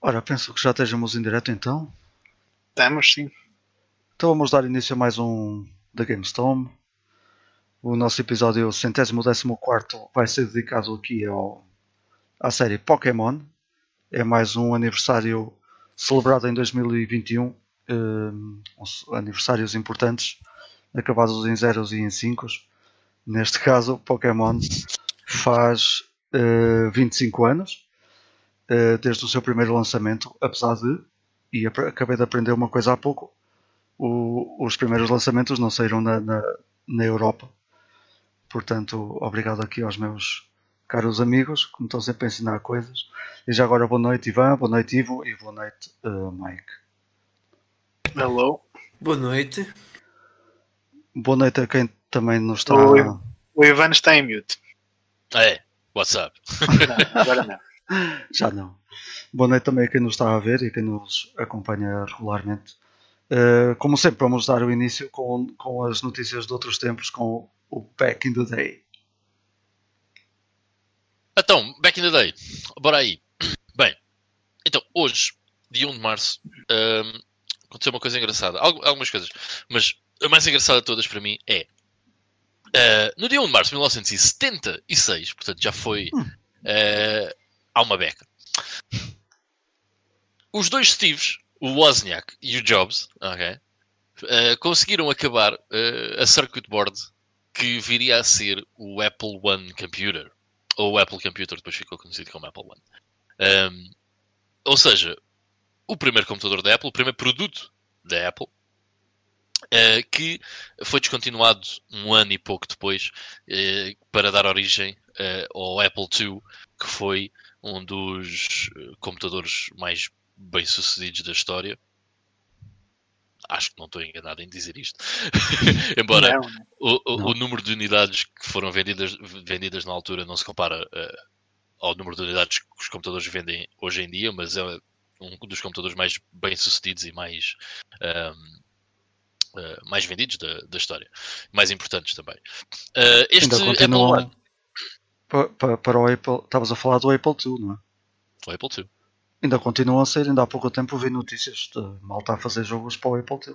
Ora, penso que já estejamos em direto então. Estamos, sim. Então vamos dar início a mais um da GameStorm. O nosso episódio centésimo décimo quarto vai ser dedicado aqui ao, à série Pokémon. É mais um aniversário celebrado em 2021. Um, aniversários importantes, acabados em zeros e em 5. Neste caso, Pokémon faz uh, 25 anos, uh, desde o seu primeiro lançamento, apesar de, e acabei de aprender uma coisa há pouco, o, os primeiros lançamentos não saíram na, na, na, Europa. Portanto, obrigado aqui aos meus caros amigos que me estão sempre a ensinar coisas. E já agora, boa noite, Ivan, boa noite, Ivo, e boa noite, uh, Mike. Hello. Boa noite. Boa noite a quem também nos está. O, o Ivan está em mute. É, what's up? Não, agora não. Já não. Boa noite também a quem nos está a ver e quem nos acompanha regularmente. Uh, como sempre, vamos dar o início com, com as notícias de outros tempos, com o Back in the Day. Então, Back in the Day, bora aí. Bem, então, hoje, dia 1 de março, um, aconteceu uma coisa engraçada. Algumas coisas, mas a mais engraçada de todas para mim é Uh, no dia 1 de março de 1976, portanto já foi uh, há uma beca, os dois Steves, o Wozniak e o Jobs, okay, uh, conseguiram acabar a circuit board que viria a ser o Apple One Computer, ou o Apple Computer, depois ficou conhecido como Apple One. Um, ou seja, o primeiro computador da Apple, o primeiro produto da Apple, Uh, que foi descontinuado um ano e pouco depois uh, para dar origem uh, ao Apple II, que foi um dos computadores mais bem-sucedidos da história. Acho que não estou enganado em dizer isto. Embora não. O, o, não. o, número de unidades que foram vendidas, vendidas na altura não se compara ao número de unidades que os computadores vendem hoje em dia, mas é um dos computadores mais bem-sucedidos e mais. Um, uh, mais vendidos da, da, história, mais importantes também. Uh, este Apple One. Para, para, o Apple, estavas a falar do Apple II, não é? O Apple II. Ainda continuam a ser, ainda há pouco tempo vi notícias de malta a fazer jogos para o Apple II.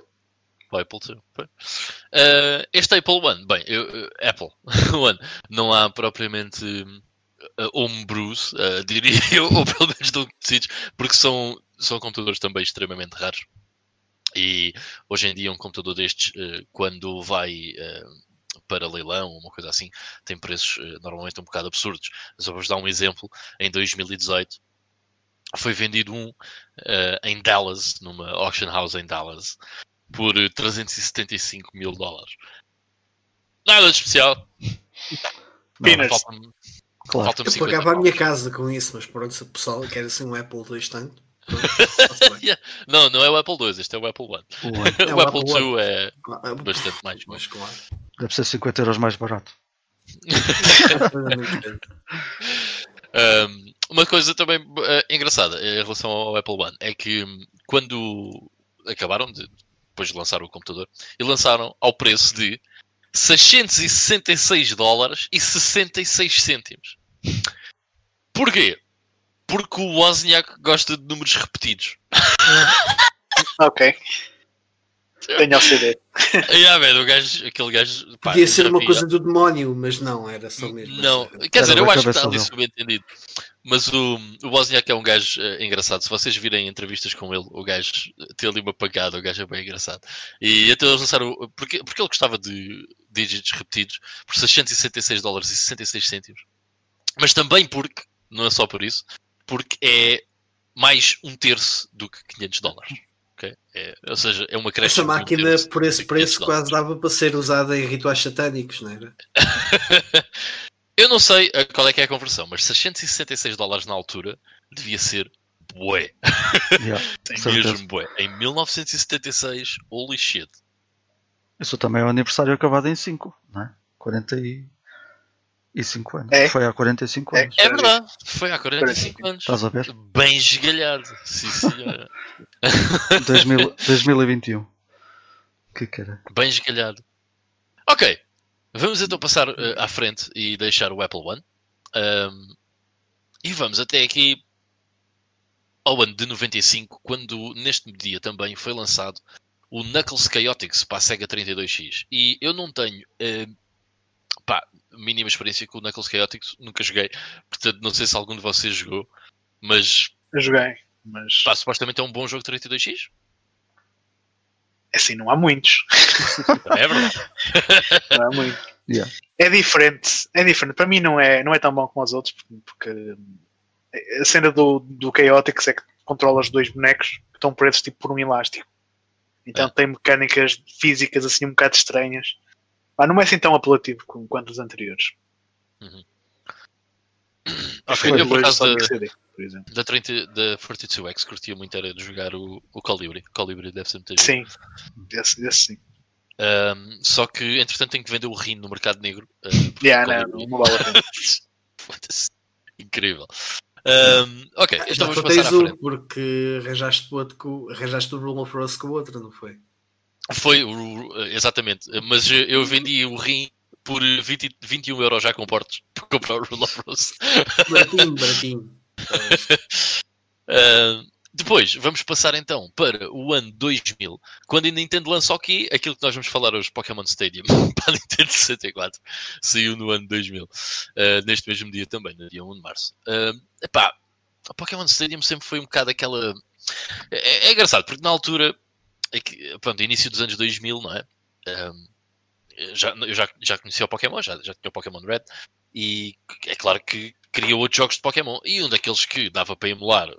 O Apple II. Uh, este Apple One, bem, eu, Apple One, não há propriamente uh, homebrews, uh, diria eu, ou pelo menos não porque são, são computadores também extremamente raros. E hoje em dia um computador destes, eh, quando vai eh, para leilão ou uma coisa assim, tem preços eh, normalmente um bocado absurdos. Só vou dar um exemplo, em 2018 foi vendido um em Dallas, numa auction house em Dallas, por 375 mil dólares. Nada de especial. Falta-me claro. falta Eu pagava a minha casa com isso, mas pronto, se o pessoal quer assim um Apple II tanto. Yeah. Não, não é o Apple II, este é o Apple One. O, One. É o, o Apple, Apple II é bastante mais. Mas claro. Deve ser 50 euros mais barato. um, uma coisa também uh, engraçada em relação ao Apple One é que um, quando acabaram de depois de lançar o computador e lançaram ao preço de 666 dólares e 66 cêntimos. Porquê? Porque o Wozniak gosta de números repetidos. ok. Tenho ao CD. yeah, man, o gajo, aquele gajo. Pá, Podia ser uma coisa do demónio, mas não, era só mesmo. Não, quer dizer, eu acho que está ali subentendido. Mas o, o Wozniak é um gajo uh, engraçado. Se vocês virem entrevistas com ele, o gajo tem ali uma pagada, o gajo é bem engraçado. E até eles lançaram. Porque, porque ele gostava de dígitos repetidos por 666 dólares e 66 cêntimos. Mas também porque, não é só por isso, porque é mais um terço do que 500 dólares. Okay? É, ou seja, é uma crescente. Essa máquina, um por esse preço, quase dava para ser usada em rituais satânicos, não era? Eu não sei eh, qual é que é a conversão, mas 666 dólares na altura devia ser bué. Yeah, mesmo bué. Em 1976, holy shit. Isso também é o aniversário acabado em 5, não é? 40 e e 5 anos. É. Foi há 45 é. anos. É, verdade, foi há 45 anos. Estás a ver? Bem esgalhado. Sim, senhora. 2000, 2021. Que cara. Bem esgalhado. Ok. Vamos então passar uh, à frente e deixar o Apple One. Um, E vamos até aqui ao ano de 95, quando neste dia também foi lançado o Knuckles Chaotix para a Sega 32X. E eu não tenho uh, pá, mínima experiência com o Knuckles Chaotix, nunca joguei, portanto não sei se algum de vocês jogou, mas. Eu joguei, mas. Pá, supostamente é um bom jogo de 32X. É assim, não há muitos. É verdade. não há muitos. Yeah. É diferente, é diferente. Para mim não é, não é tão bom como os outros, porque a cena do, do Chaotix é que controlas dois bonecos que estão presos tipo por um elástico. Então É. tem mecânicas físicas assim um bocado estranhas. Ah, não é assim tão apelativo como- quanto os anteriores. Ok, Foi eu por acaso da, CD, por exemplo. da, 30, da 42X curtia muito era de jogar o, o Colibri. Colibri deve ser muito. Sim, esse, esse sim. Ahm, só que entretanto tenho que vender o RIN no mercado negro. porque Yeah, não, não vale a pena. Foda-se. Incrível. Ahm, ok, então vamos passar à frente. um, porque arranjaste o, outro com, arranjaste o Rule of Rose com o outro, não foi? Foi, o- exatamente, mas eu vendi o rim por 20, 21 euros já com portos para comprar o Rule of Rose. Baratinho, baratinho. Ah, depois, vamos passar então para o ano 2000, quando a Nintendo lançou aqui aquilo que nós vamos falar hoje, Pokémon Stadium, para a Nintendo 64. Saiu no ano 2000, ah, neste mesmo dia também, no dia 1 de março. Ah, epá, a Pokémon Stadium sempre foi um bocado aquela... É, é engraçado, porque na altura, é que, pronto, início dos anos 2000, não é? Ah, já, eu já, já conhecia o Pokémon, já, já tinha o Pokémon Red, e é claro que queria outros jogos de Pokémon. E um daqueles que dava para emular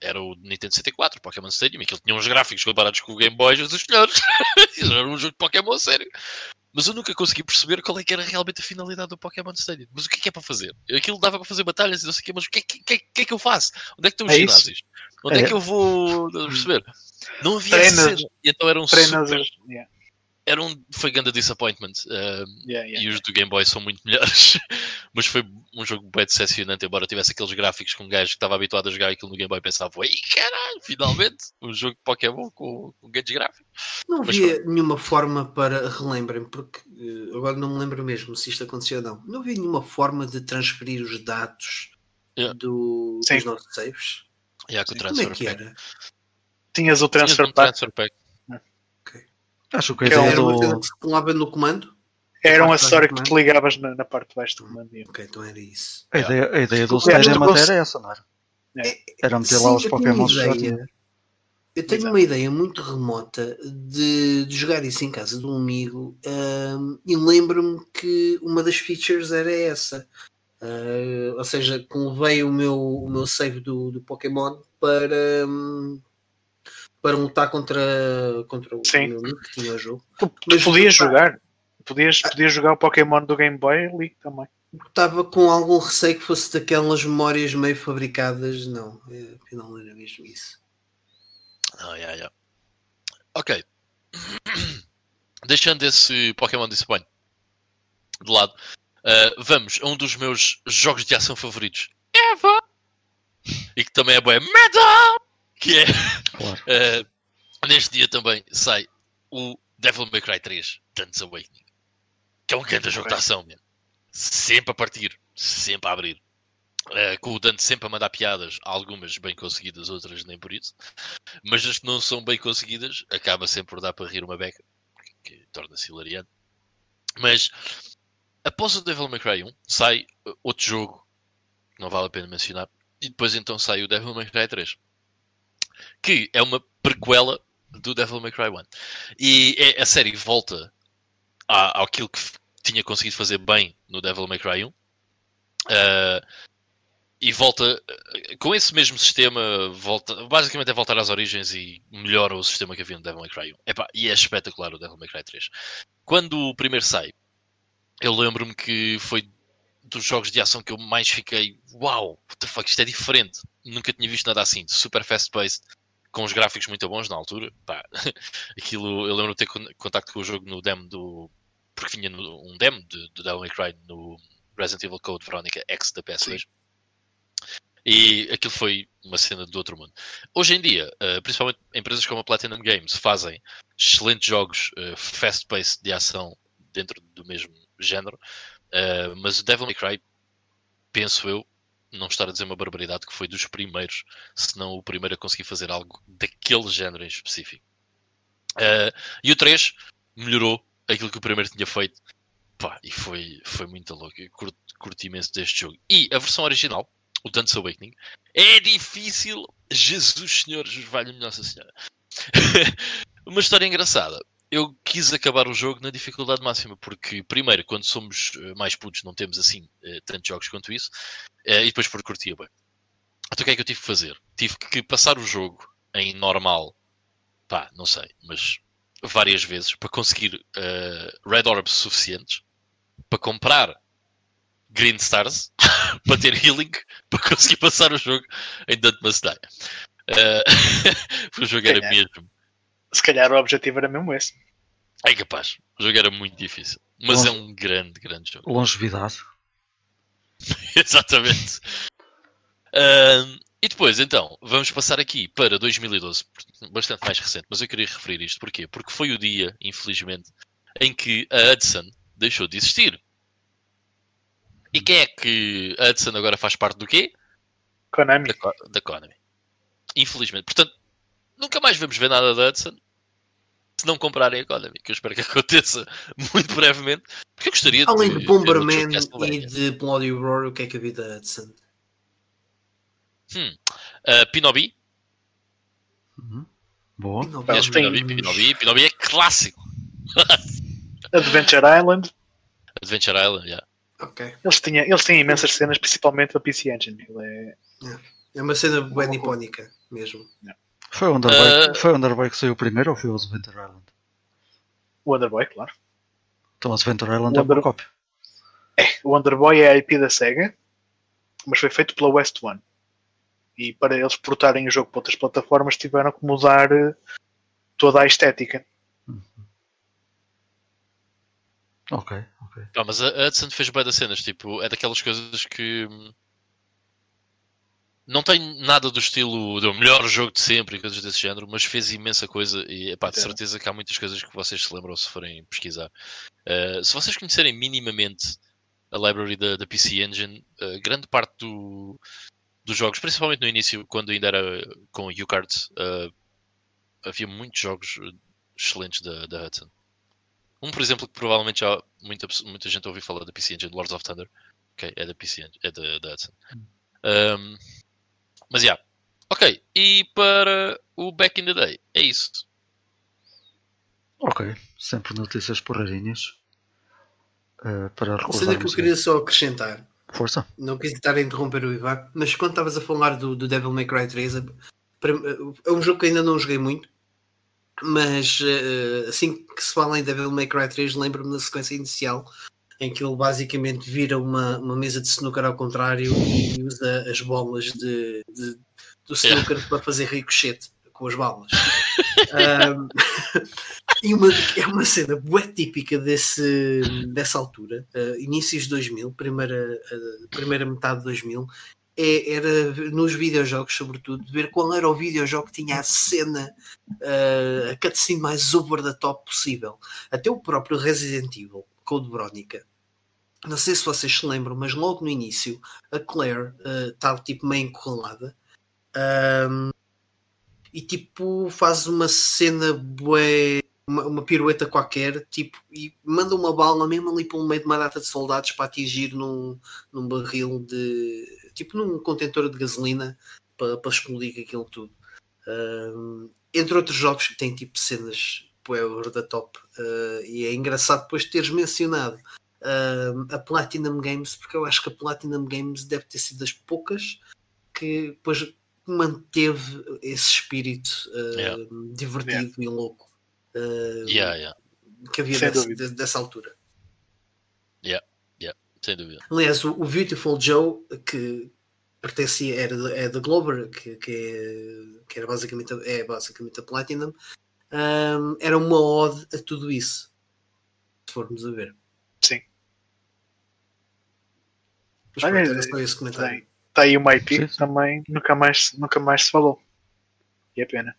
era o Nintendo 64, Pokémon Stadium, e que ele tinha uns gráficos comparados com o Game Boy dos melhores. era um jogo de Pokémon sério. Mas eu nunca consegui perceber qual é que era realmente a finalidade do Pokémon Stadium. Mas o que é que é para fazer? Aquilo dava para fazer batalhas e não sei o quê, mas o que é que, que, que é que eu faço? Onde é que estão os É isso. Onde é. É. que eu vou Estás a perceber? Não havia Treinas- então era um Treinas super, yeah, era um foi grande disappointment. Uh, yeah, yeah. e os do Game Boy são muito melhores. Mas foi um jogo bem decepcionante, embora tivesse aqueles gráficos com um gajo que estava habituado a jogar aquilo no Game Boy e pensava, ei caralho, finalmente, um jogo de Pokémon com, com grandes gráficos. Não Mas havia nenhuma forma para, relembrem, porque eh, agora não me lembro mesmo se isto aconteceu ou não. Não havia nenhuma forma de transferir os dados Yeah. do, dos nossos saves. Com o Como é Transfer que Pack. era? Tinhas o Tinhas Transfer um Pack, Transfer Pack. Acho que a Que é um- ideia Era uma do. que se colava no comando? era um acessório que te ligavas na, na parte de baixo do comando. yeah. Ok, então era isso. A ideia, a ideia do era essa, não era? É. Era meter Sim, lá os eu tenho Pokémon já. Eu tenho Exato. uma ideia muito remota de, de jogar isso em casa de um amigo ahm, e lembro-me que uma das features era essa. Ah, ou seja, levei o meu, o meu save do, do Pokémon para, hum, para lutar contra, contra o Sim. meu amigo que tinha o jogo. Tu, tu Mas- podias jogar. Podias, podias jogar o Pokémon do Game Boy ali também. Estava com algum receio que fosse daquelas memórias meio fabricadas. Não, é, afinal não era mesmo isso. Ah, yeah, yeah. Ok. Deixando esse Pokémon Disappoint de lado, ah, vamos a um dos meus jogos de ação favoritos ever! E que também é bem metal! Que é Claro. Uh, neste dia também sai o Devil May Cry 3 Dance Awakening. Que é um grande jogo de ação, mesmo. Sempre a partir, sempre a abrir. Uh, com o Dante sempre a mandar piadas, algumas bem conseguidas, outras nem por isso. Mas as que não são bem conseguidas, acaba sempre por dar para rir uma beca, que torna-se hilariante. Mas após o Devil May Cry 1, sai uh, outro jogo, não vale a pena mencionar, e depois então sai o Devil May Cry 3 que é uma prequela do Devil May Cry 1. E é, a série volta à, àquilo que tinha conseguido fazer bem no Devil May Cry 1. Ah, e volta eh, com esse mesmo sistema, volta, basicamente é voltar às origens e melhora o sistema que havia no Devil May Cry 1. Epá, e é espetacular o Devil May Cry 3. Quando o primeiro sai, eu lembro-me que foi dos jogos de ação que eu mais fiquei, uau, what the fuck, isto é diferente. Nunca tinha visto nada assim, super fast-paced, com os gráficos muito bons na altura. Pá, aquilo, eu lembro-me de ter con- contacto com o jogo no demo do. Porque vinha no, um demo de, do Devil May Cry no Resident Evil Code Veronica X da PS2. E aquilo foi uma cena do outro mundo. Hoje em dia, eh, principalmente empresas como a Platinum Games fazem excelentes jogos eh, fast-paced de ação dentro do mesmo género. Uh, mas o Devil May Cry, penso eu, não estar a dizer uma barbaridade, que foi dos primeiros, se não o primeiro a conseguir fazer algo daquele género em específico. Uh, e o 3 melhorou aquilo que o primeiro tinha feito. Pá, e foi, foi muito louco. Eu curti, imenso deste jogo. E a versão original, o Dance Awakening, é difícil. Jesus Senhor, valha-me Nossa Senhora. uma história engraçada eu quis acabar o jogo na dificuldade máxima, porque, primeiro, quando somos eh, mais putos, não temos assim eh, tantos jogos quanto isso, eh, e depois por curtia bem. Então o que é que eu tive que fazer? Tive que passar o jogo em normal, pá, não sei, mas várias vezes para conseguir uh, Red Orbs suficientes para comprar Green Stars para ter healing para conseguir passar o jogo em Dante Must Die. Uh, o jogo era mesmo se calhar o objetivo era mesmo esse. É capaz. O jogo era muito difícil. Mas é um grande, grande jogo. Longevidade. Exatamente. Uh, e depois, então, vamos passar aqui para 2012, bastante mais recente, mas eu queria referir isto. Porquê? Porque foi o dia, infelizmente, em que a Hudson deixou de existir. E quem é que a Hudson agora faz parte do quê? Konami. Da, da Konami. Infelizmente. Portanto, nunca mais vamos ver nada da Hudson se não comprarem a Konami, que eu espero que aconteça muito brevemente. Porque eu gostaria Além de, de Bomberman e de Bloody Roar, o que é que havia da Hudson? Hum. Uh, Pinobi. Uhum. Boa. Pinobi, yes, Pinobi, Pinobi, Pinobi é clássico. Adventure Island. Adventure Island, yeah. Okay. Eles, tinham, eles têm imensas cenas, principalmente a PC Engine. é... é uma cena bem nipónica mesmo. Yeah. Foi o Underboy, uh... foi o Underboy que saiu primeiro ou foi o Adventure Island? O Underboy, claro. Então o Adventure Island o é Under... uma cópia. É, o Underboy é a IP da SEGA, mas foi feito pela West One. E para eles portarem o jogo para outras plataformas tiveram que mudar eh, toda a estética. Uhum. Ok, ok. Não, mas a Hudson fez bem das cenas, tipo, é daquelas coisas que hum, não tem nada do estilo do melhor jogo de sempre e coisas desse género, mas fez imensa coisa e epá, de certeza que há muitas coisas que vocês se lembram se forem pesquisar. Uh, se vocês conhecerem minimamente a library da, da PC Engine, uh, grande parte do, dos jogos, principalmente no início, quando ainda era com U-Cards, uh, havia muitos jogos excelentes da, da Hudson. Um, por exemplo, que provavelmente já muita, muita gente ouviu falar da PC Engine, Lords of Thunder, okay, é da PC Engine, é da, da Hudson. Um, hum. Mas já. Yeah. Ok, e para o Back in the Day, é isso. Ok, sempre notícias porrarinhas. Uh, para recordar. Sendo que eu queria só acrescentar. Força. Não quis estar a interromper o Ivar, mas quando estavas a falar do, do Devil May Cry 3, é, é um jogo que ainda não joguei muito, mas uh, assim que se fala em Devil May Cry 3, lembro-me da sequência inicial em que ele basicamente vira uma, uma mesa de snooker ao contrário e usa as bolas de, de do snooker yeah. para fazer ricochete com as balas. um, e uma, é uma cena bué típica desse, dessa altura, uh, inícios de 2000, primeira, uh, primeira metade de 2000, é, era nos videojogos, sobretudo, ver qual era o videojogo que tinha a cena, uh, a cutscene mais over the top possível. Até o próprio Resident Evil Code Veronica. Não sei se vocês se lembram, mas logo no início a Claire estava uh, tipo meio encurralada um, e tipo faz uma cena bué, uma, uma, pirueta qualquer tipo, e manda uma bala mesmo ali pelo meio de uma data de soldados para atingir num, num barril de tipo num contentor de gasolina para, para explodir aquilo tudo. Um, entre outros jogos que têm tipo cenas bué over the top uh, e é engraçado depois teres mencionado uh, a Platinum Games, porque eu acho que a Platinum Games deve ter sido das poucas que depois manteve esse espírito uh, yeah. divertido yeah. e louco yeah, que havia desse, dessa altura. Yeah, yeah, sem dúvida. Aliás, o, o Beautiful Joe, que pertencia, era é da Glover, que, que, é, que era basicamente, é basicamente a Platinum, um, era uma ode a tudo isso. Se formos a ver. Sim. Mas Olha, pronto, só esse comentário. Está aí uma IP que também nunca mais, nunca mais se falou. E é pena.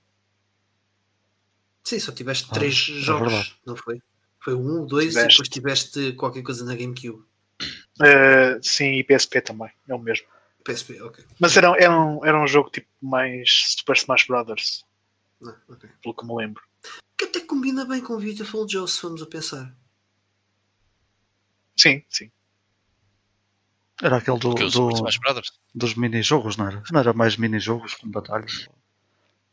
Sim, só tiveste ah, três é jogos, verdade. não foi? Foi um, dois tiveste. e depois tiveste qualquer coisa na GameCube. Uh, sim, e PSP também, é o mesmo. PSP, ok. Mas era, era, um, era um jogo tipo mais Super Smash Brothers, Não, ok. pelo que me lembro. Que até combina bem com o Beautiful Joe, se formos a pensar. Sim, sim. Era aquele do, do- dos mini-jogos, não era? Não era mais mini-jogos com batalhas?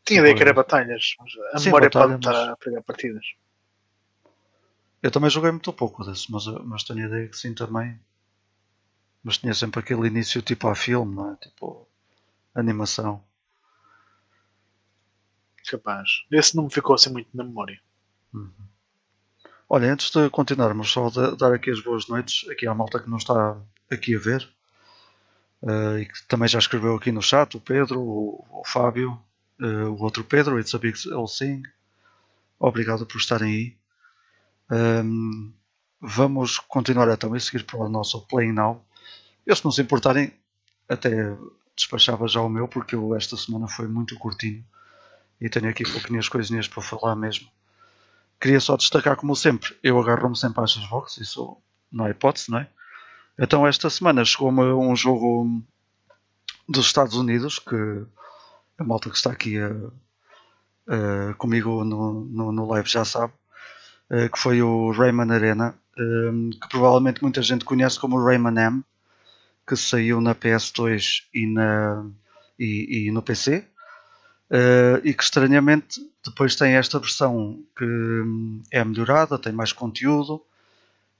Tinha ideia que era batalhas. mas A Sim, memória batalha, pode estar mas- a pegar partidas. Eu também joguei muito pouco desse, mas, mas tenho a ideia que sim também. Mas tinha sempre aquele início tipo a filme, não é? Tipo animação. Capaz. Esse não me ficou assim muito na memória. Olha, antes de continuarmos, só de- dar aqui as boas noites aqui à malta que não está aqui a ver eh, e que também já escreveu aqui no chat, o Pedro, o, o Fábio, eh, o outro Pedro, It's a Big Thing. Obrigado por estarem aí. Ehm, vamos continuar então e seguir para o nosso Play Now. Eu, se não se importarem, até despachava já o meu, porque eu esta semana foi muito curtinho e tenho aqui pouquinhas coisinhas para falar mesmo. Queria só destacar, como sempre, eu agarro-me sempre às Xbox, isso não há hipótese, não é? Então, esta semana chegou-me um jogo dos Estados Unidos, que a malta que está aqui a- a- comigo no, no, no live já sabe, eh, que foi o Rayman Arena, eh, que provavelmente muita gente conhece como Rayman M, que saiu na PS2 e, na, e, e no PC. Eh, e que estranhamente depois tem esta versão que hum, é melhorada, tem mais conteúdo,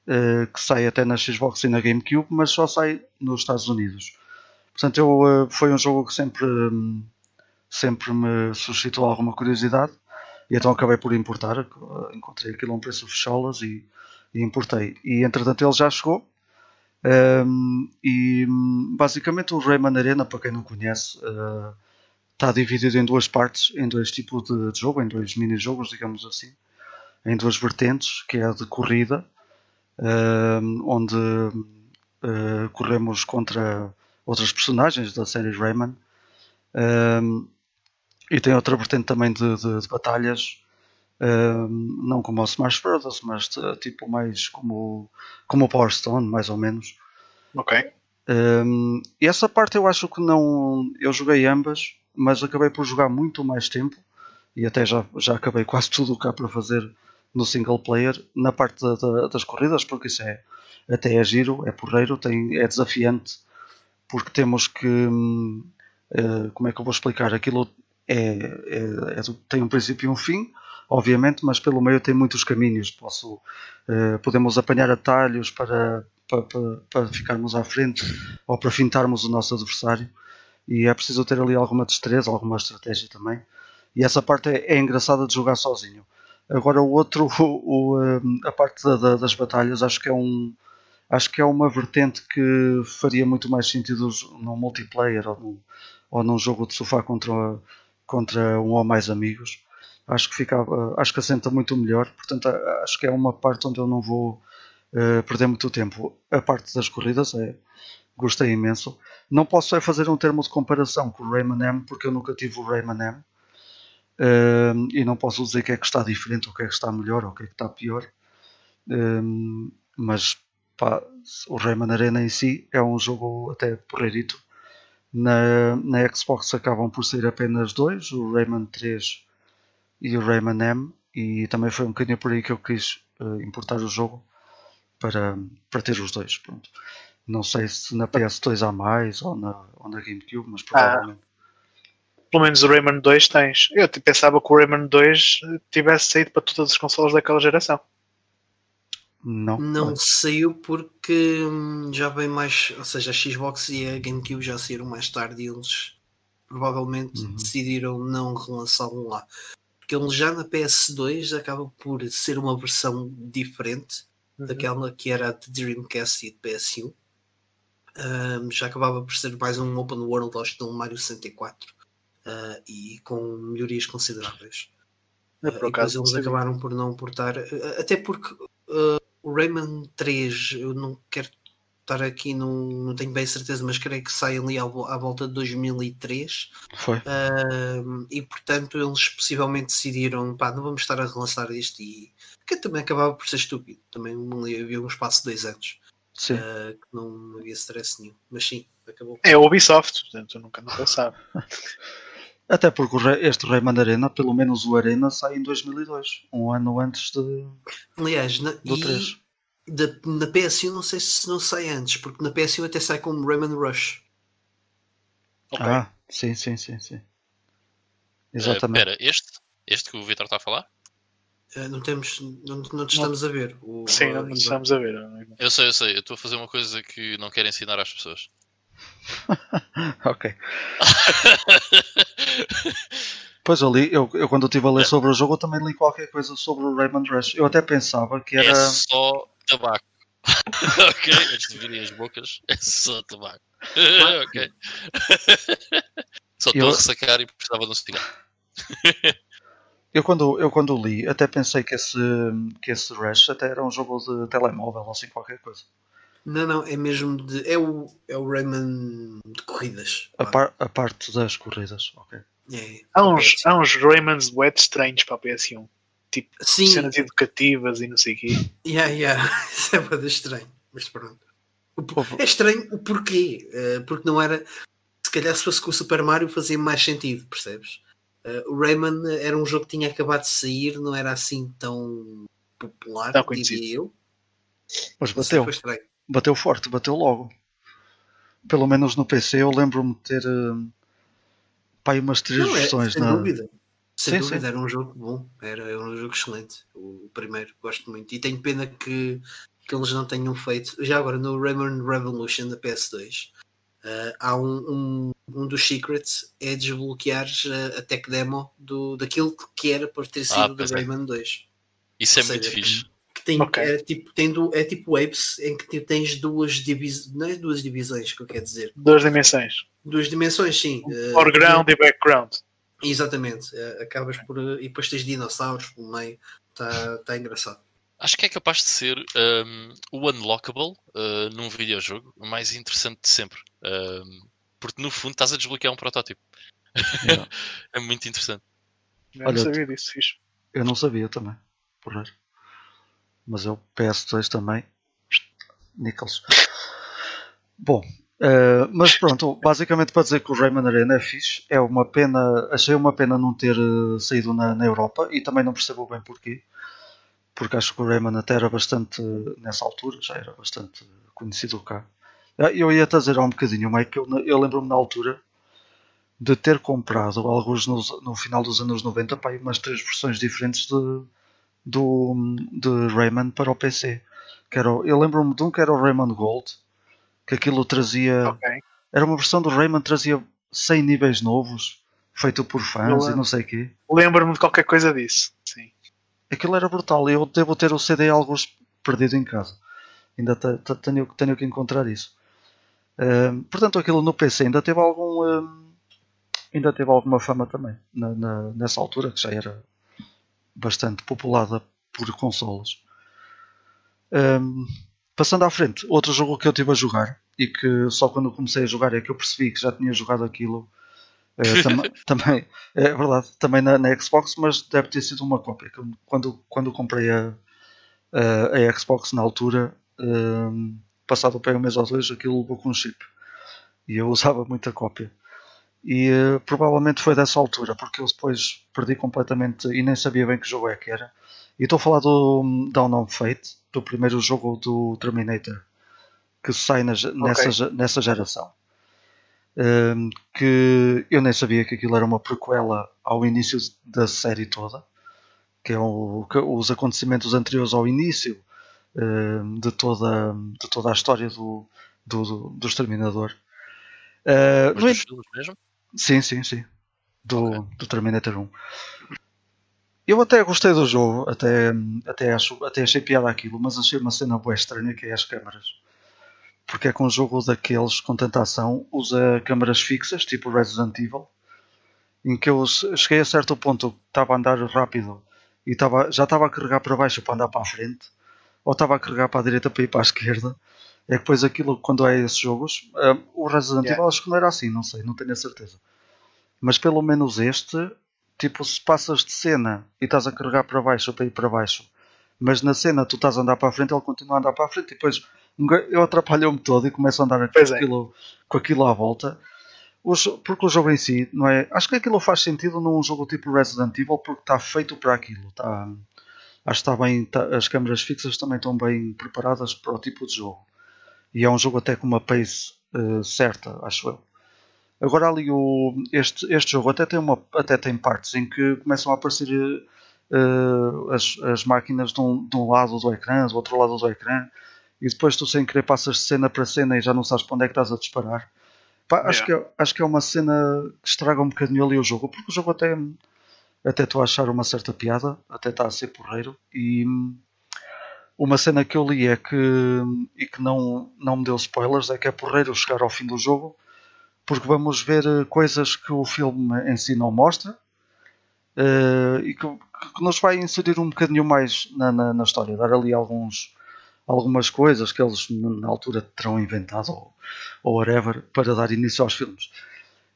eh, que sai até na Xbox e na GameCube, mas só sai nos Estados Unidos. Portanto, eu, eh, foi um jogo que sempre, hum, sempre me suscitou alguma curiosidade e então acabei por importar. Encontrei aquilo a um preço fecholas e, e importei. E entretanto ele já chegou. Hum, e hum, basicamente o Rayman Arena, para quem não conhece, eh, está dividido em duas partes, em dois tipos de, jogo, em dois mini-jogos, digamos assim, em duas vertentes, que é a de corrida, ehm, onde eh, corremos contra outras personagens da série Rayman, ehm, e tem outra vertente também de, de- de batalhas, ehm, não como o Smash Bros, mas de- tipo mais como, como o Power Stone, mais ou menos. Ok. Um, e essa parte eu acho que não. Eu joguei ambas, mas acabei por jogar muito mais tempo e até já, já acabei quase tudo o que há para fazer no single player na parte da- da- das corridas, porque isso é até é giro, é porreiro, tem, é desafiante, porque temos que. hum, eh, como é que eu vou explicar? Aquilo é, é- é tem um princípio e um fim, obviamente, mas pelo meio tem muitos caminhos. Posso, eh, podemos apanhar atalhos para, para, para, para ficarmos à frente ou para fintarmos o nosso adversário. E é preciso ter ali alguma destreza, alguma estratégia também. E essa parte é, é engraçada de jogar sozinho. Agora o outro, o, o, hum, a parte da- da- das batalhas, acho que é um acho que é uma vertente que faria muito mais sentido num multiplayer ou num, ou num jogo de sofá contra, contra um ou mais amigos. Acho que ficava, acho que assenta muito melhor. Portanto, acho que é uma parte onde eu não vou eh, perder muito tempo. A parte das corridas é gostei imenso. Não posso é fazer um termo de comparação com o Rayman M porque eu nunca tive o Rayman M. Ehm, e não posso dizer que é que está diferente, ou que é que está melhor, ou que é que está pior. Ehm, mas pá, o Rayman Arena em si é um jogo até porreirito. Na, na Xbox acabam por ser apenas dois, o Rayman 3 e o Rayman M, e também foi um bocadinho por aí que eu quis eh, importar o jogo para, para ter os dois. Pronto. Não sei se na PS2 há mais ou na, ou na GameCube, mas provavelmente. Pelo menos o Rayman 2 tens. Eu pensava que o Rayman 2 tivesse saído para todas as consolas daquela geração. Não. Não saiu porque hum, já vem mais, ou seja, a Xbox e a GameCube já saíram mais tarde e eles provavelmente Uhum. decidiram não relançá-lo lá. Porque ele já na PS2 acaba por ser uma versão diferente daquela que era a de Dreamcast e de PS1. Hum, já acabava por ser mais um open world acho que no Mario 64 ah, e com melhorias consideráveis. Eu, Ah, por acaso, eles acabaram por não portar, ah, até porque ah, o Rayman 3, eu não quero estar aqui, não, não tenho bem certeza, mas creio que sai ali à, à volta de 2003 Foi. Ahm, e portanto eles possivelmente decidiram, pá, não vamos estar a relançar isto e que também acabava por ser estúpido, também havia um espaço de dois anos. Uh, que não, não havia stress nenhum. Mas sim, acabou. É a Ubisoft, portanto nunca, nunca sabe. Até porque este Rayman Arena, pelo menos o Arena, sai em 2002, um ano antes de, Aliás, na, do e 3. da, na PS1 não sei se não sai antes, porque na PS1 até sai como Rayman Rush. Ok. Ah, sim, sim, sim, sim. Eh, Exatamente. Espera, este? Este que o Vitor está a falar? Uh, não temos, não, não te estamos a ver. O, Sim, não nos estamos a ver. Eu sei, eu sei. Eu estou a fazer uma coisa que não quero ensinar às pessoas. ok. Pois eu li, eu, eu quando eu estive a ler sobre o jogo, eu também li qualquer coisa sobre o Rayman Rush. Eu até pensava que era. É só tabaco. ok? Antes de virem as bocas, é só tabaco. ok. Só estou Eu- a ressacar e precisava de um cigarro. Eu quando, eu quando li, até pensei que esse, que esse Rush até era um jogo de telemóvel ou assim qualquer coisa. Não, não, é mesmo de. É o, é o Rayman de corridas. A, par- a parte das corridas, ok. É, Há uns, há uns Rayman's wet estranhos para a PS1. Tipo, Sim, cenas educativas e não sei o quê. yeah, yeah. isso é bada estranho. Mas pronto. É estranho o porquê. uh, porque não era. Se calhar se fosse com o Super Mario fazia mais sentido, percebes? Uh, o Rayman era um jogo que tinha acabado de sair, não era assim tão popular, conhecido. diria eu. Mas bateu, bateu forte, bateu logo. Pelo menos no PC eu lembro-me de ter eh, pá, aí umas três Não, é, versões sem na. dúvida. Sem Sim, dúvida, sim. era um jogo bom, era, era um jogo excelente. O, o primeiro, gosto muito. E tenho pena que, que eles não tenham feito. Já agora, no Rayman Revolution da PS2, eh, há um, um, um dos secrets é desbloquear a, a tech demo do, daquilo que era por ter sido Ah, do é. Rayman 2. Isso é Ou muito seja, fixe. Que tem, Ok. é, tipo, tem du- é tipo Apes em que tens duas divisões, não é duas divisões que eu quero dizer, Duas dimensões. duas dimensões, sim. eh, Foreground e background. Exatamente, eh, acabas por. E depois tens dinossauros pelo meio, está tá engraçado. Acho que é capaz de ser um, o unlockable uh, num videojogo mais interessante de sempre. Um, porque no fundo estás a desbloquear um protótipo. É muito interessante. Eu Olha, não sabia disso, fixe. Eu não sabia também, por ver. Mas eu PS2 também. Nichols. Bom, eh, mas pronto, basicamente para dizer que o Rayman Arena é fixe, é uma pena, achei uma pena não ter eh, saído na, na Europa e também não percebo bem porquê, porque acho que o Rayman até era bastante, nessa altura, já era bastante conhecido cá. Ah, Eu ia-te a dizer há um bocadinho, Mike, eu, eu lembro-me na altura de ter comprado, alguns nos- no, final dos anos 90, pá, umas três versões diferentes de, do, de Rayman para o PC. Que era, eu lembro-me de um que era o Rayman Gold, que aquilo trazia. Ok. Era uma versão do Rayman trazia 100 níveis novos, feito por fãs Eu e não sei o quê. Lembro-me de qualquer coisa disso. Sim. Aquilo era brutal. Eu devo ter o CD alguns perdido em casa. Ainda te- te- tenho, tenho que encontrar isso. Portanto, aquilo no PC ainda teve algum. ainda teve alguma fama também. na- na- nessa altura, que já era bastante populada por consolas. Ahm, passando à frente, outro jogo que eu tive a jogar e que só quando comecei a jogar é que eu percebi que já tinha jogado aquilo. Eh, tam- também é verdade, também na, na Xbox, mas deve ter sido uma cópia. Quando, quando comprei a, a, a Xbox na altura, ahm, passado para um mês ou dois, aquilo levou com um chip. E eu usava muita cópia. E eh, provavelmente foi dessa altura, porque eu depois perdi completamente e nem sabia bem que jogo é que era. E estou a falar do hum, Dawn of Fate, do primeiro jogo do Terminator, que sai na nessa, ge- nessa geração. Hum, que eu nem sabia que aquilo era uma prequela ao início da série toda, que é o, que- os acontecimentos anteriores ao início hum, de, toda, de toda a história do, do, do, do Exterminador. Uh, Mas dos filmes mesmo? Sim, sim, sim. Do, do Terminator 1. Eu até gostei do jogo, até, até, acho, até achei piada aquilo, mas achei uma cena boa estranha que é as câmaras. Porque é que um jogo daqueles com tanta ação usa câmaras fixas, tipo Resident Evil, em que eu cheguei a certo ponto estava a andar rápido e estava, já estava a carregar para baixo para andar para a frente, ou estava a carregar para a direita para ir para a esquerda. É que depois aquilo, quando é esses jogos, ah, o Resident Yeah. Evil acho que não era assim, não sei, não tenho a certeza. Mas pelo menos este, tipo, se passas de cena e estás a carregar para baixo para ir para baixo, mas na cena tu estás a andar para a frente, ele continua a andar para a frente e depois um eu atrapalho-me todo e começo a andar com é. aquilo, com aquilo à volta. O jo- porque o jogo em si, não é? Acho que aquilo faz sentido num jogo tipo Resident Evil porque está feito para aquilo. Está, acho que está bem, tá- as câmaras fixas também estão bem preparadas para o tipo de jogo. E é um jogo até com uma pace eh, certa, acho eu. Agora ali o, este, este jogo até tem, uma, até tem partes em que começam a aparecer eh, as, as máquinas de um, de um lado do ecrã, do outro lado do ecrã, e depois tu sem querer passas de cena para cena e já não sabes para onde é que estás a disparar. Pá, acho, que é, acho que é uma cena que estraga um bocadinho ali o jogo, porque o jogo até até estou a achar uma certa piada, até está a ser porreiro. E uma cena que eu li é que, e que não, não me deu spoilers, é que é porreiro chegar ao fim do jogo, porque vamos ver eh, coisas que o filme em si não mostra eh, e que, que nos vai inserir um bocadinho mais na, na, na história, dar ali alguns, algumas coisas que eles na altura terão inventado ou, ou whatever para dar início aos filmes.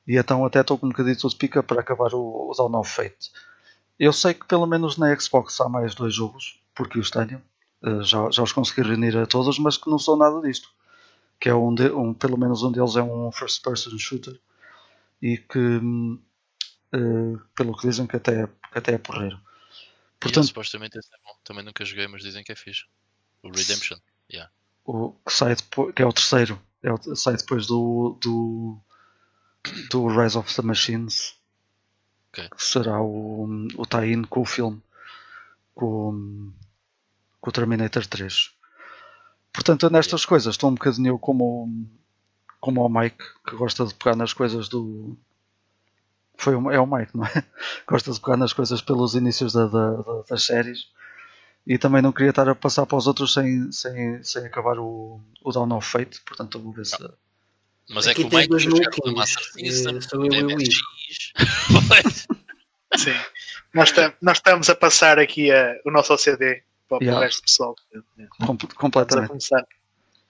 E então até estou com um bocadinho de pica para acabar o, o Dawn of Fate. Eu sei que pelo menos na Xbox há mais dois jogos, porque os tenho. Eh, já, já os consegui reunir a todos, mas que não são nada disto. Que é um, de, um pelo menos um deles é um first person shooter e que eh, pelo que dizem que até, que até é porreiro. Portanto, Portanto, supostamente esse é bom. Também nunca joguei, mas dizem que é fixe. O Redemption. o que sai depois, que é o terceiro, é o, sai depois do, do, do Rise of the Machines, Ok. que será o, o tie-in com o filme, com, com o Terminator 3. Portanto, nestas coisas estou um bocadinho como, como o Mike, que gosta de pegar nas coisas do. Foi é o Mike, não é? Gosta de pegar nas coisas pelos inícios da- da- da- das séries e também não queria estar a passar para os outros sem, sem, sem acabar o, o Down of Fate, portanto eu vou ver se. Mas é Aqui que o Mike dois quer jogar com a maluquinhos. Master System, sou eu e o. Sim. Nós, nós estamos a passar aqui a- o nosso OCD para, para o Yeah. resto do pessoal. Com- Estamos a completamente. começar.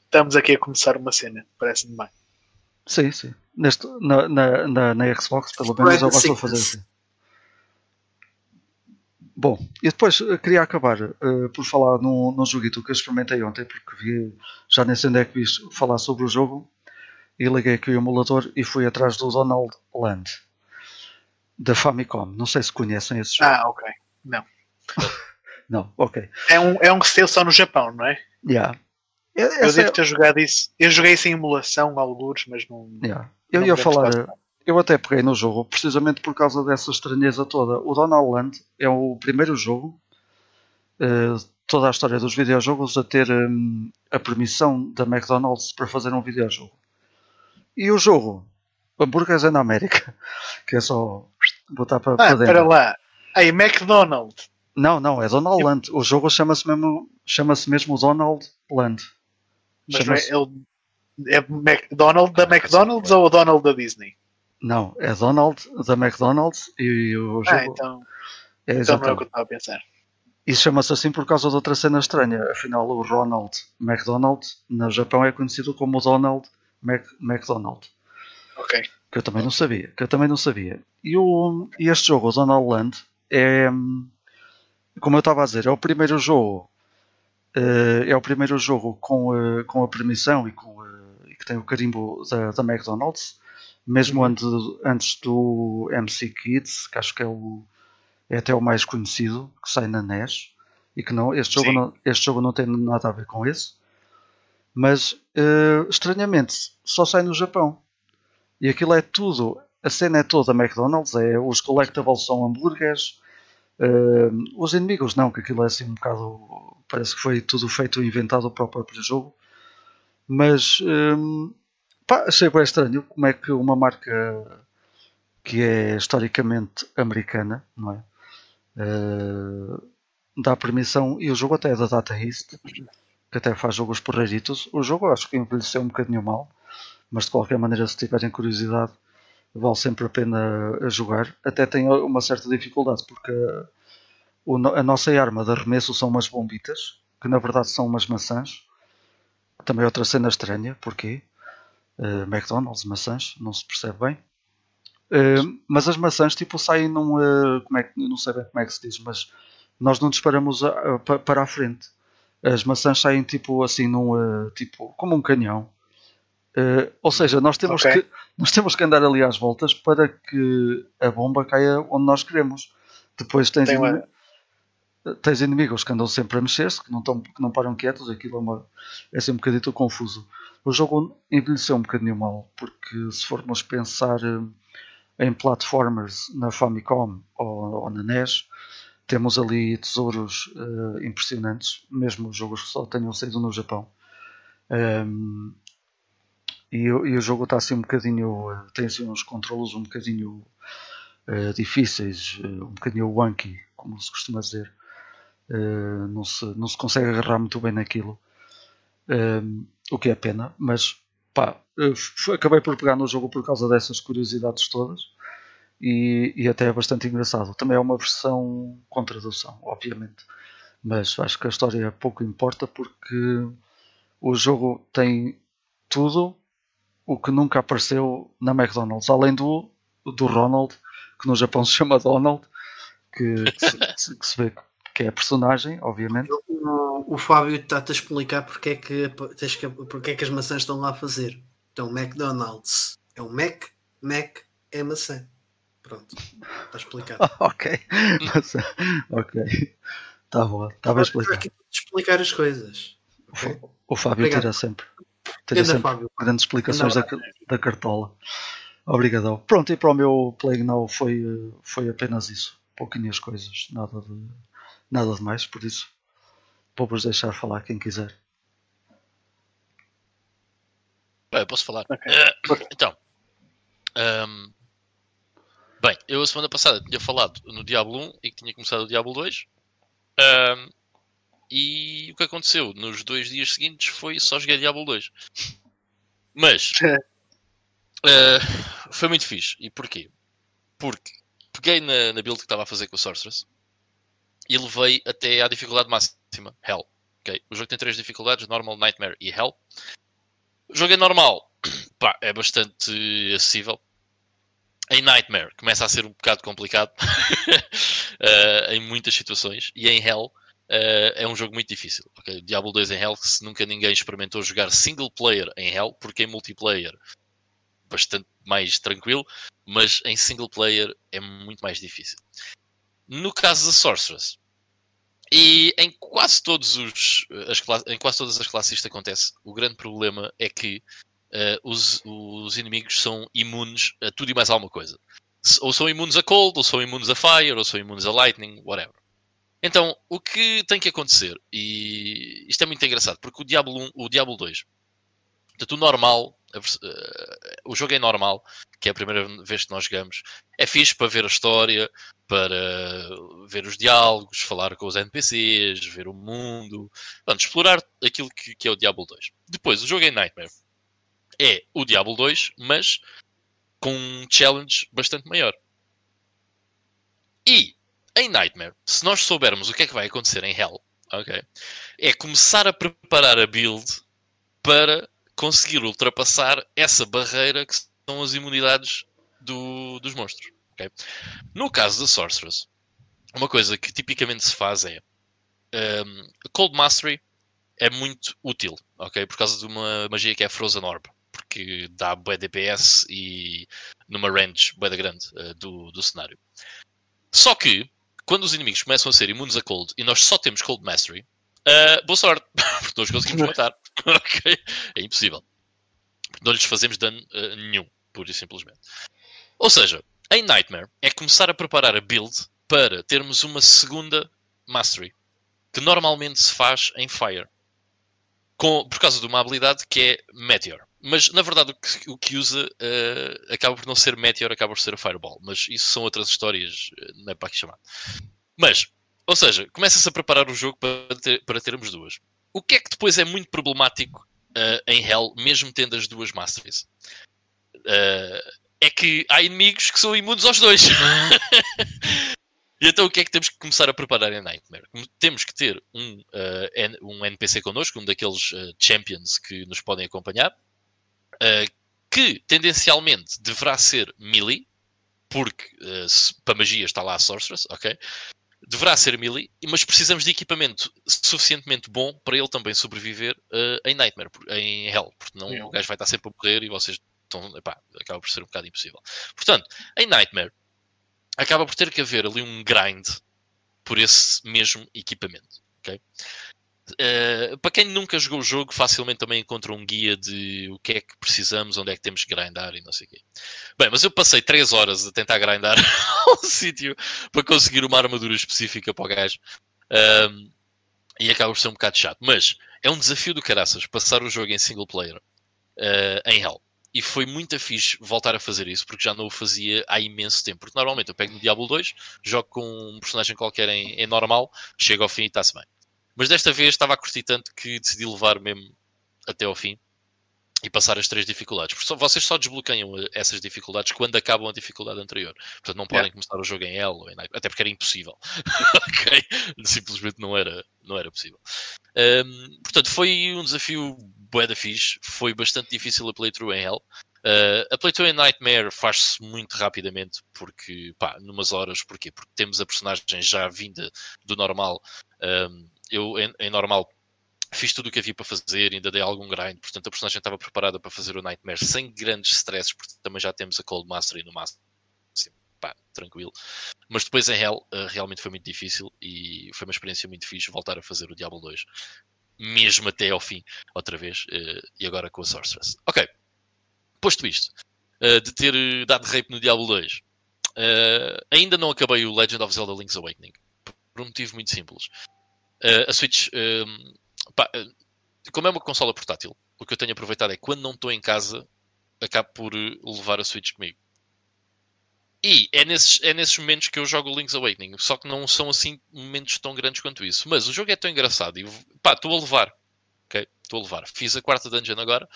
Estamos aqui a começar uma cena, parece-me bem. Sim, sim. Neste, na, na, na, na Xbox, pelo menos eu gosto de fazer assim. Bom, e depois eh, queria acabar eh, por falar num, num joguito que eu experimentei ontem, porque vi, já nem sei onde é que vi falar sobre o jogo, e liguei aqui o emulador e fui atrás do Donald Land, da Famicom. Não sei se conhecem esse jogo. Ah, ok. Não, ok. É um, é um que se teve só no Japão, não é? Yeah. Eu essa devo é- ter jogado isso. Eu joguei isso em emulação, alguns, mas não. Yeah. Eu não ia falar, eu até peguei no jogo precisamente por causa dessa estranheza toda. O Donald Land é o primeiro jogo, eh, toda a história dos videojogos, a ter hum, a permissão da McDonald's para fazer um videojogo. E o jogo, Hambúrgueres é na América, que é só botar para, Ah, para dentro. espera lá. Aí, McDonald's. Não, não, é Donald Land. O jogo chama-se mesmo, chama-se mesmo Donald Land. Mas não é, ele, é McDonald da McDonald's ou o Donald da Disney? Não, é Donald da McDonald's e o jogo Ah, então, é então não é o que eu estava a pensar. Isso chama-se assim por causa de outra cena estranha. Afinal, o Ronald McDonald no Japão é conhecido como Donald Mac McDonald. Ok. Que eu também não sabia. Que eu também não sabia. E, o, e este jogo, o Donald Land, é. Como eu estava a dizer, é o primeiro jogo. eh, é o primeiro jogo com, eh, com a permissão e, com, eh, e que tem o carimbo da, da McDonald's. Mesmo antes, antes do MC Kids, que acho que é o, é até o mais conhecido, que sai na NES, e que não, este, jogo Sim. não, este jogo não tem nada a ver com esse, mas eh, estranhamente só sai no Japão. E aquilo é tudo, a cena é toda McDonald's, é, os collectibles são hambúrgueres, eh, os inimigos não, que aquilo é assim um bocado, parece que foi tudo feito e inventado para o próprio jogo, mas eh, pá, achei bem estranho como é que uma marca que é historicamente americana, não é? Eh, dá permissão, e o jogo até é da Data East, que até faz jogos porreiritos. O jogo acho que envelheceu um bocadinho mal, mas de qualquer maneira, se tiverem curiosidade, vale sempre a pena jogar. Até tem uma certa dificuldade, porque a nossa arma de arremesso são umas bombitas, que na verdade são umas maçãs. Também é outra cena estranha, porquê? Eh, McDonald's, maçãs, não se percebe bem. Eh, mas as maçãs tipo saem num. eh, como é que, não sei bem como é que se diz, mas nós não disparamos a- a- pa- para a frente. as maçãs saem tipo assim num uh, tipo como um canhão. Uh, ou seja, nós temos, Ok. que, nós temos que andar ali às voltas para que a bomba caia onde nós queremos. Depois tens, Tem uma- tens inimigos que andam sempre a mexer-se, que não, que não param quietos, aquilo é, uma, é assim um bocadinho confuso. O jogo envelheceu um bocadinho mal, porque se formos pensar eh, em platformers na Famicom ou, ou na NES, temos ali tesouros eh, impressionantes, mesmo os jogos que só tenham saído no Japão. Ehm, e, e o jogo está assim um bocadinho. eh, tem assim uns controlos um bocadinho eh, difíceis, um bocadinho wonky, como se costuma dizer. Eh, não, se, não se consegue agarrar muito bem naquilo. Ehm, o que é pena, mas pá, acabei por pegar no jogo por causa dessas curiosidades todas e, e até é bastante engraçado. Também é uma versão com tradução, obviamente, mas acho que a história pouco importa porque o jogo tem tudo o que nunca apareceu na McDonald's, além do, do Ronald, que no Japão se chama Donald, que, que se- que se vê que é a personagem, obviamente. O, o Fábio está-te a explicar porque é, que, porque é que as maçãs estão lá a fazer. Então, McDonald's é um Mac, Mac é maçã. Pronto, está explicado. ok, Mas, ok, está bom, está bem Estou explicado. aqui explicar as coisas. ok? O Fábio Obrigado. tira sempre, Ganda sempre Fábio. grandes explicações da, da cartola. Obrigadão. Pronto, e para o meu Plague Now foi, eh, foi apenas isso. Pouquinhas coisas, nada de, nada de mais, por isso vou-vos deixar falar quem quiser. Bem, eu posso falar. Ok. Eh, então, ahm, bem, eu a semana passada tinha falado no Diablo 1 e que tinha começado o Diablo 2. ahm, e o que aconteceu nos dois dias seguintes foi só joguei Diablo 2. Mas eh, foi muito fixe. E porquê? Porque peguei na, na build que estava a fazer com a Sorceress e levei até à dificuldade máxima, Hell. ok? O jogo tem três dificuldades: Normal, Nightmare e Hell. O jogo é normal, pá, é bastante acessível. Em Nightmare começa a ser um bocado complicado eh, em muitas situações, e em Hell eh, é um jogo muito difícil. ok? Diablo 2 em Hell, se nunca ninguém experimentou jogar single player em Hell, porque em multiplayer bastante mais tranquilo, mas em single player é muito mais difícil. No caso da Sorceress, e em quase todos os as em quase todas as classes isto acontece. O grande problema é que eh, os, os inimigos são imunes a tudo e mais alguma coisa. Ou são imunes a cold, ou são imunes a fire, ou são imunes a lightning, whatever. Então, o que tem que acontecer, e isto é muito engraçado, porque o Diablo 1, o Diablo 2, portanto, o normal, eh, o jogo é normal, que é a primeira vez que nós jogamos, é fixe para ver a história, para ver os diálogos, falar com os NPCs, ver o mundo, explorar aquilo que, que é o Diablo 2. Depois, o jogo em Nightmare é o Diablo 2, mas com um challenge bastante maior. E em Nightmare, se nós soubermos o que é que vai acontecer em Hell, ok, é começar a preparar a build para conseguir ultrapassar essa barreira que são as imunidades do- dos monstros. ok? No caso da Sorceress, uma coisa que tipicamente se faz é um, a Cold Mastery é muito útil, ok? Por causa de uma magia que é Frozen Orb, porque dá bué DPS e numa range bué da grande uh, do, do cenário. Só que, quando os inimigos começam a ser imunes a Cold e nós só temos Cold Mastery, uh, boa sorte, porque não os conseguimos matar? É impossível. Não lhes fazemos dano uh, nenhum, pura e simplesmente. Ou seja, em Nightmare é começar a preparar a build para termos uma segunda Mastery que normalmente se faz em Fire. Com, por causa de uma habilidade que é Meteor. Mas na verdade o que, o que usa uh, acaba por não ser Meteor, acaba por ser a Fireball. Mas isso são outras histórias, não é para aqui chamar. Mas, ou seja, começa-se a preparar o jogo para, ter, para termos duas. O que é que depois é muito problemático uh, em Hell, mesmo tendo as duas Masteries? é que há inimigos que são imunes aos dois. E então o que é que temos que começar a preparar em Nightmare? Temos que ter um, uh, um NPC connosco, um daqueles uh, champions que nos podem acompanhar, uh, que tendencialmente deverá ser melee, porque para magia está lá a Sorceress, ok? Deverá ser melee, mas precisamos de equipamento suficientemente bom para ele também sobreviver uh, em Nightmare, em Hell, porque não o gajo vai estar sempre a morrer e vocês estão, epá, acaba por ser um bocado impossível. Portanto, em Nightmare acaba por ter que haver ali um grind por esse mesmo equipamento. Okay? Uh, para quem nunca jogou o jogo, facilmente também encontra um guia de o que é que precisamos, onde é que temos que grindar e não sei o quê. Bem, mas eu passei 3 horas a tentar grindar um sítio para conseguir uma armadura específica para o gajo. E acaba por ser um bocado chato. Mas é um desafio do caraças passar o jogo em single player uh, em Hell. E foi muito fixe voltar a fazer isso, porque já não o fazia há imenso tempo. Porque normalmente eu pego no Diablo 2, jogo com um personagem qualquer em, em normal, chego ao fim e está-se bem. Mas desta vez estava a curtir tanto que decidi levar mesmo até ao fim e passar as três dificuldades. Porque só, vocês só desbloqueiam eh, essas dificuldades quando acabam a dificuldade anterior. Portanto, não podem yeah. começar o jogo em L ou em Night, até porque era impossível. ok? Simplesmente não era, não era possível. Um, portanto, foi um desafio bué da fixe. Foi bastante difícil a playthrough em L. Uh, a playthrough em Nightmare faz-se muito rapidamente, porque, pá, numas horas, porquê? Porque temos a personagem já vinda do normal. Um, eu, em, em normal, fiz tudo o que havia para fazer, ainda dei algum grind, portanto a personagem estava preparada para fazer o Nightmare sem grandes stresses, porque também já temos a Cold e no Master. Assim, pá, tranquilo. Mas depois em Hell uh, realmente foi muito difícil e foi uma experiência muito fixe voltar a fazer o Diablo 2, mesmo até ao fim, outra vez, uh, e agora com a Sorceress. Ok, posto isto, uh, de ter dado rape no Diablo 2, ainda não acabei o Legend of Zelda Link's Awakening, por um motivo muito simples. A Switch Pá, eh, como é uma consola portátil, o que eu tenho aproveitado é quando não estou em casa, acabo por eh, levar a Switch comigo. E é nesses, é nesses momentos que eu jogo Link's Awakening, só que não são assim momentos tão grandes quanto isso. Mas o jogo é tão engraçado e pá, estou a levar. Ok? Estou a levar. Fiz a quarta dungeon agora.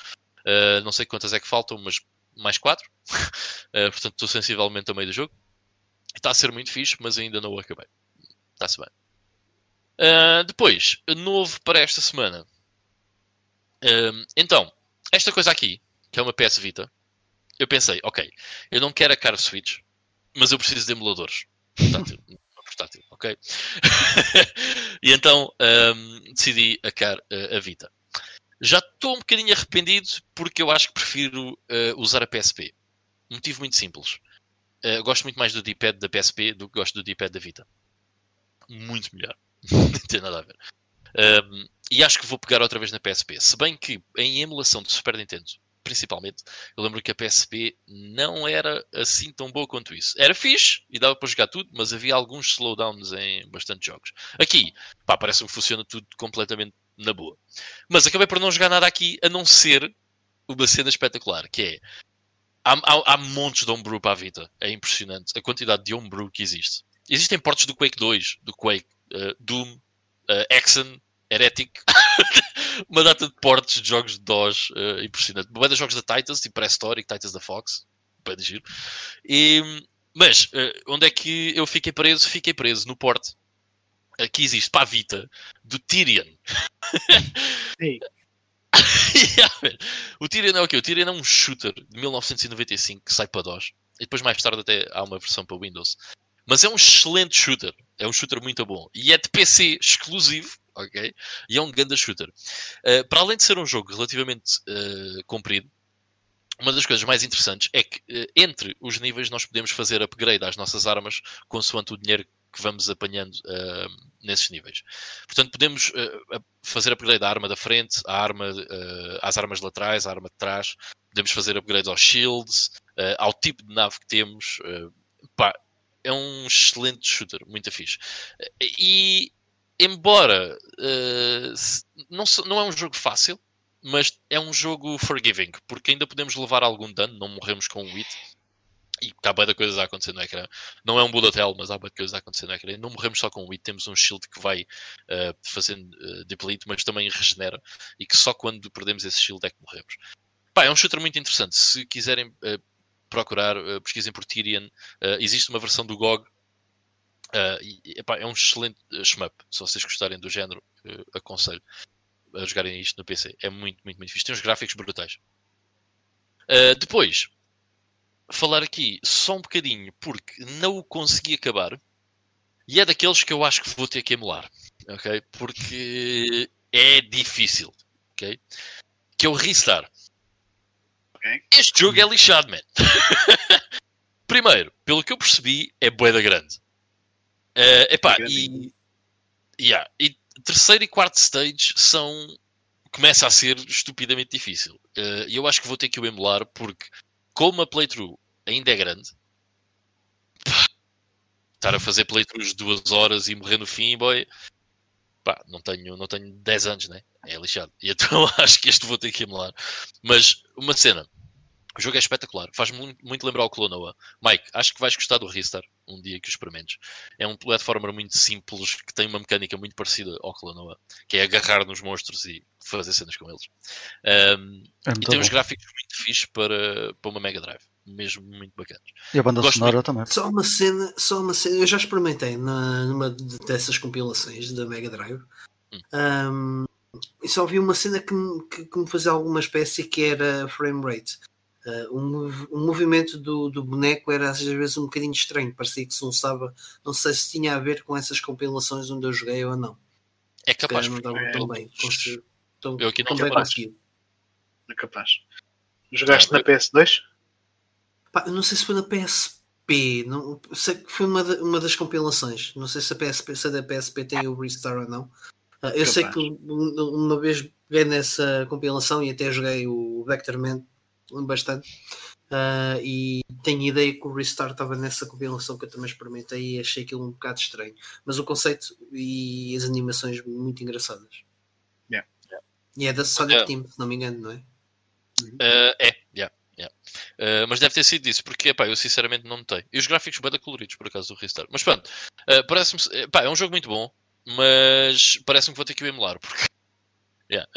Uh, não sei quantas é que faltam, mas mais quatro. uh, portanto, estou sensivelmente ao meio do jogo. Está a ser muito fixe, mas ainda não o acabei. Está-se bem. Uh, depois, novo para esta semana. Uh, então, esta coisa aqui, que é uma PS Vita, eu pensei, ok, eu não quero a cara Switch, mas eu preciso de emuladores. Portátil, portátil ok? e então um, decidi a car uh, a Vita. Já estou um bocadinho arrependido porque eu acho que prefiro uh, usar a PSP. motivo muito simples. Uh, gosto muito mais do D-pad da PSP do que gosto do D-pad da Vita. Muito melhor. não tem nada a ver. Um, e acho que vou pegar outra vez na PSP. Se bem que em emulação de Super Nintendo, principalmente, eu lembro que a PSP não era assim tão boa quanto isso. Era fixe e dava para jogar tudo, mas havia alguns slowdowns em bastantes jogos. Aqui, pá, parece que funciona tudo completamente na boa. Mas acabei por não jogar nada aqui a não ser uma cena espetacular, que é há, há, há montes de homebrew para a Vita. É impressionante a quantidade de homebrew que existe. Existem portos do Quake 2, do Quake, uh, Doom, uh, Exxon, Heretic, uma data de portes de jogos de DOS uh, impressionante. Uma de jogos da Titans, tipo Prehistoric, Titans da Fox, bem de giro. E, mas, uh, onde é que eu fiquei preso? Fiquei preso no porte que existe para a Vita do Tyrion. o Tyrion é o quê? O Tyrion é um shooter de 1995 que sai para DOS. E depois mais tarde até há uma versão para Windows. Mas é um excelente shooter. É um shooter muito bom. E é de PC exclusivo, ok? E é um grande shooter. Uh, para além de ser um jogo relativamente uh, comprido, uma das coisas mais interessantes é que uh, entre os níveis nós podemos fazer upgrade às nossas armas consoante o dinheiro que vamos apanhando uh, nesses níveis. Portanto, podemos uh, fazer upgrade à arma da frente, à arma, uh, às armas laterais, à arma de trás. Podemos fazer upgrades aos shields, ao tipo de nave que temos. Pá, é um excelente shooter, muito fixe. E embora uh, não, não é um jogo fácil, mas é um jogo forgiving, porque ainda podemos levar algum dano, não morremos com o hit. E há bem coisas a acontecer no ecrã. Não é um bullet hell, mas há bem coisas a acontecer no ecrã. Não morremos só com o hit, temos um shield que vai uh, fazendo uh, deplete, mas também regenera. E que só quando perdemos esse shield é que morremos. Pá, é um shooter muito interessante. Se quiserem uh, procurar, uh, pesquisem por Tyrion. Uh, existe uma versão do GOG. Uh, e, epá, é um excelente shmup. Se vocês gostarem do género, aconselho a jogarem isto no PC. É muito, muito, muito fixe. Tem uns gráficos brutais. depois, falar aqui só um bocadinho, porque não o consegui acabar. E é daqueles que eu acho que vou ter que emular, ok? Porque é difícil, ok? Que é o Ristar. Ok. Este jogo é lixado, man. Primeiro, pelo que eu percebi, é boeda grande. Eh, epá, É e, yeah, e terceiro e quarto stage são. Começa a ser estupidamente difícil. Eh, E eu acho que vou ter que o emular porque, como a playthrough ainda é grande, pá, estar a fazer playthroughs de duas horas e morrer no fim, boy, pá, não tenho, não tenho 10 anos, né? É lixado. E então acho que este vou ter que emular. Mas uma cena. O jogo é espetacular. Faz-me muito, muito lembrar o Clonoa. Mike, acho que vais gostar do Ristar um dia que o experimentes. É um platformer muito simples que tem uma mecânica muito parecida ao Clonoa, que é agarrar nos monstros e fazer cenas com eles. Um, É e muito tem uns bom. gráficos muito fixes para, para uma Mega Drive. Mesmo muito bacanas. E a banda Gosto sonora também. Só uma cena, só uma cena, eu já experimentei na, numa de- dessas compilações da Mega Drive. Hum. Ahm, e só vi uma cena que, me- que, que me fazia alguma espécie que era frame rate. O, mov- o movimento do, do boneco era às vezes um bocadinho estranho, parecia que se usava, não sei se tinha a ver com essas compilações onde eu joguei ou não. É capaz. não é, tão bem, constru- tão, Eu aqui não tão bem capaz. conseguido. É capaz. Jogaste Ah, na PS2? Pá, não sei se foi na PSP, não, sei que foi uma, da- uma das compilações. Não sei se a PSP, se a da PSP tem o Restart ou não. Ah, eu sei que Capaz. um- uma vez peguei nessa compilação e até joguei o Vectorman bastante. Ah, e tenho ideia que o Restart estava nessa compilação que eu também experimentei e achei aquilo um bocado estranho. Mas o conceito e as animações muito engraçadas. Yeah. E é da Sonic Yeah. Team, se não me engano, não é? Uh, é, yeah, yeah. Uh, mas deve ter sido isso, porque epá, eu sinceramente não notei. E os gráficos bem coloridos, por acaso, do Restart. Mas pronto, uh, parece-me. epá, é um jogo muito bom, mas parece-me que vou ter que o emular, porque yeah,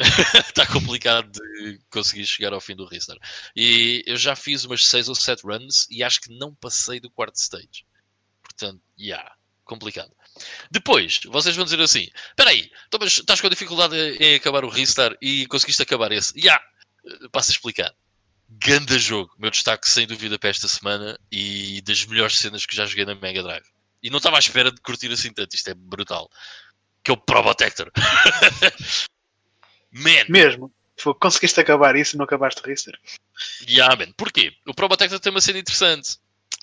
está complicado de conseguir chegar ao fim do Restart. E eu já fiz umas 6 ou 7 runs e acho que não passei do quarto stage. Portanto, yeah, complicado. Depois, vocês vão dizer assim: espera aí, então, estás com dificuldade em acabar o Restart e conseguiste acabar esse? Yeah, passo a explicar. Ganda jogo, meu destaque sem dúvida para esta semana e das melhores cenas que já joguei na Mega Drive. E não estava à espera de curtir assim tanto, isto é brutal. Que é o Probotector. Man, Mesmo. Conseguiste acabar isso e não acabaste Rister? yeah, man. Porquê? O Probotector tem uma cena interessante,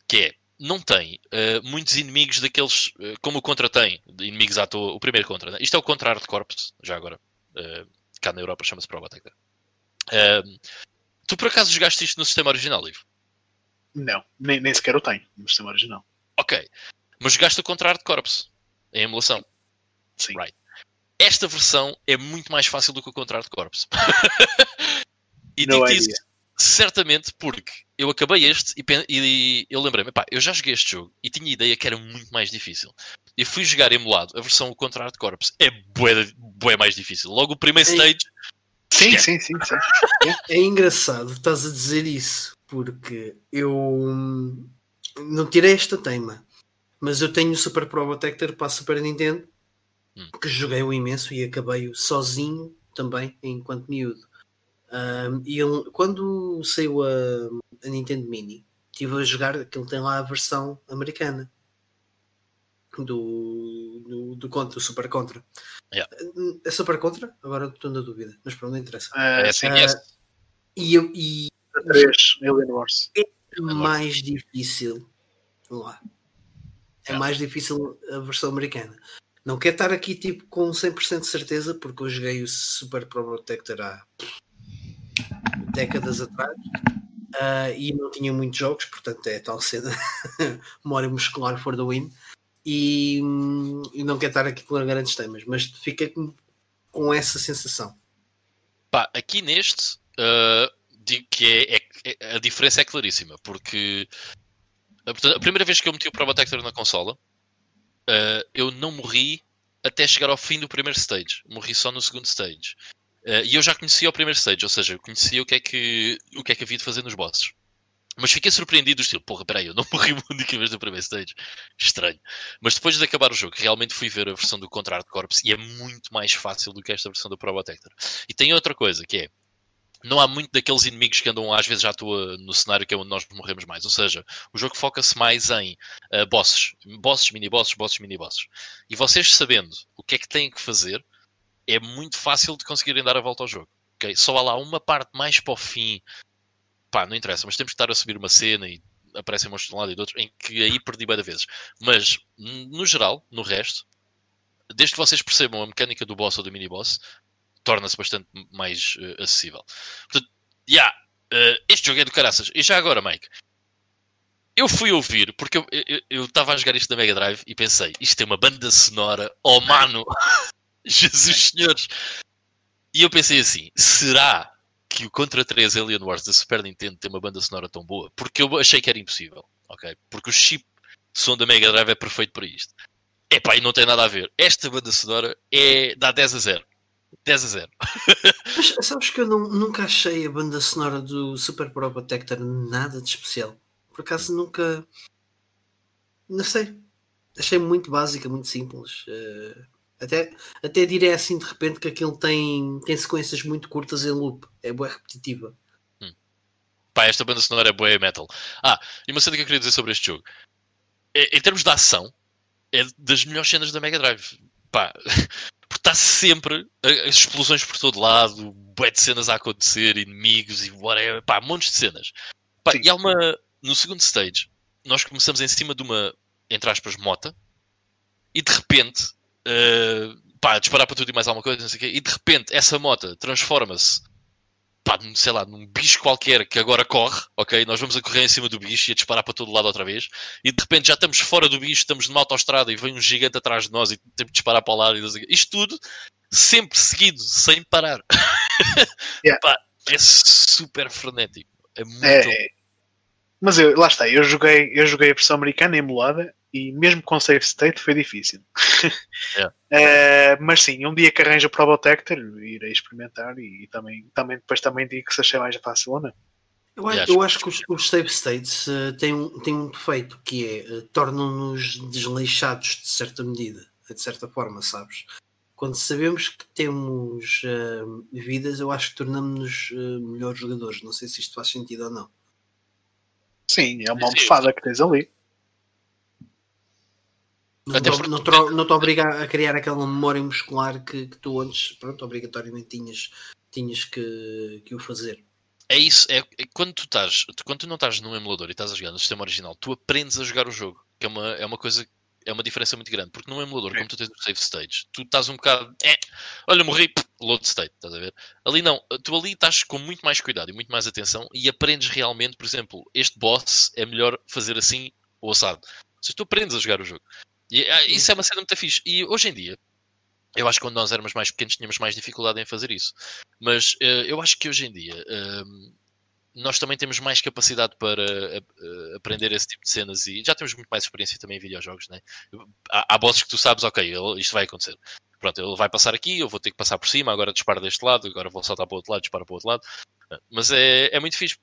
que é, não tem eh, muitos inimigos daqueles, eh, como o Contra tem, inimigos à toa, o primeiro Contra. Né? Isto é o Contra Art Corps, já agora. Eh, cá na Europa chama-se Probotector. Eh, tu por acaso jogaste isto no sistema original, Ivo? Não, nem, nem sequer o tenho no sistema original. Ok. Mas jogaste o contra Art Corps em emulação. Sim. Right. Esta versão é muito mais fácil do que o contra Art Corps. e digo idea. isso certamente porque eu acabei este e, e eu lembrei-me, pá, eu já joguei este jogo e tinha ideia que era muito mais difícil. E fui jogar emulado a versão contra Art Corps. É bué, bué mais difícil. Logo o primeiro Ei. stage. Sim, Esquece. sim, sim, sim. É engraçado, estás a dizer isso, porque eu não tirei esta tema, mas eu tenho o Super Probotector para a Super Nintendo, Hum. que joguei o imenso e acabei-o sozinho também, enquanto miúdo. E ele- quando saiu a, a Nintendo Mini, estive a jogar, aquilo tem lá a versão americana do, do, do, contra, do Super Contra. Yeah. É Super Contra? Agora estou na dúvida, mas pronto, não interessa. Ah, É, sim, sim, yes. E, eu, e 3, Alien Wars. mais difícil lá. É Yeah. mais difícil a versão americana. Não quero estar aqui tipo com 100% de certeza porque eu joguei o Super Pro Protector há décadas atrás ah, e não tinha muitos jogos, portanto é tal cena memória muscular for the win e, hum, não quero estar aqui com grandes temas, mas fiquei com, com essa sensação. Pá, aqui neste, uh, digo que é, é- é- a diferença é claríssima, porque uh, portanto, a primeira vez que eu meti o Probotector na consola, uh, eu não morri até chegar ao fim do primeiro stage. Morri só no segundo stage. Uh, e eu já conhecia o primeiro stage, ou seja, eu conhecia o que é que, o que, é que havia de fazer nos bosses. Mas fiquei surpreendido do estilo, porra, peraí, eu não morri uma única vez no primeiro stage. Estranho. Mas depois de acabar o jogo, realmente fui ver a versão do Contra Art Corps e é muito mais fácil do que esta versão do Probotector. E tem outra coisa que é, não há muito daqueles inimigos que andam às vezes já estou no cenário que é onde nós morremos mais. Ou seja, o jogo foca-se mais em uh, bosses, bosses, mini-bosses, bosses, mini-bosses. E vocês sabendo o que é que têm que fazer, é muito fácil de conseguirem dar a volta ao jogo. Okay? Só há lá uma parte mais para o fim, pá, não interessa, mas temos que estar a subir uma cena e aparecem monstros de um lado e do outro, em que aí perdi bem vezes. Mas, no geral, no resto, desde que vocês percebam a mecânica do boss ou do mini-boss, torna-se bastante mais uh, acessível. Portanto, yeah, uh, este jogo é do caraças. E já agora, Mike, eu fui ouvir, porque eu estava a jogar isto da Mega Drive e pensei, isto é uma banda sonora, oh mano, Jesus senhores. E eu pensei assim, será que o Contra 3 Alien Wars da Super Nintendo tem uma banda sonora tão boa? Porque eu achei que era impossível, ok? Porque o chip de som da Mega Drive é perfeito para isto. Epá, e não tem nada a ver. Esta banda sonora é, dá 10 a 0. 10 a 0. Mas sabes que eu não, nunca achei a banda sonora do Super Pro Protector nada de especial. Por acaso nunca. Não sei. Achei muito básica, muito simples. Uh, até, até direi assim de repente que aquilo tem, tem sequências muito curtas em loop. É boa repetitiva. Hum. Pá, esta banda sonora é boa metal. Ah, e uma cena que eu queria dizer sobre este jogo. É, em termos de ação, é das melhores cenas da Mega Drive. Pá, porque está sempre as explosões por todo lado, bué de cenas a acontecer, inimigos e whatever, pá, montes de cenas. Pá, e há uma. No segundo stage, nós começamos em cima de uma, entre aspas, mota, e de repente, uh, pá, disparar para tudo e mais alguma coisa, não sei o quê, e de repente essa mota transforma-se pá, sei lá, num bicho qualquer que agora corre, ok? Nós vamos a correr em cima do bicho e a disparar para todo lado outra vez, e de repente já estamos fora do bicho, estamos numa autostrada e vem um gigante atrás de nós e temos de disparar para o lado. E Isto tudo sempre seguido, sem parar. Yeah. pá, é super frenético. É muito. É, mas eu, lá está, eu joguei, eu joguei a versão americana emulada e mesmo com save state foi difícil. Yeah. uh, mas sim, um dia que arranja o Protector, irei experimentar e também, também depois também digo que se achei mais fácil ou não. Eu, acho, eu acho que os, os save states uh, têm, um, têm um defeito que é uh, tornam-nos desleixados de certa medida, de certa forma, sabes? Quando sabemos que temos uh, vidas, eu acho que tornamos-nos melhores jogadores. Não sei se isto faz sentido ou não. Sim, é uma almofada que tens ali. Não, te, não, te, não te obriga a criar aquela memória muscular que, que, tu antes, pronto, obrigatoriamente tinhas, tinhas que, que o fazer. É isso, é, é, quando tu estás, quando tu não estás num emulador e estás a jogar no sistema original, tu aprendes a jogar o jogo, que é uma, é uma coisa, é uma diferença muito grande, porque num emulador, como tu tens o save stage, tu estás um bocado, é, olha, morri, load state, estás a ver? Ali não, tu ali estás com muito mais cuidado e muito mais atenção e aprendes realmente, por exemplo, este boss é melhor fazer assim ou assado. Ou seja, tu aprendes a jogar o jogo. E ah, isso é uma cena muito fixe. E hoje em dia, eu acho que quando nós éramos mais pequenos tínhamos mais dificuldade em fazer isso. Mas uh, eu acho que hoje em dia uh, nós também temos mais capacidade para uh, aprender esse tipo de cenas e já temos muito mais experiência também em videojogos, né? Há, há bosses que tu sabes, ok, ele, isto vai acontecer. Pronto, ele vai passar aqui, eu vou ter que passar por cima, agora dispara deste lado, agora vou saltar para o outro lado, dispara para o outro lado. Mas é, é muito fixe.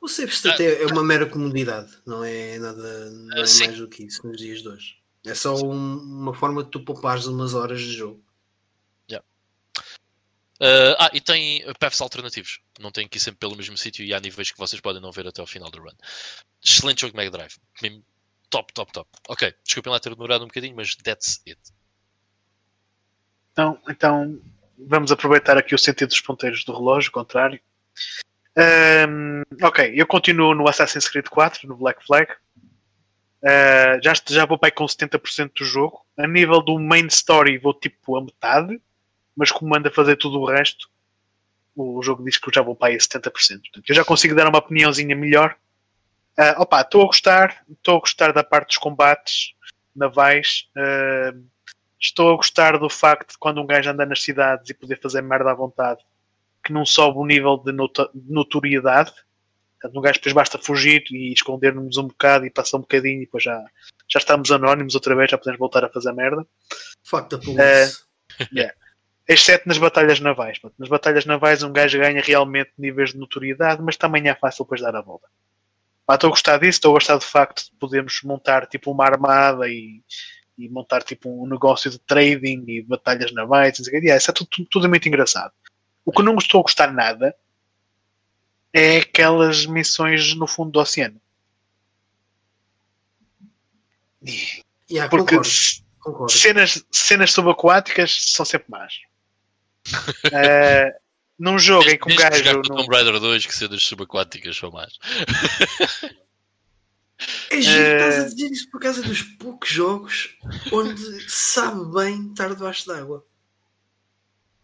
O safe ah, é uma mera comodidade, não é nada não é mais do que isso nos dias de hoje. É só um, uma forma de tu poupares umas horas de jogo. Yeah. Uh, ah, e tem paths alternativos. Não tem que ir sempre pelo mesmo sítio e há níveis que vocês podem não ver até ao final do run. Excelente jogo de Mega Drive. Top, top, top. Ok, desculpem lá ter demorado um bocadinho, mas that's it. Então, então vamos aproveitar aqui o sentido dos ponteiros do relógio, contrário. Um, ok, eu continuo no Assassin's Creed 4, no Black Flag. Uh, já, já vou para aí com 70% do jogo. A nível do main story vou tipo a metade, mas como manda fazer tudo o resto, o jogo diz que eu já vou para aí a 70%. Portanto, eu já consigo dar uma opiniãozinha melhor. Uh, opa, estou a gostar, estou a gostar da parte dos combates navais. Uh, estou a gostar do facto de quando um gajo anda nas cidades e poder fazer merda à vontade, que não sobe o nível de notoriedade Portanto, um gajo depois basta fugir e esconder-nos um bocado e passar um bocadinho e depois já, já estamos anónimos outra vez, já podemos voltar a fazer merda. Fuck the police. Uh, yeah. Exceto nas batalhas navais. Nas batalhas navais um gajo ganha realmente níveis de notoriedade, mas também é fácil depois dar a volta. estou a gostar disso, estou a gostar do facto de podermos montar tipo uma armada e, e montar tipo um negócio de trading e batalhas navais. E yeah, isso é tudo, tudo, tudo muito engraçado. O que não estou a gostar nada é aquelas missões no fundo do oceano. E- Yeah, Porque concordo, concordo. cenas, cenas subaquáticas são sempre más. Eh, num jogo em que um jogar gajo. com o não- Tomb Raider 2 que cenas subaquáticas são mais. É giro, Eh, estás a dizer isso por causa dos poucos jogos onde sabe bem estar debaixo d'água.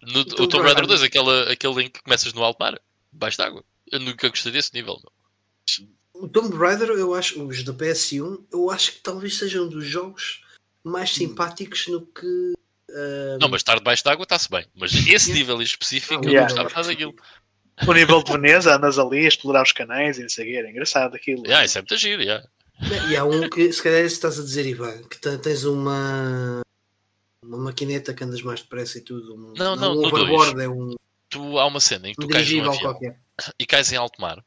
No, O o Tomb Raider. 2, aquele, aquele em que começas no alto mar, debaixo d'água. Eu nunca gostei desse nível. Meu. O Tomb Raider, eu acho, os da PS1, eu acho que talvez sejam dos jogos mais simpáticos no que. ah, Não, mas estar debaixo d'água está-se bem. Mas esse Yeah. nível em específico, eu Yeah. não gostava nada daquilo. O nível de Veneza, andas ali a explorar os canais e não sei o quê, era engraçado aquilo. Yeah, isso é muito giro, yeah. E há um que, se calhar, é estás a dizer, Ivan, que te- tens uma. Uma maquineta que andas mais depressa e tudo. Um, Não, não, um overboard, é um, Tu, há uma cena em que um tu cais num dirigível avião qualquer. E cais em alto mar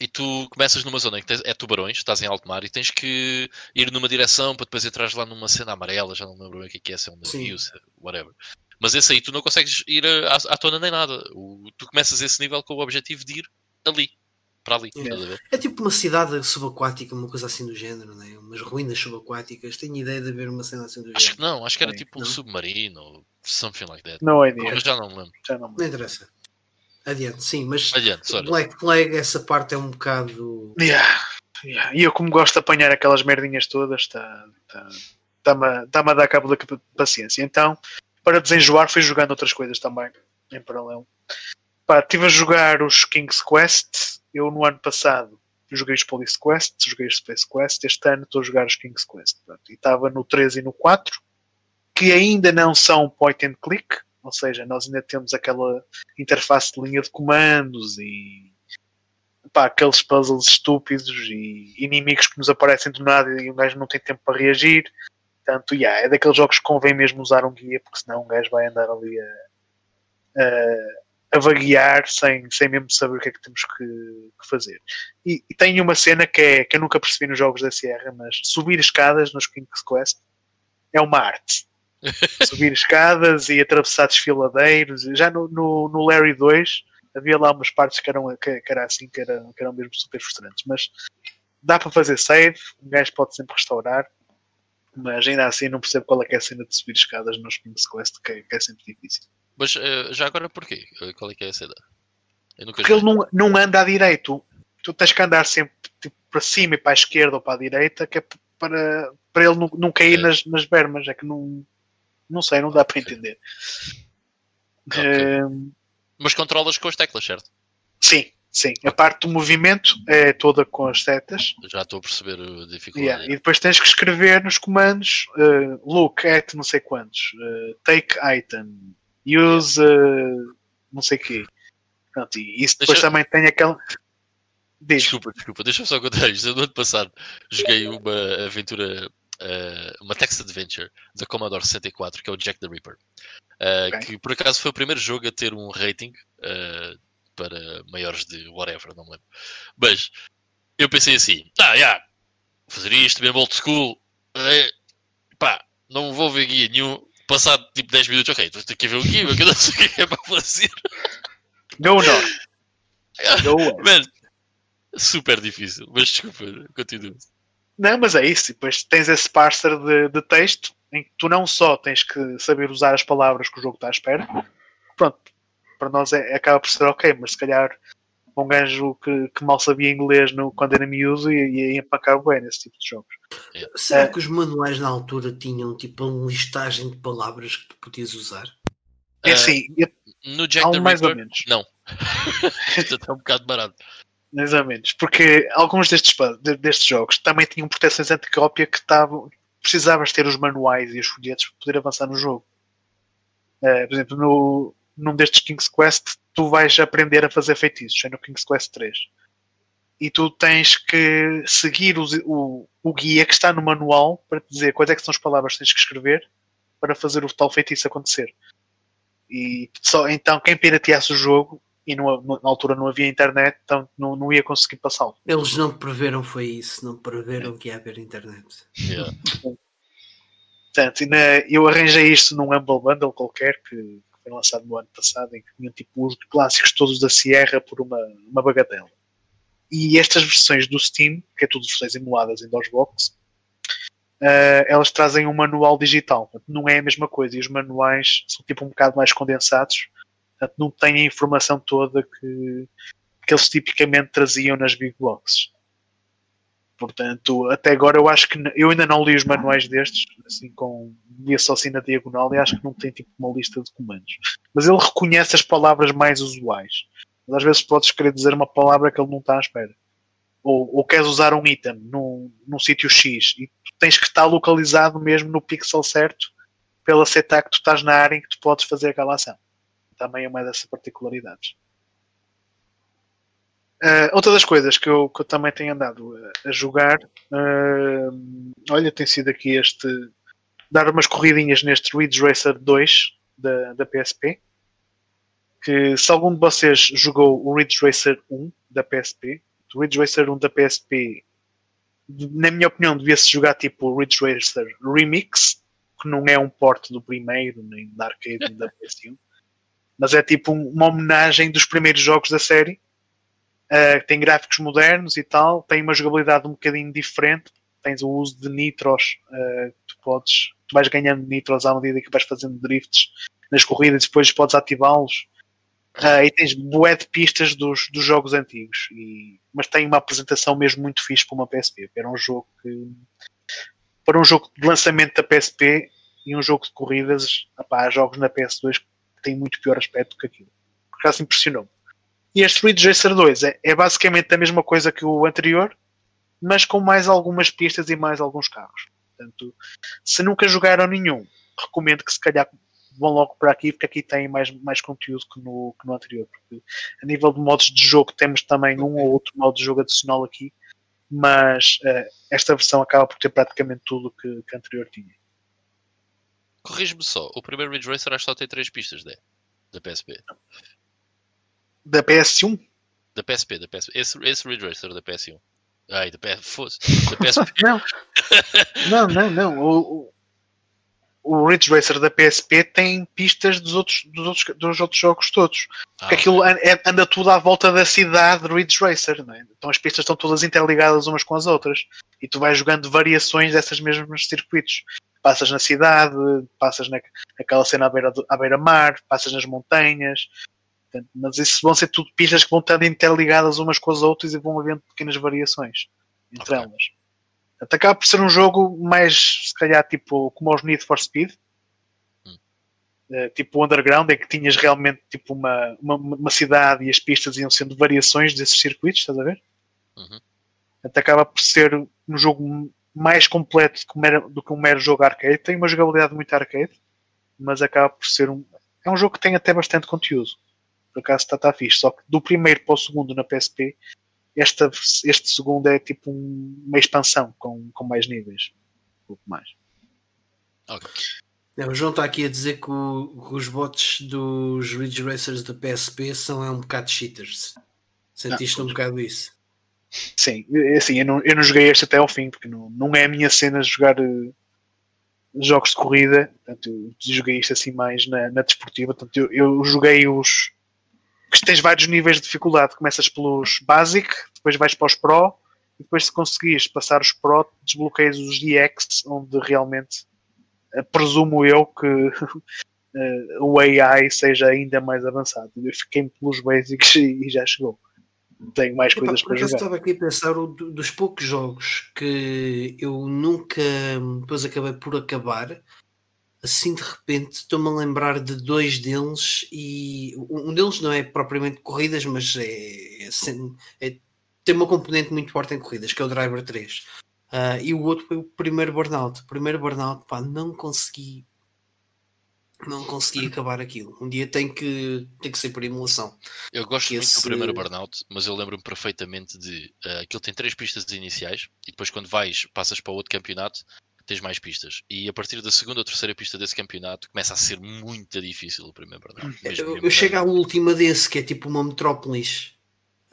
e tu começas numa zona em que tens, é tubarões, estás em alto mar e tens que ir numa direção para depois entrares lá numa cena amarela, já não me lembro bem o que é que é, se é um navio, se é whatever. Mas esse aí tu não consegues ir à, à tona nem nada. O- tu começas esse nível com o objetivo de ir ali, para ali. Ver? É tipo uma cidade subaquática, uma coisa assim do género, né? umas ruínas subaquáticas. Tenho ideia de haver uma cena assim do Acho género. que não, acho que era Sim, tipo um não. submarino ou something like that. Não é idea. Mas já não me lembro. Já não me Não interessa. Adiante, sim, mas Adiante, sorry. Black Flag, essa parte é um bocado. Yeah, yeah. E eu, como gosto de apanhar aquelas merdinhas todas, está tá, tá-me a- tá-me a dar cabo da paciência. Então, para desenjoar, fui jogando outras coisas também, em paralelo. Pá, estive a jogar os King's Quest. Eu, no ano passado, joguei os Police Quest, joguei os Space Quest. Este ano estou a jogar os King's Quest. Pronto, e estava no 3 e no 4, que ainda não são point and click, ou seja, nós ainda temos aquela interface de linha de comandos e pá, aqueles puzzles estúpidos e inimigos que nos aparecem do nada e um gajo não tem tempo para reagir. Portanto, yeah, é daqueles jogos que convém mesmo usar um guia, porque senão um gajo vai andar ali a, a, a vaguear sem, sem mesmo saber o que é que temos que, que fazer. E, e tem uma cena que, é, que eu nunca percebi nos jogos da Sierra, mas subir escadas nos King's Quest é uma arte. subir escadas e atravessar desfiladeiros. Já no, no, no Larry 2 havia lá umas partes que eram, que, que era assim, que eram, que eram mesmo super frustrantes. Mas dá para fazer save, um gajo pode sempre restaurar, mas ainda assim não percebo qual é é a cena de subir escadas nos King's Quest, que é, que é sempre difícil. Mas eh, já agora porquê? Eh, Qual é que é a cena? Porque ele não, não anda à direito. Tu tens que andar sempre tipo, para cima e para a esquerda ou para a direita, que é para, para ele não, não cair É. nas, nas bermas. É que não, não sei, não dá para entender. Ok. Ehm, Mas controlas com as teclas, certo? sim, sim. A parte do movimento é toda com as setas. Já estou a perceber a dificuldade. Yeah, E depois tens que escrever nos comandos eh, look at não sei quantos, eh, take item, use eh, não sei quê. Pronto, e isso depois Deixa- também tem aquela. Diz. Desculpa, desculpa, deixa-me só contar isto. No ano passado joguei uma aventura, eh, uma text adventure da Commodore 64, que é o Jack the Ripper. Eh, Ok. Que por acaso foi o primeiro jogo a ter um rating eh, para maiores de whatever, não me lembro. Mas eu pensei assim: ah, já, vou fazer isto, mesmo old school, eh, pá, não vou ver guia nenhum. Passado tipo 10 minutos, ok, estou aqui a ver o guia, eu não sei o que é para fazer. North. Go west. Mano, super difícil, mas desculpa, continuo. Não, mas é isso. E depois tens esse parser de, de texto em que tu não só tens que saber usar as palavras que o jogo está à espera. Pronto, para nós é, acaba por ser ok, mas se calhar um gajo que, que mal sabia inglês no, quando era miúdo ia, ia empacar bem nesse tipo de jogos. Será É. que os manuais na altura tinham tipo uma listagem de palavras que tu podias usar? É assim, eu- No Jack há the um mais ou Ripper, menos. não. Isto está um bocado barato. Menos. Porque alguns destes, destes jogos também tinham proteções anticópia que estavam. Precisavas ter os manuais e os folhetos para poder avançar no jogo. Eh, por exemplo, no, num destes King's Quest, tu vais aprender a fazer feitiços. É no King's Quest 3. E tu tens que seguir os- o, o guia que está no manual para te dizer quais é são as palavras que tens que escrever para fazer o tal feitiço acontecer. E só então quem pirateasse o jogo e não- na altura não havia internet, então não, não ia conseguir passá-lo. Eles não preveram foi isso, não preveram que ia haver internet. Yeah. Portanto, e na- eu arranjei isto num Humble Bundle qualquer que foi lançado no ano passado, em que tinham tipo os clássicos todos da Sierra por uma, uma bagatela. E estas versões do Steam, que é tudo versões emuladas em DOSBox, uh, elas trazem um manual digital. Não é a mesma coisa. E os manuais são tipo um bocado mais condensados. Portanto, não têm a informação toda que, que eles tipicamente traziam nas big boxes. Portanto, até agora eu acho que eu ainda não li os manuais destes, assim com li só assim na diagonal e acho que não tem tipo uma lista de comandos. Mas ele reconhece as palavras mais usuais. Mas às vezes podes querer dizer uma palavra que ele não está à espera. Ou, ou queres usar um item num, num sítio X e tu tens que estar localizado mesmo no pixel certo pela aceitar que tu estás na área em que tu podes fazer aquela ação. Também é uma dessas particularidades. Uh, outra das coisas que eu, que eu também tenho andado a, a jogar, uh, olha, tem sido aqui este dar umas corridinhas neste Ridge Racer 2 da, da PSP. Que se algum de vocês jogou o Ridge Racer 1 da PSP, o Ridge Racer 1 da PSP, na minha opinião, devia-se jogar tipo o Ridge Racer Remix, que não é um porte do primeiro, nem da arcade, nem da PS1, mas é tipo uma homenagem dos primeiros jogos da série Uh, tem gráficos modernos e tal, tem uma jogabilidade um bocadinho diferente. Tens o uso de nitros, uh, tu podes, tu vais ganhando nitros à medida que vais fazendo drifts nas corridas depois podes ativá-los. Uh, e tens bué de pistas dos, dos jogos antigos, e, mas tem uma apresentação mesmo muito fixe para uma PSP. Era um jogo que, para um jogo de lançamento da PSP e um jogo de corridas, apá, jogos na PS2 têm muito pior aspecto que aquilo. Por acaso impressionou-me. E este Ridge Racer 2 é, é basicamente a mesma coisa que o anterior, mas com mais algumas pistas e mais alguns carros. Portanto, se nunca jogaram nenhum, recomendo que se calhar vão logo para aqui, porque aqui tem mais, mais conteúdo que no, que no anterior. Porque a nível de modos de jogo, temos também um ou outro modo de jogo adicional aqui, mas uh, esta versão acaba por ter praticamente tudo que, que a anterior tinha. Corrige-me só, o primeiro Ridge Racer acho que só tem três pistas, né? Da PSP. Da PS1? Da PSP, da PSP. Esse, esse Ridge Racer da PS1. Ai, da, PS, da PSP. não. não, não, não. O, o Ridge Racer da PSP tem pistas dos outros, dos outros, dos outros jogos todos. Porque ah, aquilo okay. É, anda tudo à volta da cidade do Ridge Racer. Não é? Então as pistas estão todas interligadas umas com as outras. E tu vais jogando variações dessas mesmas circuitos. Passas na cidade, passas na, naquela cena à beira-mar, à beira -mar, passas nas montanhas, Portanto, mas isso vão ser tudo pistas que vão estar interligadas umas com as outras e vão havendo pequenas variações entre okay. elas. Portanto, acaba por ser um jogo mais, se calhar, tipo como os Need for Speed, hum. uh, tipo Underground, em que tinhas realmente tipo uma, uma, uma, cidade e as pistas iam sendo variações desses circuitos, estás a ver? Uhum. Portanto, acaba por ser um jogo mais completo do que, um mero, jogo arcade. Tem uma jogabilidade muito arcade, mas acaba por ser um. É um jogo que tem até bastante conteúdo por acaso está, está fixe. Só que do primeiro para o segundo na PSP, esta, este segundo é tipo um, uma expansão com, com mais níveis. Um pouco mais. Okay. o João está aqui a dizer que, o, que os bots dos Ridge Racers da PSP são é um bocado cheaters. Sentiste não, um bocado isso? Sim, assim, eu não, eu não joguei este até ao fim, porque não, não é a minha cena jogar uh, jogos de corrida. Portanto, eu joguei isto assim mais na, na desportiva. Portanto, eu, eu joguei os, que tens vários níveis de dificuldade. Começas pelos Basic, depois vais para os Pro, e depois se conseguires passar os Pro, desbloqueias os EX, onde realmente uh, presumo eu que uh, o AI seja ainda mais avançado. Eu fiquei pelos Basics e, e já chegou. Tenho mais Epa, coisas para jogar. estava aqui a pensar dos poucos jogos que eu nunca depois acabei por acabar assim de repente estou-me a lembrar de dois deles e um deles não é propriamente corridas, mas é, é, é tem uma componente muito forte em corridas, que é o Driver 3. Uh, ah, e o outro foi o primeiro Burnout. O primeiro Burnout, pá, não consegui não consegui acabar aquilo. Um dia tem que, tem que ser por emulação. Eu gosto muito do primeiro Burnout, mas eu lembro-me perfeitamente de uh, aquilo tem três pistas iniciais e depois quando vais, passas para outro campeonato, tens mais pistas. E a partir da segunda ou terceira pista desse campeonato começa a ser muito difícil o primeiro burnout. Eu, eu chego à última desse, que é tipo uma metrópolis.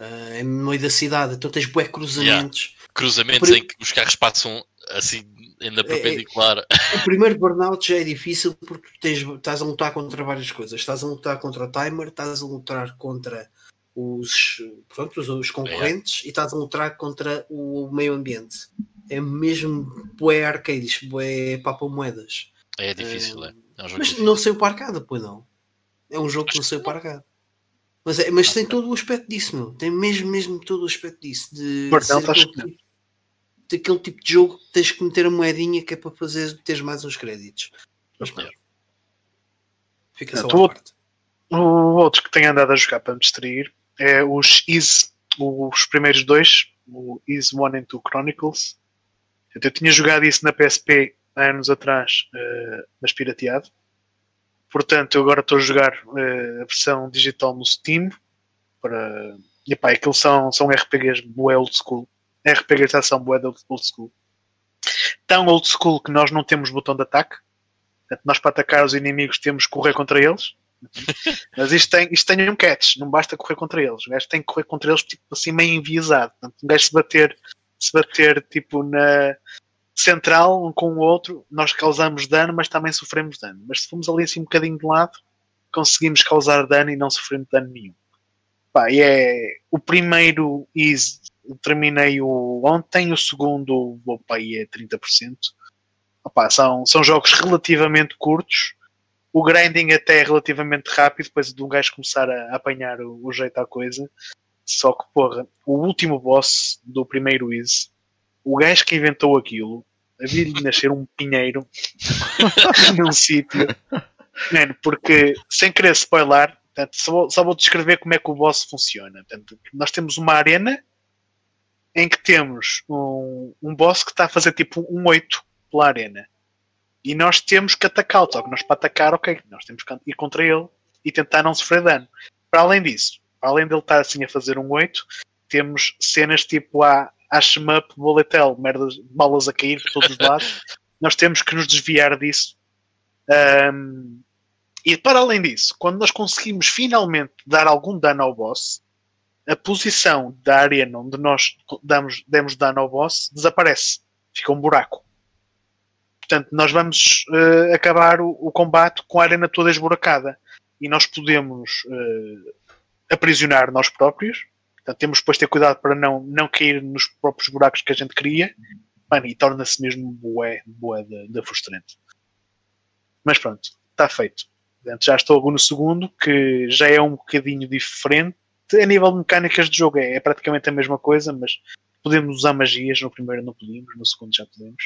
Uh, em meio da cidade, então tens bué cruzamentos. Yeah. Cruzamentos em que os carros passam assim, ainda perpendicular. É, é, o primeiro burnout já é difícil porque tens, estás a lutar contra várias coisas. Estás a lutar contra o timer, estás a lutar contra os, pronto, os, os concorrentes é. e estás a lutar contra o meio ambiente. É mesmo bué arcades, bué papa moedas. É difícil, é. é um mas difícil. não sei o parcada, pois não. É um jogo que não sei o parcada. Mas, é, mas tem todo o aspecto disso, meu. Tem mesmo, mesmo todo o aspecto disso. De, Perdão, de aquele, tipo, de aquele tipo de jogo que tens que meter a moedinha que é para fazer teres mais uns créditos. Mas pronto. Fica só parte. O outro que tenho andado a jogar para me distrair é os Is, os primeiros dois, o Is One and Two Chronicles. Eu tinha jogado isso na PSP há anos atrás, uh, mas pirateado. Portanto, eu agora estou a jogar uh, a versão digital no Steam. Para... E pá, aquilo são, são RPGs bué old school. RPGs de ação bué old school. Tão old school que nós não temos botão de ataque. Portanto, nós para atacar os inimigos temos que correr contra eles. Mas isto tem, isto tem um catch, não basta correr contra eles. O gajo tem que correr contra eles tipo assim meio enviesado. Portanto, um gajo se bater, se bater tipo na, central um com o outro, nós causamos dano, mas também sofremos dano. Mas se formos ali assim um bocadinho de lado, conseguimos causar dano e não sofremos dano nenhum. Pá, e é o primeiro is terminei o ontem, o segundo vou aí é 30%. Opa, são, são jogos relativamente curtos. O grinding até é relativamente rápido, depois de um gajo começar a, apanhar o, o jeito à coisa. Só que, porra, o último boss do primeiro Is o gajo que inventou aquilo havia-lhe nascer um pinheiro num sítio. Mano, porque, sem querer spoiler, portanto, só, vou, só vou descrever como é que o boss funciona. Portanto, nós temos uma arena em que temos um, um boss que está a fazer tipo um 8 pela arena. E nós temos que atacá-lo. Só que nós para atacar, ok, nós temos que ir contra ele e tentar não sofrer dano. Para além disso, para além dele estar assim a fazer um 8, temos cenas tipo a há bullet hell, merdas, balas a cair por todos os lados. nós temos que nos desviar disso. Um, e para além disso, quando nós conseguimos finalmente dar algum dano ao boss, a posição da arena onde nós damos, demos dano ao boss desaparece. Fica um buraco. Portanto, nós vamos uh, acabar o, o, combate com a arena toda esburacada. E nós podemos uh, aprisionar nós próprios, Portanto, temos depois de ter cuidado para não, não cair nos próprios buracos que a gente cria. Mano, e torna-se mesmo boé, boé da frustrante. Mas pronto, está feito. Portanto, já estou no segundo, que já é um bocadinho diferente. A nível de mecânicas de jogo é, é praticamente a mesma coisa, mas podemos usar magias. No primeiro não podíamos, no segundo já podemos.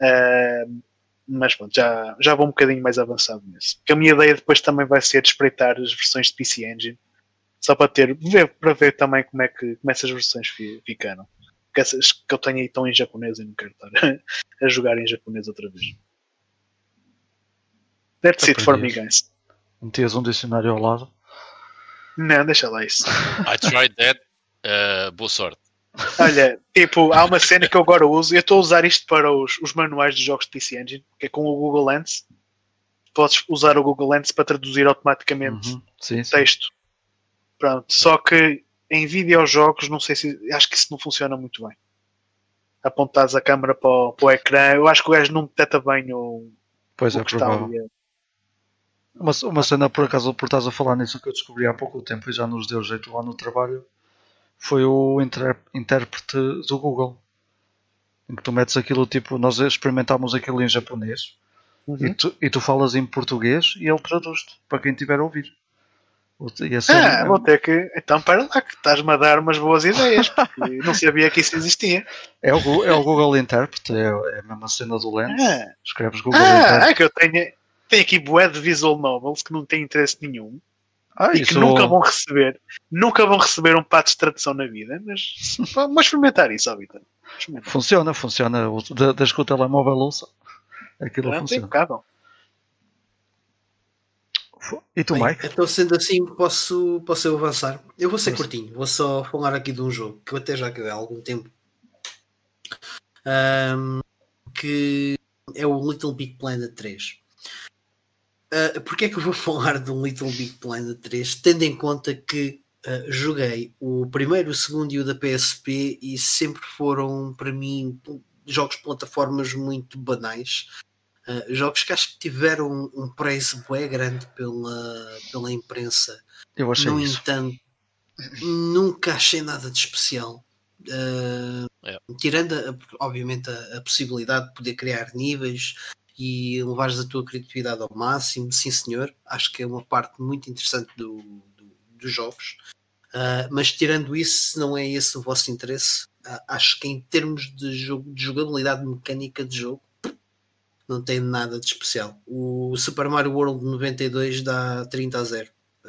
Uh, mas pronto, já, já vou um bocadinho mais avançado nisso. Porque a minha ideia depois também vai ser de espreitar as versões de PC Engine só para ter, ver, para ver também como é que como essas versões ficaram. Porque essas que eu tenho aí estão em japonês e não quero estar a jogar em japonês outra vez. That's it for me, guys. Metias um dicionário ao lado? Não, deixa lá isso. I tried that. Uh, boa sorte. Olha, tipo, há uma cena que eu agora uso, eu estou a usar isto para os, os manuais de jogos de PC Engine, que é com o Google Lens. Podes usar o Google Lens para traduzir automaticamente uhum, sim, texto sim. Pronto, só que em videojogos, não sei se. Acho que isso não funciona muito bem. Apontares a câmera para o, para o ecrã, eu acho que o gajo não detecta bem o. Pois o é, provável. Uma, uma cena, por acaso, por estás a falar nisso que eu descobri há pouco tempo e já nos deu jeito lá no trabalho, foi o intérprete do Google. Em que tu metes aquilo tipo, nós experimentámos aquilo em japonês uhum. e, tu, e tu falas em português e ele traduz-te para quem estiver a ouvir. Ah, vou ter que. Então, para lá, que estás-me a dar umas boas ideias. não sabia que isso existia. É o, é o Google Interpret, é, é a mesma cena do Lens. Ah. Escreves Google ah, Interpret. É que eu tenho, tenho aqui bué de visual novels que não têm interesse nenhum. Ah, e que nunca vão receber, nunca vão receber um pato de tradução na vida, mas vamos experimentar isso, ó, Vitor. Funciona, funciona. Desde que o telemóvel ouça, aquilo Não, funciona. Impecável. E tu, Bem, Mike? Então, sendo assim, posso, posso eu avançar. Eu vou ser curtinho, vou só falar aqui de um jogo que eu até já acabei há algum tempo. Um, que é o Little Big Planet 3. Uh, Porquê é que eu vou falar de um Little Big Planet 3? Tendo em conta que uh, joguei o primeiro, o segundo e o da PSP e sempre foram para mim jogos de plataformas muito banais. Uh, jogos que acho que tiveram um, preço bem grande pela, pela imprensa. Eu achei no isso. entanto, nunca achei nada de especial. Uh, É. Tirando, a- obviamente, a, a possibilidade de poder criar níveis e levares a tua criatividade ao máximo, sim senhor, acho que é uma parte muito interessante do, do- dos jogos. Uh, mas tirando isso, se não é esse o vosso interesse, uh, acho que em termos de, jogo, de jogabilidade mecânica de jogo, não tem nada de especial. O Super Mario World 92 dá 30 a 0 uh,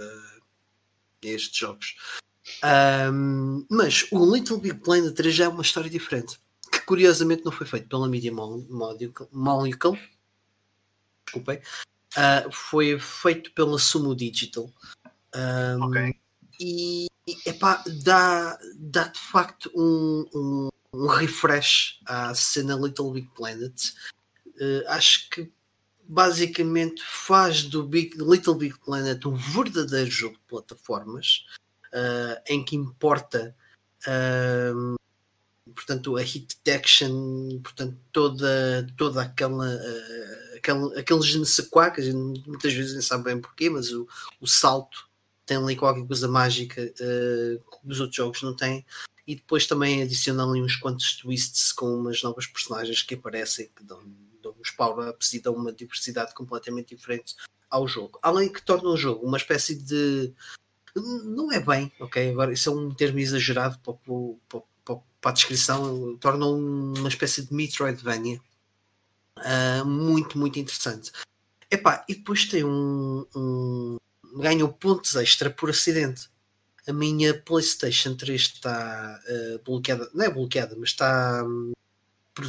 a estes jogos. Um, mas o Little Big Planet 3 já é uma história diferente, que curiosamente não foi feito pela Media Mol- Molecule, desculpem, uh, foi feito pela Sumo Digital. Um, Ok. E epá, dá, dá de facto um, um, um refresh à cena Little Big Planet. Uh, acho que basicamente faz do Big, Little Big Planet um verdadeiro jogo de plataformas uh, em que importa um, portanto a hit detection portanto toda, toda aquela uh, aquele, aquele je ne sais quoi, que a gente muitas vezes nem sabe bem porquê mas o, o salto tem ali qualquer coisa mágica uh, que os outros jogos não têm. E depois também adiciona ali uns quantos twists com umas novas personagens que aparecem que dão, uns power-ups e dão uma diversidade completamente diferente ao jogo. Além que torna o jogo uma espécie de não é bem, ok? Agora isso é um termo exagerado para, para, para, para a descrição, torna uma espécie de Metroidvania uh, muito, muito interessante. Epá, e depois tem um, um pontos extra por acidente. A minha PlayStation 3 está uh, bloqueada, não é bloqueada, mas está um,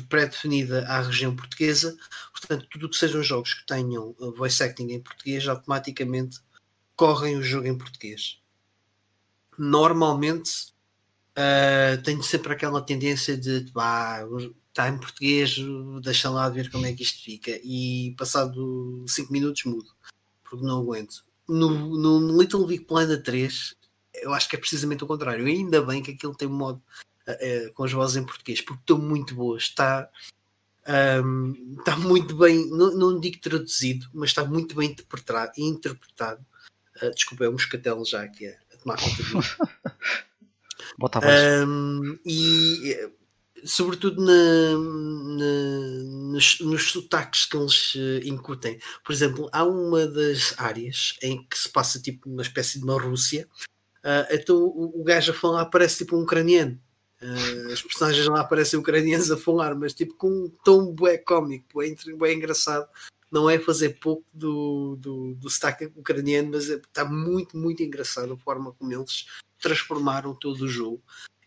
pré-definida à região portuguesa. Portanto, tudo que sejam jogos que tenham voice acting em português, automaticamente correm o jogo em português. Normalmente uh, tenho sempre aquela tendência de ah, está em português, deixa lá ver como é que isto fica. E passado 5 minutos mudo, porque não aguento. No, no Little Big Planet 3, eu acho que é precisamente o contrário. Ainda bem que aquilo tem um modo uh, uh, com as vozes em português, porque estão muito boas. Está, um, está muito bem, não, não digo traduzido, mas está muito bem interpretado. interpretado. Uh, desculpa, é um moscatel já que é a tomar conta de mim. Bota um, e sobretudo na, na, nos, nos sotaques que eles incutem. Por exemplo, há uma das áreas em que se passa tipo uma espécie de uma Rússia, uh, então o, o gajo a falar parece tipo um ucraniano. Uh, as personagens lá parecem ucranianos a falar, mas tipo com um tom bué cómico, bué, engraçado. Não é fazer pouco do, do, do sotaque ucraniano, mas está muito, muito engraçado a forma como eles transformaram todo o jogo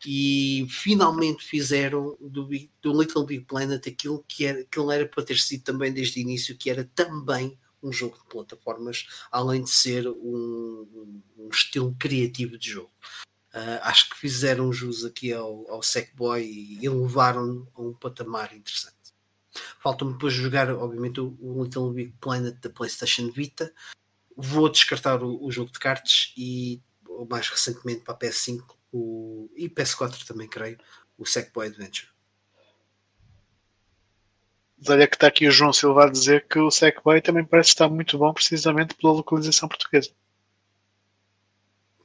e finalmente fizeram do, do, Little Big Planet aquilo que, era, que ele era para ter sido também desde o início, que era também um jogo de plataformas, além de ser um, um estilo criativo de jogo. Uh, acho que fizeram jus aqui ao, ao Sackboy e elevaram a um patamar interessante. Falta-me depois jogar, obviamente, o, Little Big Planet da PlayStation Vita. Vou descartar o, o jogo de cartas e mais recentemente para a PS5 o, e PS4 também, creio, o Sackboy Adventure. Olha que está aqui o João Silva a dizer que o Sackboy também parece estar muito bom precisamente pela localização portuguesa.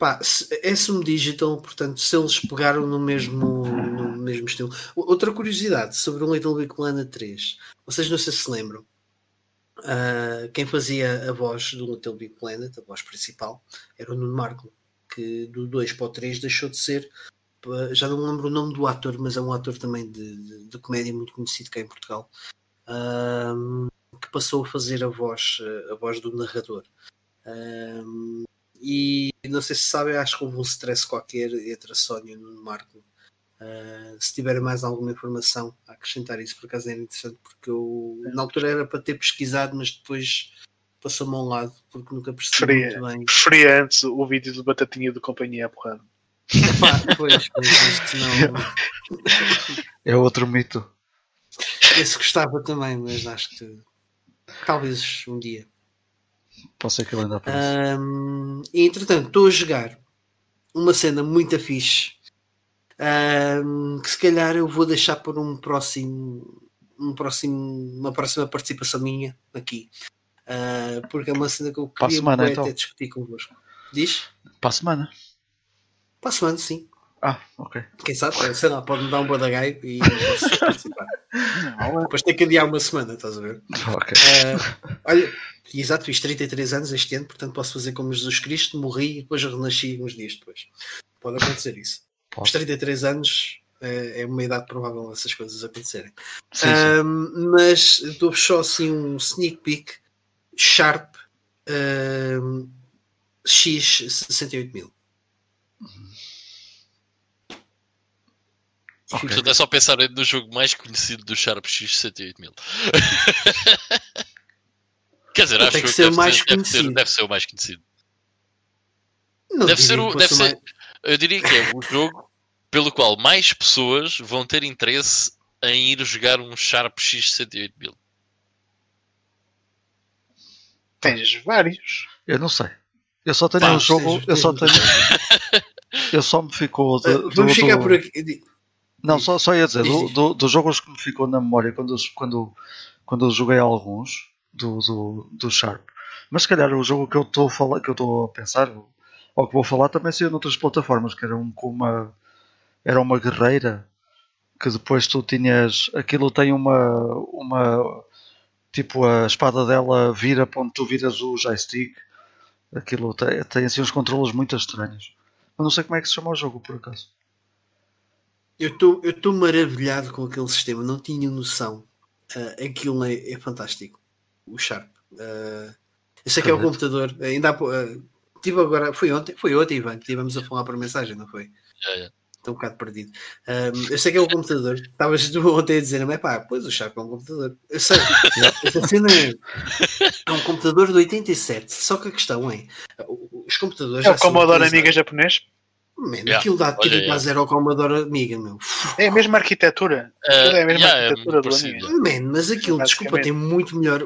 Pá, é Sumo Digital, portanto, se eles pegaram no mesmo, no mesmo estilo. Outra curiosidade sobre o Little Big Planet 3, vocês não sei se lembram, uh, quem fazia a voz do Little Big Planet, a voz principal, era o Nuno Marco que do 2 para o 3 deixou de ser. Já não me lembro o nome do ator, mas é um ator também de, de, de comédia muito conhecido cá em Portugal, um, que passou a fazer a voz, a voz do narrador. Um, e não sei se sabem, acho que houve um stress qualquer entre a Sónia e o Nuno Marco. Uh, se tiverem mais alguma informação a acrescentar isso, por acaso era interessante, porque eu na altura era para ter pesquisado, mas depois passou-me ao lado porque nunca percebi Preferia, muito bem. Preferia antes o vídeo do Batatinha do Companhia a porrada. Epá, pois, pois, não. É outro mito. Esse gostava também, mas acho que talvez um dia. Pode ser que ele ainda apareça. Um, e entretanto, estou a jogar uma cena muito fixe ahm, que se calhar eu vou deixar para um próximo, um próximo uma próxima participação minha aqui. Ah, porque é uma cena que eu queria semana, então. até discutir convosco. Diz? Para a semana. Para a semana, sim. Ah, ok. Quem sabe, sei lá, pode-me dar um badagaio e eu posso participar. Não, é- Depois tem que adiar uma semana, estás a ver? Ok. Uh, olha, exato, fiz 33 anos este ano, portanto posso fazer como Jesus Cristo, morri e depois renasci uns dias depois. Pode acontecer isso. Pode. Os 33 anos eh, é uma idade provável essas coisas acontecerem. Sim, sim. Mas dou só assim um sneak peek Sharp um, X68000. Okay. Portanto, é só pensar no jogo mais conhecido do Sharp X68000. Quer dizer, acho que, ser deve, mais conhecido. Deve, deve ser o mais conhecido. Não deve ser, o, deve ser, Eu diria que é o jogo pelo qual mais pessoas vão ter interesse em ir jogar um Sharp X68000. Tens vários. Eu não sei. Eu só tenho Pá, um jogo. Eu só tenho. eu só me ficou. De, Vamos do, chegar do... por aqui. Não, só, só ia dizer, Diz, do, do- dos jogos que me ficou na memória quando, eu- quando, quando eu joguei alguns do, do, do Sharp, mas se calhar o jogo que eu estou a falar, que eu estou a pensar, ou que vou falar, também saiu noutras plataformas, que era um com uma era uma guerreira que depois tu tinhas aquilo tem uma uma tipo a espada dela vira para onde tu viras o joystick. Aquilo tem, tem assim uns controles muito estranhos. Eu não sei como é que se chama o jogo por acaso Eu estou eu estou maravilhado com aquele sistema, não tinha noção. Ah, aquilo é, é fantástico. O Sharp. Ah, eu sei que é o computador. Ainda há, ah, tive agora, foi ontem, foi ontem, Ivan, que estivemos a falar por mensagem, não foi? Já, já. Estou um bocado perdido. Ah, eu sei que é o computador. Estavas ontem a dizer, mas pá, pois o Sharp é um computador. Eu sei. Essa cena é, é um computador de 87. Só que a questão é, os computadores É o Commodore Amiga japonês. Man, Yeah, aquilo dá olha, tipo yeah. a zero ao Commodore Amiga, meu. É a mesma arquitetura. Ah, é a mesma já, é arquitetura muito do. Amiga. Man, mas aquilo, desculpa, tem muito melhor.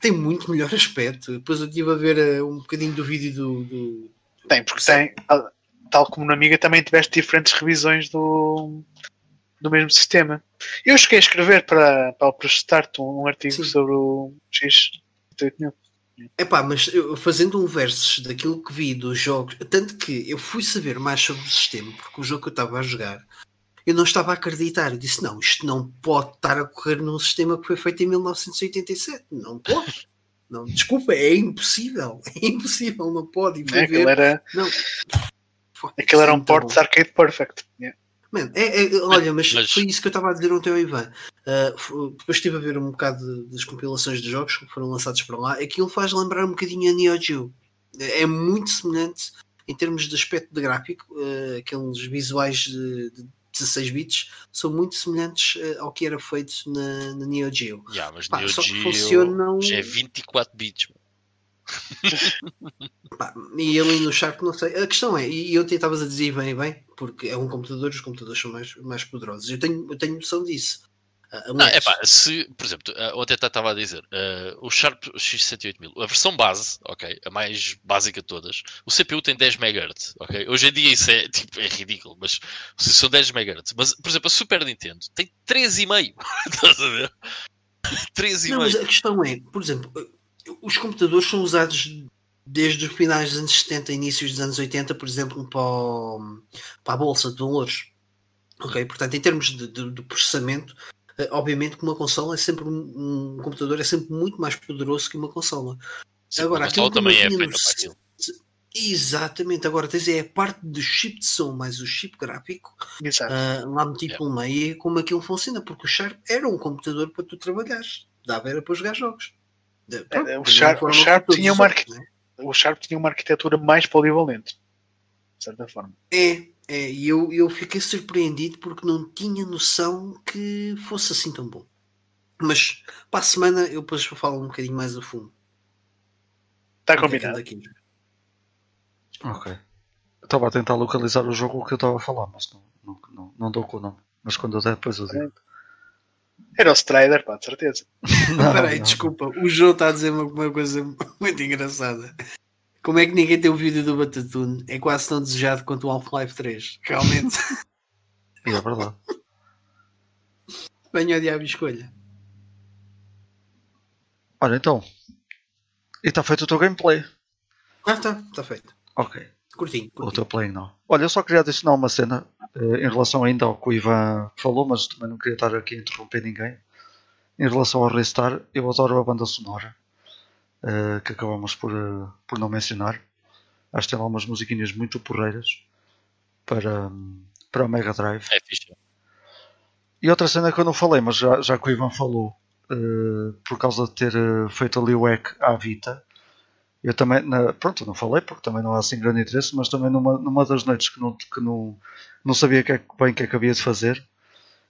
Tem muito melhor aspecto. Depois eu estive a ver eh, um bocadinho do vídeo do. do- Tem, porque tem, tal- como na Amiga, também tiveste diferentes revisões do, do mesmo sistema. Eu cheguei a escrever para, para o Prestart um, um artigo Sim. sobre o X8000. Epá, mas eu, fazendo um versus daquilo que vi dos jogos, tanto que eu fui saber mais sobre o sistema, porque o jogo que eu estava a jogar, eu não estava a acreditar. Eu disse: não, isto não pode estar a correr num sistema que foi feito em 1987. Não pode. Não, desculpa, é impossível. É impossível, não pode. Né? Aquilo era, Não. aquilo era um port de Arcade Perfect. Yeah. Man, é, é, olha, mas, Mas- foi isso que eu estava a dizer ontem ao Ivan. Uh, depois estive a ver um bocado das compilações de jogos que foram lançados para lá. Aquilo faz lembrar um bocadinho a Neo Geo. É é muito semelhante em termos de aspecto de gráfico. uh, aqueles visuais de, de 16 bits são muito semelhantes uh, ao que era feito na, na Neo Geo. Já, mas Pá, Neo só que Geo funcionam- já é 24 bits. Pá, e ali no Shark, não sei. A questão é, e ontem estavas a dizer bem, bem, porque é um computador, os computadores são mais, mais poderosos. Eu tenho, eu tenho noção disso. Uh, Não, é pá, se, por exemplo, ah, ontem estava a dizer, ah, o Sharp X68000, a versão base, ok, a mais básica de todas, o CPU tem 10 MHz, ok? Hoje em dia isso é, tipo, é ridículo, mas se são 10 MHz. Mas, por exemplo, a Super Nintendo tem 3,5, estás a ver? 3,5. Não, mas a questão é, por exemplo, os computadores são usados desde os finais dos anos 70, inícios dos anos 80, por exemplo, para, o- para a bolsa de valores. Ok? Portanto, em termos de, de- de processamento, eh, obviamente que uma consola é sempre um, um computador é sempre muito mais poderoso que uma consola. Sim, agora, a consola aquilo que também é tinha feita. Exatamente, agora tens é a parte do chip de som mais o chip gráfico Exato. ah, lá metido pelo meio e como aquilo funciona, porque o Sharp era um computador para tu trabalhares, dava era para jogar jogos. De- É, o Sharp- o Sharp tinha uma né? O Sharp tinha uma arquitetura mais polivalente. De certa forma. É, é, e eu, eu fiquei surpreendido porque não tinha noção que fosse assim tão bom. Mas para a semana eu depois falo um bocadinho mais a fundo. Está combinado. aqui. Ok. Estava a tentar localizar o jogo que eu estava a falar, mas não, não, não, não dou com o nome. Mas quando eu der, depois eu digo. Era o Strider, pá, de certeza. Não, Espera aí, não. desculpa, o João está a dizer uma, uma coisa muito engraçada. Como é que ninguém tem o vídeo do Batatune? É quase tão desejado quanto o Half-Life 3. Realmente. É verdade. Venha ao diabo escolha. Ora então. E está feito o teu gameplay. Ah, está, está feito. Ok. Curtinho, O curtinho. teu play não. Olha, eu só queria adicionar uma cena em relação ainda ao que o Ivan falou, mas também não queria estar aqui a interromper ninguém. Em relação ao Restar, eu adoro a banda sonora eh, que acabamos por, eh, por não mencionar. Acho que tem lá umas musiquinhas muito porreiras para, para o Mega Drive. É fixe. E outra cena que eu não falei, mas já, já que o Ivan falou, eh, por causa de ter eh, feito ali o hack à Vita, eu também, na- pronto, não falei porque também não há assim grande interesse, mas também numa, numa das noites que não, que não, não sabia que é bem o que é que havia de fazer,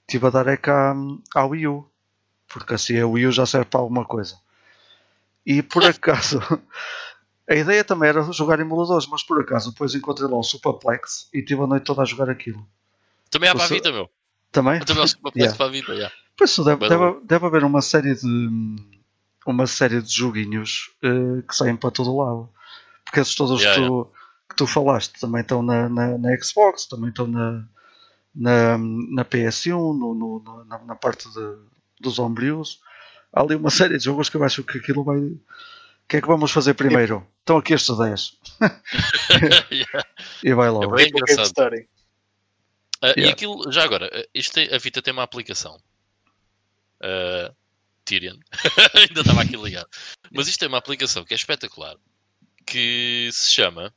estive a dar hack à, à Wii U, porque assim a Wii U já serve para alguma coisa. E por acaso, a ideia também era jogar emuladores, mas por acaso depois encontrei lá o Superplex e tive a noite toda a jogar aquilo. Também há para a vida, meu. Também? Também há Superplex Yeah. para a vida, yeah. Pois deve, deve, deve haver uma série de uma série de joguinhos eh, que saem para todo lado. Porque esses todos Yeah, que, tu, que tu falaste também estão na, na, na Xbox, também estão na, na, na PS1, no, no- na, na parte de, dos homebrews. Há ali uma série de jogos que eu acho que aquilo vai. O que é que vamos fazer primeiro? Estão aqui estes 10. Yeah. E vai É logo. bem Tipo Game engraçado. Story. Ah, E Yeah. aquilo, já agora, ah, isto tem- a Vita tem uma aplicação. Ah, Tyrion. Ainda estava aqui ligado. Mas isto tem uma aplicação que é espetacular. Que se chama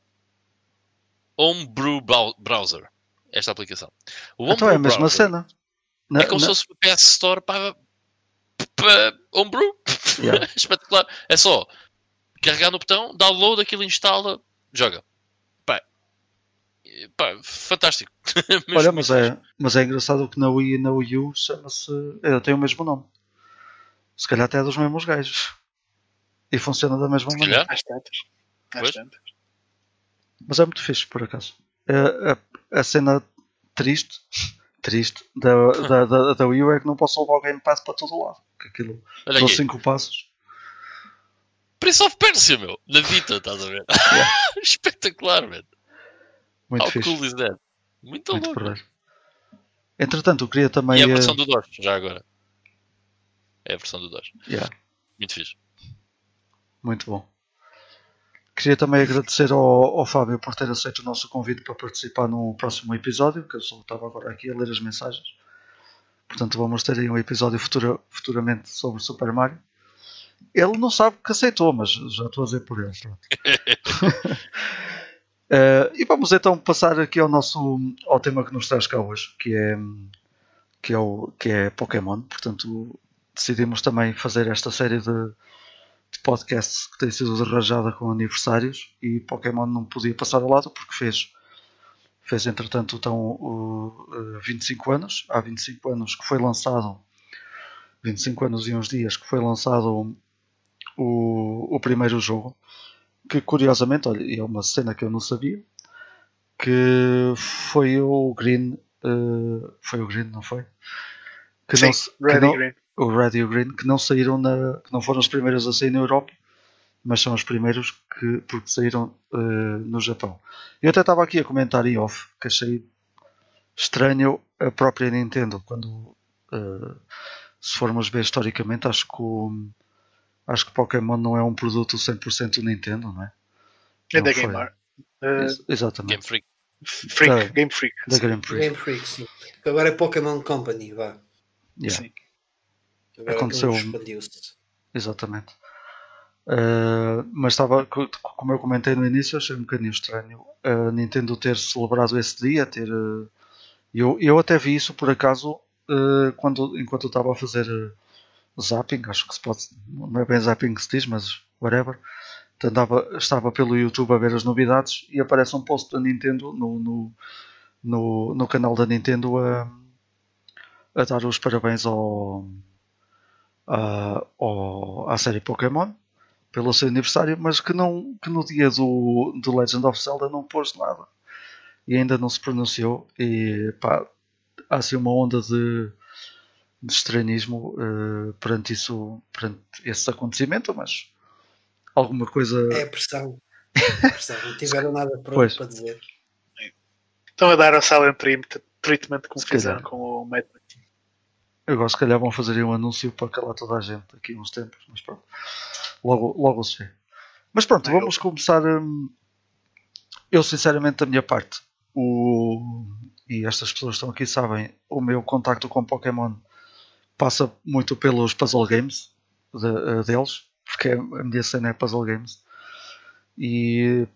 Homebrew Browser. Esta aplicação. O Então é a mesma cena. Na- É como se na- fosse o PS Store para, para Homebrew. Yeah. espetacular. É só carregar no botão, download, aquilo instala, joga. Pá, pá fantástico. Olha, mas muito é, mas é engraçado que na Wii e na Wii U chama-se. é, tem o mesmo nome. Se calhar até é dos mesmos gajos. E funciona da mesma Se maneira. calhar. Às tantas. Às Pois. tantas. Mas é muito fixe, por acaso. É, a, a cena triste, triste da, da, da, da Wii U é que não posso levar o Game Pass para todo lado. Que aquilo Olha dou 5 passos. Prince of Persia, meu. Na Vita, estás a ver? Espetacular, man. Muito How fixe. cool is that? Muito, muito louco. Entretanto, eu queria também. E a eh, versão do DOS, já agora. É a versão do DOS. yeah, Muito fixe. muito bom. Queria também agradecer ao, ao Fábio por ter aceito o nosso convite para participar no próximo episódio, que eu só estava agora aqui a ler as mensagens. Portanto, vamos ter aí um episódio futura, futuramente sobre Super Mario. Ele não sabe que aceitou, mas já estou a dizer por ele. Eh, e vamos então passar aqui ao nosso ao tema que nos traz cá hoje, que é, que é, o, que é Pokémon. Portanto, decidimos também fazer esta série de, de podcasts que tem sido derrajada com aniversários e Pokémon não podia passar ao lado porque fez fez entretanto então o, eh, 25 anos há 25 anos que foi lançado 25 anos e uns dias que foi lançado o, o primeiro jogo que curiosamente olha, é uma cena que eu não sabia que foi o Green eh, foi o Green não foi que Sim, não, que não- Green. O Red e o Green que não saíram na, que não foram os primeiros a sair na Europa, mas são os primeiros que porque saíram eh, no Japão. Eu até estava aqui a comentar em off que achei estranho a própria Nintendo quando eh, se formos ver historicamente acho que o, acho que Pokémon não é um produto 100% Nintendo, não é? É da. Game Art. Uh, Ex- Exatamente. Game Freak. Freak, Da- Game Freak. Da Grand Prix. Game Freak, sim. Agora é Pokémon Company, vá. Yeah. Sim. Agora Aconteceu expandiu-se. Exatamente. Uh, mas estava, co- como eu comentei no início, achei um bocadinho estranho a Nintendo ter celebrado esse dia. Ter, uh, eu, eu até vi isso por acaso uh, quando, enquanto eu estava a fazer uh, zapping. Acho que se pode, não é bem zapping que se diz, mas whatever. Andava, estava pelo YouTube a ver as novidades e aparece um post da Nintendo no, no, no, no canal da Nintendo a, a dar os parabéns ao, a- ao- à série Pokémon pelo seu aniversário, mas que, não, que no dia do, do Legend of Zelda não pôs nada e ainda não se pronunciou. E pá, há assim uma onda de, de estranhismo eh, perante, isso, perante esse acontecimento, mas alguma coisa. É a pressão. É a pressão. Não tiveram nada pronto Pois. para dizer. Estão a dar ao Silent treatment como Se fizeram com o Mad Eu gosto, se calhar vão fazer aí um anúncio para calar toda a gente aqui uns tempos, mas pronto. Logo, logo se vê. Mas pronto, vamos começar. hum, eu, sinceramente, da minha parte, o, e estas pessoas que estão aqui sabem, o meu contacto com Pokémon passa muito pelos puzzle games de- eh, deles, porque a minha cena é puzzle games. E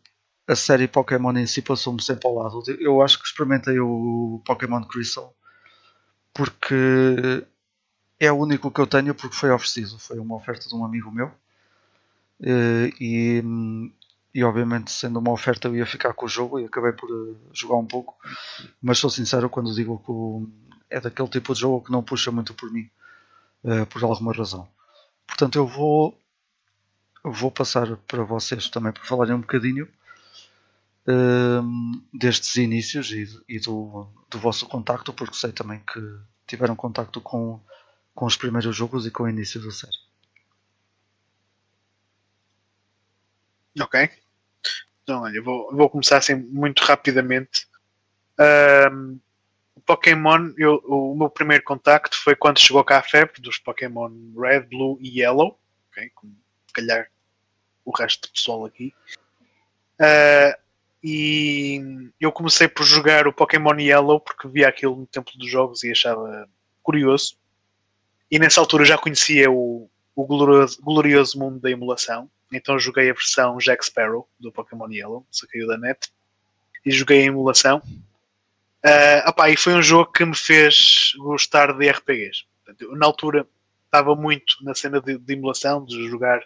a série Pokémon em si passou-me sempre ao lado. Eu acho que experimentei o Pokémon Crystal porque é o único que eu tenho porque foi oferecido. Foi uma oferta de um amigo meu. Eh, E, e obviamente, sendo uma oferta, eu ia ficar com o jogo e acabei por eh, jogar um pouco. Mas sou sincero quando digo que é daquele tipo de jogo que não puxa muito por mim, eh, por alguma razão. Portanto, eu vou, vou passar para vocês também para falarem um bocadinho destes inícios e, e do, do vosso contacto, porque sei também que tiveram contacto com, com os primeiros jogos e com o início da série. Ok. Então, olha, vou, vou começar assim muito rapidamente. O Pokémon, eu- o meu primeiro contacto foi quando chegou cá a febre dos Pokémon Red, Blue e Yellow. ok? Como se calhar o resto do pessoal aqui. Ah, e eu comecei por jogar o Pokémon Yellow porque via aquilo no Templo dos Jogos e achava curioso. E nessa altura já conhecia o, o glorioso, glorioso mundo da emulação. Então joguei a versão Jack Sparrow do Pokémon Yellow, saquei da net, e joguei a emulação. Ah, opá, e foi um jogo que me fez gostar de RPGs. Na altura estava muito na cena de, de emulação, de jogar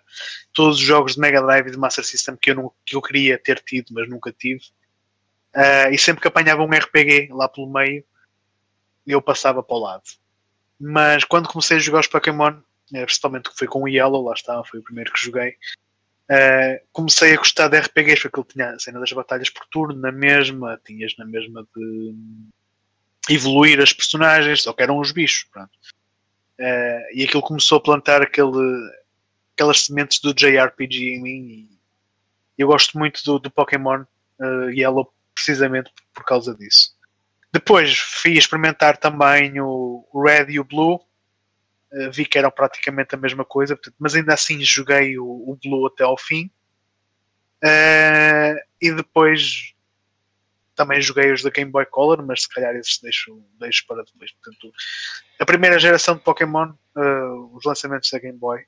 todos os jogos de Mega Drive e de Master System que eu, não, que eu queria ter tido, mas nunca tive. Ah, e sempre que apanhava um RPG lá pelo meio, eu passava para o lado. Mas quando comecei a jogar os Pokémon, eh, principalmente que foi com o Yellow, lá está, foi o primeiro que joguei, Uh, comecei a gostar de RPGs porque ele tinha a cena das batalhas por turno na mesma, tinhas na mesma de evoluir as personagens, só que eram os bichos. Pronto. Uh, e aquilo começou a plantar aquele, aquelas sementes do JRPG em mim e eu gosto muito do, do Pokémon uh, Yellow precisamente por causa disso. Depois fui experimentar também o Red e o Blue Uh, vi que eram praticamente a mesma coisa, portanto, mas ainda assim joguei o, o Blue até ao fim. Uh, e depois também joguei os da Game Boy Color, mas se calhar esses deixo, deixo para depois. Portanto, a primeira geração de Pokémon, uh, os lançamentos da Game Boy,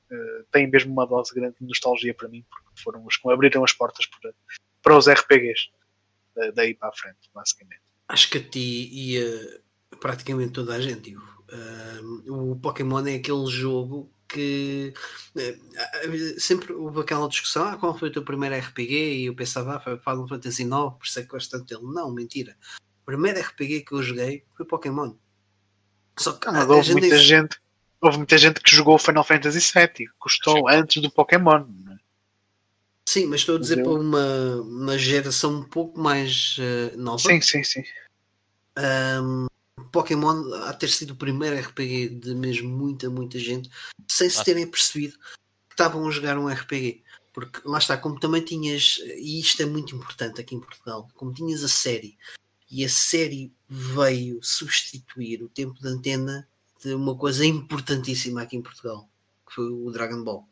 têm mesmo uma dose grande de nostalgia para mim, porque foram os que me abriram as portas para, para os RPGs daí para a frente, basicamente. Acho que a ti e praticamente toda a gente. Uh, o Pokémon é aquele jogo que uh, sempre houve aquela discussão: ah, qual foi o teu primeiro RPG? E eu pensava, ah, foi Final Fantasy IX, por isso é que gosto tanto dele. Não, mentira. O primeiro RPG que eu joguei foi Pokémon. Só que ah, houve, muita disse... gente, houve muita gente que jogou Final Fantasy VII Sim. antes do Pokémon. Sim, mas estou a dizer para uma, uma geração um pouco mais uh, nova. Sim, sim, sim. Um, Pokémon a ter sido o primeiro RPG de mesmo muita, muita gente, sem se terem percebido que estavam a jogar um RPG. Porque lá está, como também tinhas, e isto é muito importante aqui em Portugal, como tinhas a série, e a série veio substituir o tempo de antena de uma coisa importantíssima aqui em Portugal, que foi o Dragon Ball.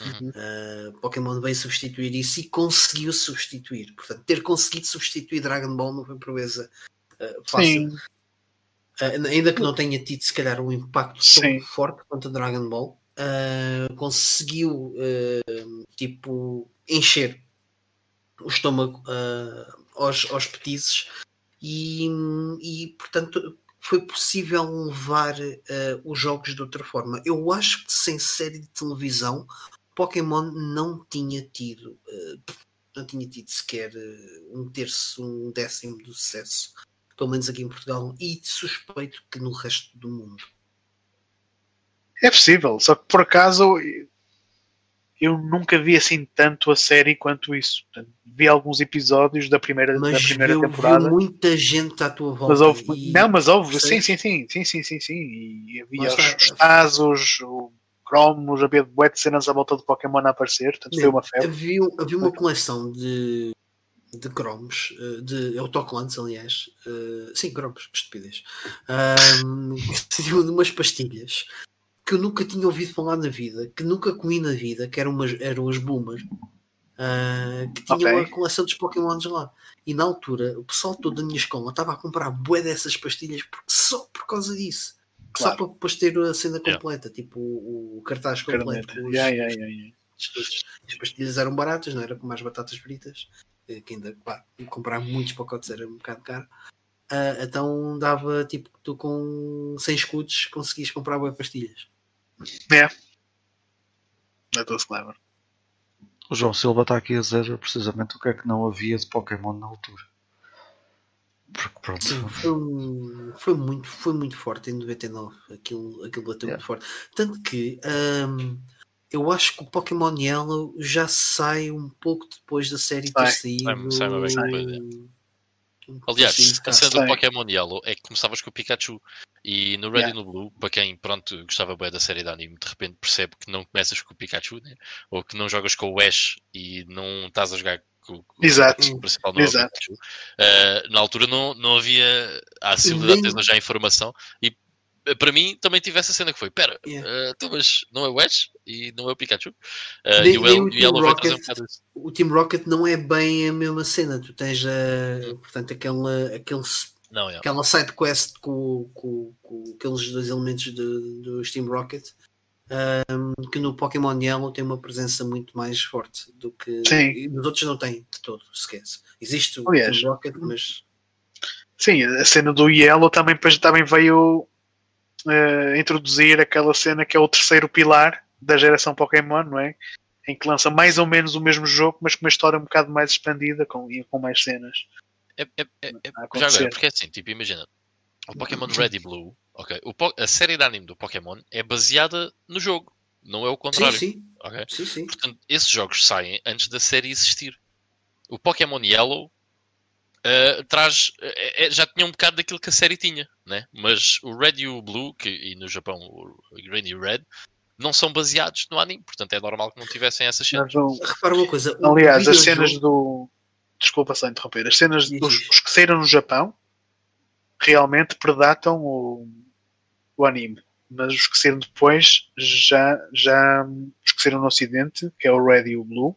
Uhum. Uh, Pokémon veio substituir isso e conseguiu substituir. Portanto, ter conseguido substituir Dragon Ball não foi proeza uh, fácil. Sim. Uh, ainda que não tenha tido se calhar um impacto Sim. tão forte quanto o Dragon Ball, uh, conseguiu uh, tipo encher o estômago aos, aos petizes e, e portanto foi possível levar os jogos de outra forma. Eu acho que sem série de televisão Pokémon não tinha tido não tinha tido sequer um terço, um décimo do sucesso pelo menos aqui em Portugal, e suspeito que no resto do mundo. É possível, só que por acaso eu nunca vi assim tanto a série quanto isso. Vi alguns episódios da primeira, mas da primeira viu, temporada. Viu muita gente à tua volta. Mas houve, e... Não, mas houve, sim, sim, sim, sim, sim, sim, sim. E havia os, os Tazos, o Cromos, havia bué de cenas à volta do Pokémon a aparecer, portanto foi uma febre. Havia, havia uma coleção de de cromos, uh, de autocolantes, aliás, uh, sim, cromos, que estupidez, um, de umas pastilhas que eu nunca tinha ouvido falar na vida, que nunca comi na vida, que eram, umas, eram as Boomer, uh, que tinham Ok. a coleção dos Pokémons lá. E na altura, o pessoal todo da minha escola estava a comprar bué dessas pastilhas porque, só por causa disso. Só Claro. para depois ter a cena Yeah. completa, tipo o, o cartaz completo. Yeah, yeah, yeah, yeah. as pastilhas eram baratas, não era como as batatas fritas, eh, que ainda pá, comprar muitos pacotes era um bocado caro. Ah, então dava tipo tu com 100 escudos conseguias comprar boas pastilhas. Não estou se lembra. O João Silva está aqui a dizer precisamente o que é que não havia de Pokémon na altura. Porque pronto. Sim, foi, um- foi muito, foi muito forte em 99. Aquilo, aquilo bateu Yeah. muito forte. Tanto que ahm, eu acho que o Pokémon Yellow já sai um pouco depois da série ter Sai, saído. sai vez depois, é. um Aliás, cá. a cena do. Pokémon Yellow é que começavas com o Pikachu e no Red Yeah. e no Blue, para quem pronto, gostava bem da série de anime, de repente percebe que não começas com o Pikachu, né? ou que não jogas com o Ash e não estás a jogar com, com Exato. o principal não é Exato. Pikachu. Ah, na altura não, não havia a acessibilidade Nem- já a informação e para mim também tive essa cena que foi, pera, Yeah. ah, então, mas não é o Ash e não é o Pikachu? Ah, Nem- e o El- o e Yellow Team vai trazer um Rocket. bocado isso. o Team Rocket não é bem a mesma cena. Tu tens a, portanto, aquela, aquele, Não, é. aquela side quest com, com, com aqueles dois elementos de, do Team Rocket. ahm, que no Pokémon Yellow tem uma presença muito mais forte do que Sim. nos outros não tem de todo, esquece. Existe o Aliás. Team Rocket, mas Sim, a cena do Yellow também, também veio eh, introduzir aquela cena que é o terceiro pilar da geração Pokémon, não é? Em que lança mais ou menos o mesmo jogo, mas com uma história um bocado mais expandida com, e com mais cenas. É, é, é, é- já agora, porque é assim, tipo, imagina, o Pokémon Red e Blue, ok, o a série de anime do Pokémon é baseada no jogo, não é o sim, contrário, sim, ok? sim, sim. Portanto, esses jogos saem antes da série existir. O Pokémon Yellow eh, traz, eh, já tinha um bocado daquilo que a série tinha, né? Mas o Red e o Blue, que, e no Japão o Green e o Red, não são baseados no anime, portanto é normal que não tivessem essas cenas. Repara uma coisa. aliás, as cenas do. Desculpa só interromper. As cenas dos os que saíram no Japão realmente predatam o, o anime. Mas os que saíram depois, já, já. Os que saíram no Ocidente, que é o Red e o Blue,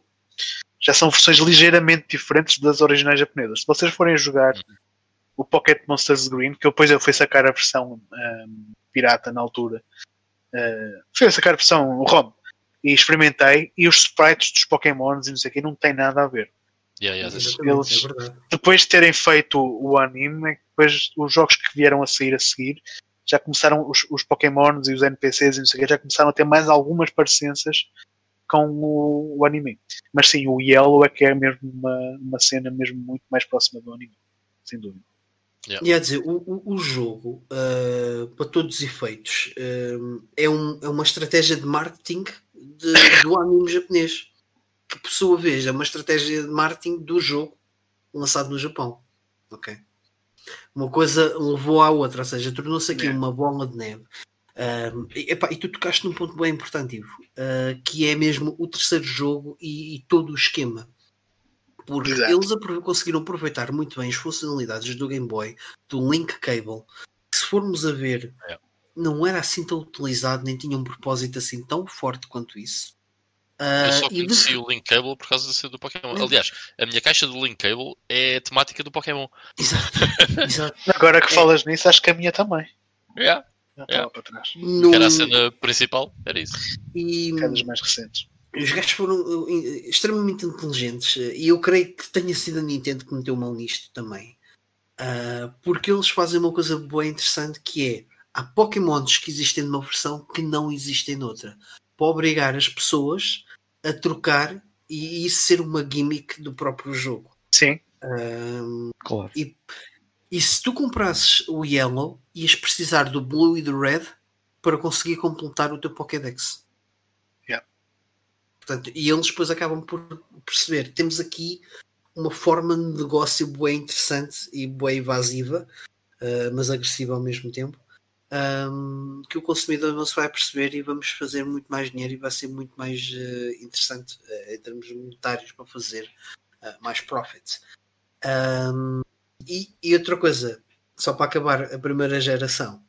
já são versões ligeiramente diferentes das originais japonesas. Se vocês forem jogar o Pocket Monsters Green, que eu depois eu fui sacar a versão ahm, pirata na altura, ah, fui sacar a versão ROM e experimentei, e os sprites dos Pokémons e não sei o que não tem nada a ver. Yeah, yeah, Exatamente, eles- é. Depois de terem feito o anime, é depois os jogos que vieram a sair a seguir já começaram os, os Pokémons e os NPCs e não sei o que, já começaram a ter mais algumas parecenças com o, o anime. Mas sim, o Yellow é que é mesmo uma, uma cena mesmo muito mais próxima do anime, sem dúvida. E a dizer, o, o, o jogo, ah, para todos os efeitos, ah, é, um, é uma estratégia de marketing de- do anime japonês. Que por sua vez é uma estratégia de marketing do jogo lançado no Japão. Ok? Uma coisa levou à outra, ou seja, tornou-se aqui É. uma bola de neve. Ah, e, epá, e tu tocaste num ponto bem importante, Ivo, ah, que é mesmo o terceiro jogo e, e todo o esquema. Porque Exato. eles conseguiram aproveitar muito bem as funcionalidades do Game Boy, do Link Cable, que se formos a ver, É. não era assim tão utilizado, nem tinha um propósito assim tão forte quanto isso. Ah, Eu só e de- conheci o Link Cable por causa do ser do Pokémon. Não. Aliás, a minha caixa do Link Cable é a temática do Pokémon. Exato, exato. Agora que É. falas nisso, acho que a minha também. Yeah. Já É. para trás. Que era a cena principal, era isso. e, mais recentes. os gajos foram uh, in- extremamente inteligentes uh, e eu creio que tenha sido a Nintendo que meteu mão nisto também. Uh, porque eles fazem uma coisa boa e interessante que é há Pokémons que existem numa versão que não existem noutra. Para obrigar as pessoas a trocar e isso ser uma gimmick do próprio jogo. Sim, Um, Claro. e se tu comprasses o Yellow, ias precisar do Blue e do Red para conseguir completar o teu Pokédex. Yeah. Portanto, e eles depois acabam por perceber: temos aqui uma forma de negócio bem interessante e bem invasiva, uh, mas agressiva ao mesmo tempo, um, que o consumidor não se vai perceber e vamos fazer muito mais dinheiro e vai ser muito mais uh, interessante uh, em termos monetários para fazer mais profit. Um, e, e outra coisa, só para acabar a primeira geração,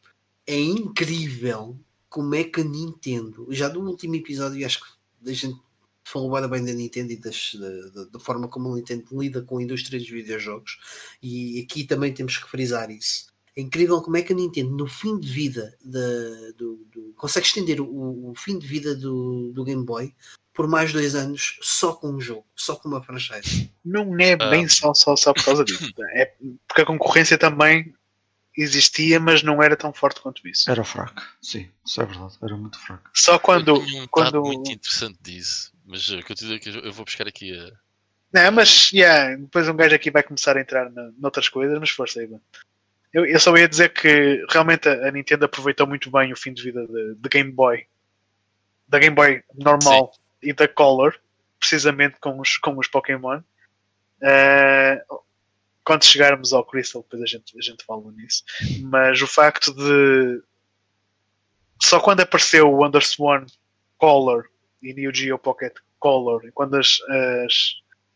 é incrível como é que a Nintendo, já do último episódio, acho que a gente falou bem da Nintendo e das, da, da, forma como a Nintendo lida com a indústria dos videojogos, e aqui também temos que frisar isso. É incrível como é que a Nintendo, no fim de vida, da, do, do, consegue estender o, o, fim de vida do, do Game Boy por mais dois anos só com um jogo, só com uma franchise. Não é bem ah. só, só, só por causa disso. É porque a concorrência também existia, mas não era tão forte quanto isso. Era fraco, sim, isso é verdade, era muito fraco. Só quando. Um quando... muito interessante disso, mas que eu vou buscar aqui a. Não, mas yeah, depois um gajo aqui vai começar a entrar na, noutras coisas, mas força aí, eu, eu só ia dizer que realmente a, a Nintendo aproveitou muito bem o fim de vida de, de Game Boy, da Game Boy normal sim. E da Color, precisamente com os, com os Pokémon. Uh, quando chegarmos ao Crystal, depois a gente, a gente fala nisso. Mas o facto de só quando apareceu o Undersworn Color e Neo Geo Pocket Color, quando as, as,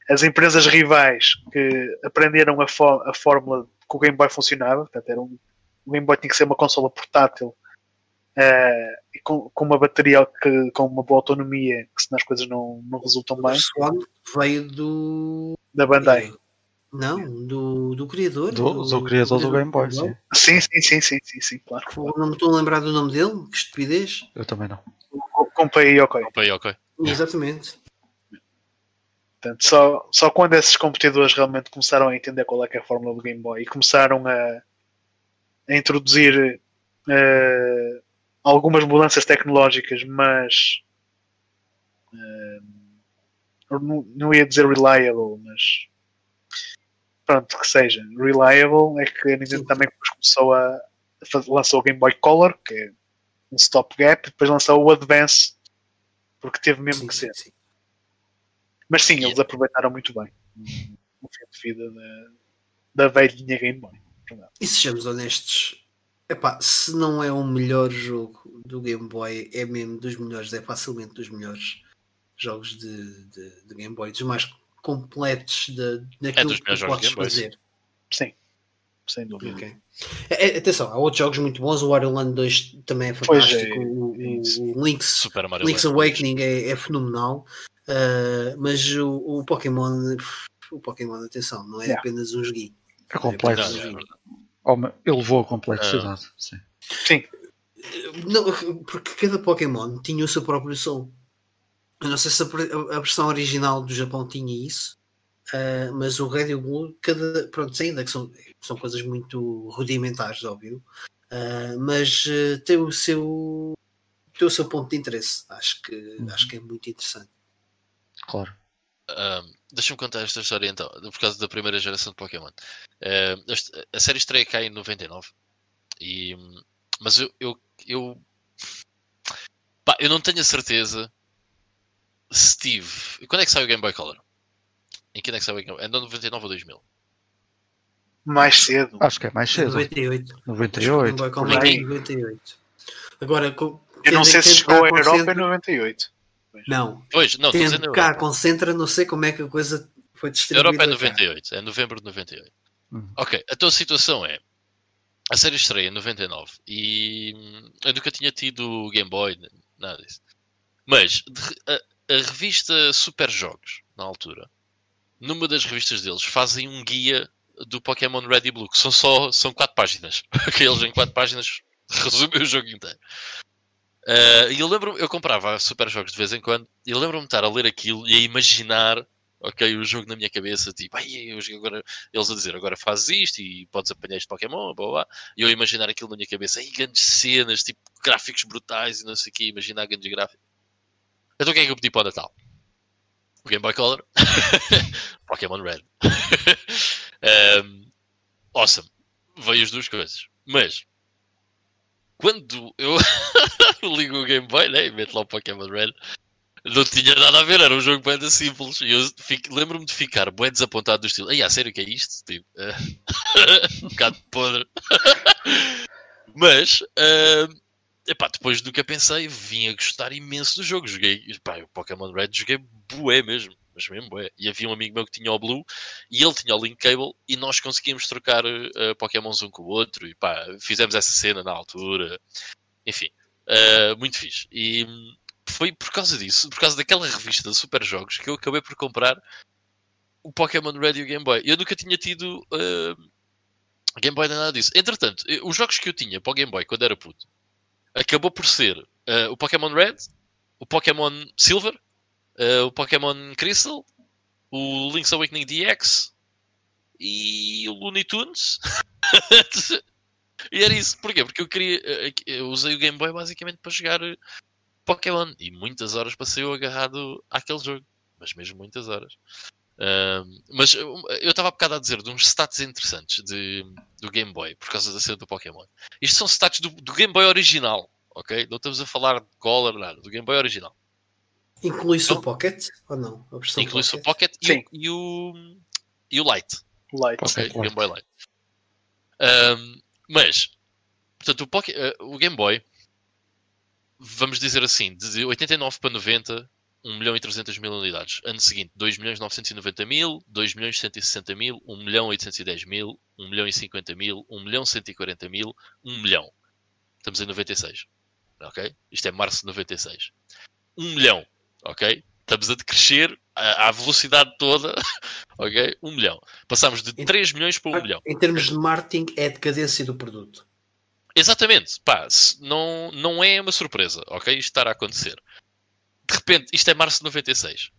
as empresas rivais que aprenderam a, a fórmula que o Game Boy funcionava, portanto, era um, o Game Boy tinha que ser uma consola portátil uh, e com, com, uma bateria que, com uma boa autonomia, que senão as coisas não, não resultam bem. O veio do. Da Bandai. Não, do, do criador. Do, do, do criador do, Game Boy, sim. Sim, sim, sim, sim, sim, sim, claro. Não me estou a lembrar do nome dele, que estupidez. Eu também não. Compei ok. Compei ok. Exatamente. Portanto, só, só quando esses competidores realmente começaram a entender qual é, é a fórmula do Game Boy e começaram a, a introduzir uh, algumas mudanças tecnológicas, mas uh, não, ia dizer reliable, mas pronto, que seja reliable, é que a Nintendo Sim. também começou a, lançou o Game Boy Color, que é um stopgap, e depois lançou o Advance, porque teve mesmo sim, que ser. Sim. Mas sim, eles aproveitaram muito bem o fim de vida da, da velhinha Game Boy. E sejamos honestos, epá, se não é o melhor jogo do Game Boy, é mesmo dos melhores, é facilmente dos melhores jogos de, de, de Game Boy, dos mais completos de, daquilo é que tu podes fazer. Sim, sem dúvida. Okay. É, é, atenção, há outros jogos muito bons. O Wario Land 2 também é fantástico. É, o, o, o, Link's, Super Mario Link's Awakening é, é, fenomenal. Uh, mas o, o, Pokémon, o Pokémon, atenção, não é yeah. apenas um joguinho. É complexo. É oh, ele levou a complexidade. Uh, sim. sim. Não, porque cada Pokémon tinha o seu próprio som. Eu não sei se a, a versão original do Japão tinha isso, uh, mas o Red e o Blue, cada, pronto, ainda que são, são coisas muito rudimentares, óbvio, uh, mas uh, tem, o seu, tem o seu ponto de interesse. Acho que, uhum. acho que é muito interessante. Claro. Um, Deixa-me contar esta história então, por causa da primeira geração de Pokémon. Uh, a série estreia cá em 99, e, mas eu, eu, eu, pá, eu não tenho a certeza Steve. Quando é que saiu o Game Boy Color? Em que ano é que saiu o Game Boy? É 99 ou 2000? Mais cedo. Acho que é mais cedo. 98. 98. Game Boy Color 98. Agora, eu não sei se chegou à Europa em 98. Não. Pois, não, Tendo dizendo cá, concentra, não sei como é que a coisa foi distribuída. Europa é 98, cá. é novembro de 98. Hum. Ok, a tua situação é. A série estreia em 99 e hum, eu nunca tinha tido Game Boy, nada disso. Mas de, a revista Super Jogos, na altura, numa das revistas deles, fazem um guia do Pokémon Red e Blue, que são só são quatro páginas. Aqueles em quatro páginas resumem o jogo inteiro. Uh, e eu lembro eu comprava Super Jogos de vez em quando, e eu lembro-me de estar a ler aquilo e a imaginar ok, o jogo na minha cabeça, tipo, ai, agora, eles a dizer, agora fazes isto e podes apanhar este Pokémon, blá, blá, e eu imaginar aquilo na minha cabeça, ai, grandes cenas, tipo, gráficos brutais e não sei o quê, imaginar grandes gráficos. Então o que é que eu pedi para o Natal? O Game Boy Color, Pokémon Red. um, awesome. Veio as duas coisas. Mas quando eu ligo o Game Boy né, e meto lá o Pokémon Red, não tinha nada a ver, era um jogo bem simples. E eu lembro-me de ficar bem desapontado do estilo. Ai, a sério que é isto? Tipo, uh, um bocado podre. Mas uh, Epá, depois do que eu pensei, vim a gostar imenso do jogo. Joguei, pá, o Pokémon Red joguei bué mesmo. Mas mesmo bué. E havia um amigo meu que tinha o Blue e ele tinha o Link Cable e nós conseguíamos trocar uh, Pokémons um com o outro e pá, fizemos essa cena na altura. Enfim, uh, muito fixe. E foi por causa disso, por causa daquela revista de Super Jogos, que eu acabei por comprar o Pokémon Red e o Game Boy. Eu nunca tinha tido uh, Game Boy nem nada disso. Entretanto, os jogos que eu tinha para o Game Boy quando era puto acabou por ser o Pokémon Red, o Pokémon Silver, uh, o Pokémon Crystal, o Link's Awakening DX e o Looney Tunes. e era isso. Porquê? Porque eu queria. Eu usei o Game Boy basicamente para jogar Pokémon e muitas horas passei eu agarrado àquele jogo. Mas mesmo muitas horas. Uh, mas eu estava há bocado a dizer de uns stats interessantes de, do Game Boy por causa da cena do Pokémon. Isto são stats do, do Game Boy original, ok? Não estamos a falar de Color, nada, do Game Boy original. Inclui-se o Pocket ou não? Inclui-se o Pocket e o, e o, e, o, Light. Light. Okay, Game Boy Light. Um, mas, portanto, o, Pocket, uh, o Game Boy, vamos dizer assim, de 89 para 90 1 milhão e 300 mil unidades. Ano seguinte, 2 milhões 990 mil, 2 milhões 160 mil, 1 milhão 810 mil, 1 milhão e 50 mil, 1 milhão 140 mil, 1 milhão. Estamos em 96. Ok? Isto é março de 96. 1 milhão. Ok? Estamos a decrescer à velocidade toda. ok? 1 milhão. Passamos de 3 milhões para 1 milhão. Em termos de marketing, é a decadência do produto. Exatamente. Pá, não, não é uma surpresa. Ok? Isto estará a acontecer de repente, isto é março de 96.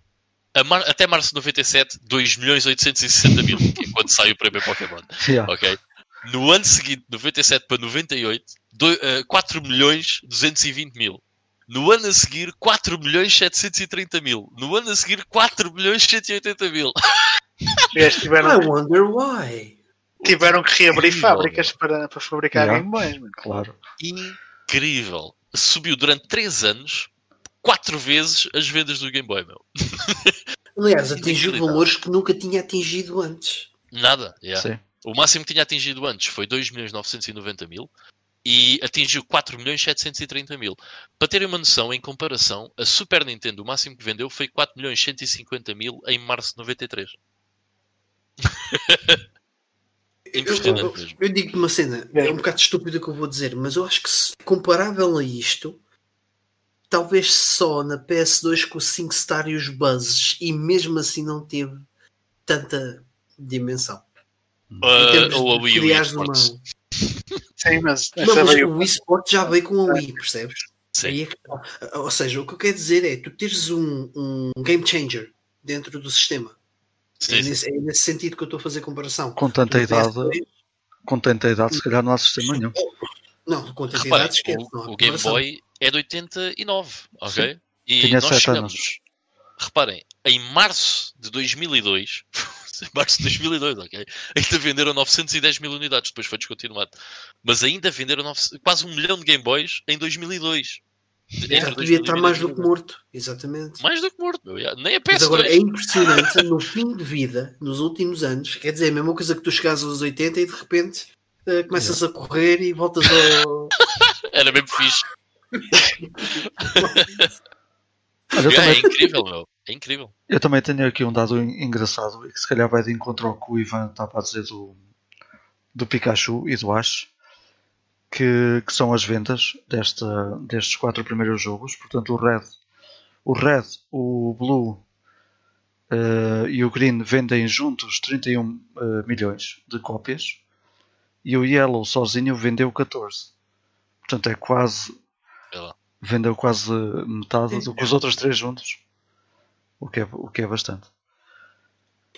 Mar... Até março de 97, 2 milhões 860 mil, que é quando sai o primeiro Pokémon. Yeah. Ok? No ano seguinte, 97 para 98, do... uh, 4 milhões 220 mil. No ano a seguir, 4 milhões 730 mil. No ano a seguir, 4 milhões 180 mil. tiveram... I wonder why. Tiveram que reabrir Incrível, fábricas para, para fabricar yeah. Game Boys. Claro. Incrível. Subiu durante 3 anos quatro vezes as vendas do Game Boy, meu. Aliás, atingiu valores que nunca tinha atingido antes. Nada, yeah. O máximo que tinha atingido antes foi 2.990 mil e atingiu 4 milhões 730 mil. Para terem uma noção, em comparação, a Super Nintendo, o máximo que vendeu foi 4 milhões 150 mil em março de 93. Impressionante eu, eu, eu digo-te uma cena, é um bocado estúpido o que eu vou dizer, mas eu acho que comparável a isto, talvez só na PS2 com o SingStar e os buzzes, e mesmo assim não teve tanta dimensão. Uh, ou a Wii U uma... Sim, mas, não, mas o Wii Sport já veio com a Wii, percebes? Sim. É ou seja, o que eu quero dizer é tu teres um, um game changer dentro do sistema. Sim, é, nesse, é, nesse, sentido que eu estou a fazer comparação. Com tanta idade, com tanta idade, se calhar não há sistema nenhum. Não, com tanta Repare, idade, esquece, o, o Game Boy é de 89, ok? Sim. E Tinha nós chegamos, anos. reparem, em março de 2002, em março de 2002, ok? Ainda venderam 910 mil unidades, depois foi descontinuado. Mas ainda venderam 9, quase um milhão de Game Boys em 2002. É, devia estar mais do que morto, exatamente. Mais do que morto, meu. nem a PS2. Mas agora é impressionante, no fim de vida, nos últimos anos, quer dizer, a mesma coisa que tu chegas aos 80 e de repente uh, começas a correr e voltas ao. Era mesmo fixe. Olha, é também... incrível, meu. É incrível. Eu também tenho aqui um dado engraçado e que se calhar vai de encontro ao que o Ivan estava a dizer do, do Pikachu e do Ash, que, que são as vendas desta, destes quatro primeiros jogos. Portanto, o Red, o, Red, o Blue uh, e o Green vendem juntos 31 uh, eh, milhões de cópias e o Yellow sozinho vendeu 14. Portanto, é quase vendeu quase metade do que os outros três juntos. O que é, o que é bastante.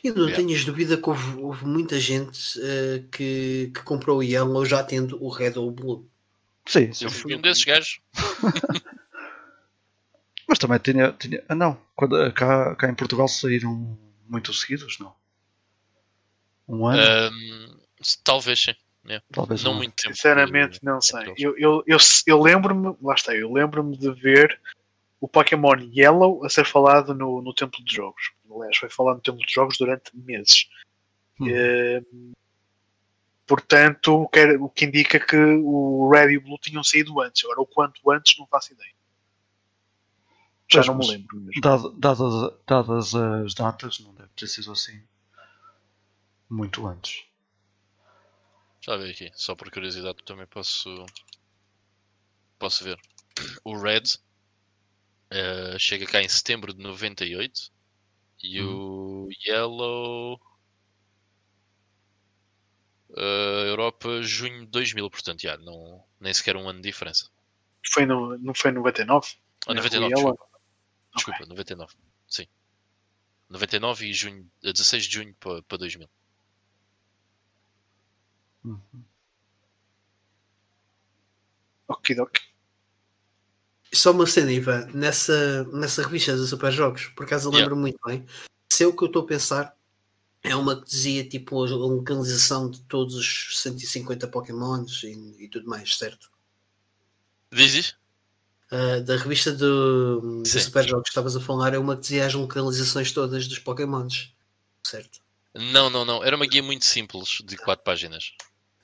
E não yeah. tenhas dúvida que houve, houve muita gente uh, que, que comprou o Yellow já tendo o Red ou o Blue. Sim, sim. Eu fui um desses gajos. Mas também tinha. tinha ah, não, quando, cá, cá em Portugal saíram muito seguidos, não? Um ano? Um, talvez sim. É. Talvez não, muito tempo. Sinceramente, não sei. Eu, eu, eu, eu lembro-me, lá está, eu lembro-me de ver o Pokémon Yellow a ser falado no, no Templo de Jogos. Aliás, foi falado no Templo de Jogos durante meses. Hum. E, portanto, o que, o que, indica que o Red e o Blue tinham saído antes. Agora, o quanto antes, não faço ideia. Já Pois, não me lembro mesmo. Dado- dadas, dadas as datas, não deve ter sido assim muito antes. Já vi aqui, só por curiosidade também posso posso ver. O Red eh, chega cá em setembro de 98 e o Yellow eh, Europa junho de 2000, portanto, já, não, nem sequer um ano de diferença. Foi no, não foi 99? Ah, É, 99, o Yellow. desculpa. Desculpa, 99. Sim. 99 e junho, eh, 16 de junho para, para 2000. Uhum. Okidoki. Só uma cena, Ivan, nessa, nessa revista dos Super Jogos, por acaso eu Yeah. lembro muito bem. Se é o que eu estou a pensar, é uma que dizia tipo a localização de todos os 150 Pokémons e, e tudo mais, certo? Diz isso? Ah, da revista do, dos Sim. Super Jogos que estavas a falar, é uma que dizia as localizações todas dos Pokémons, certo? Não, não, não. Era uma guia muito simples de 4 páginas.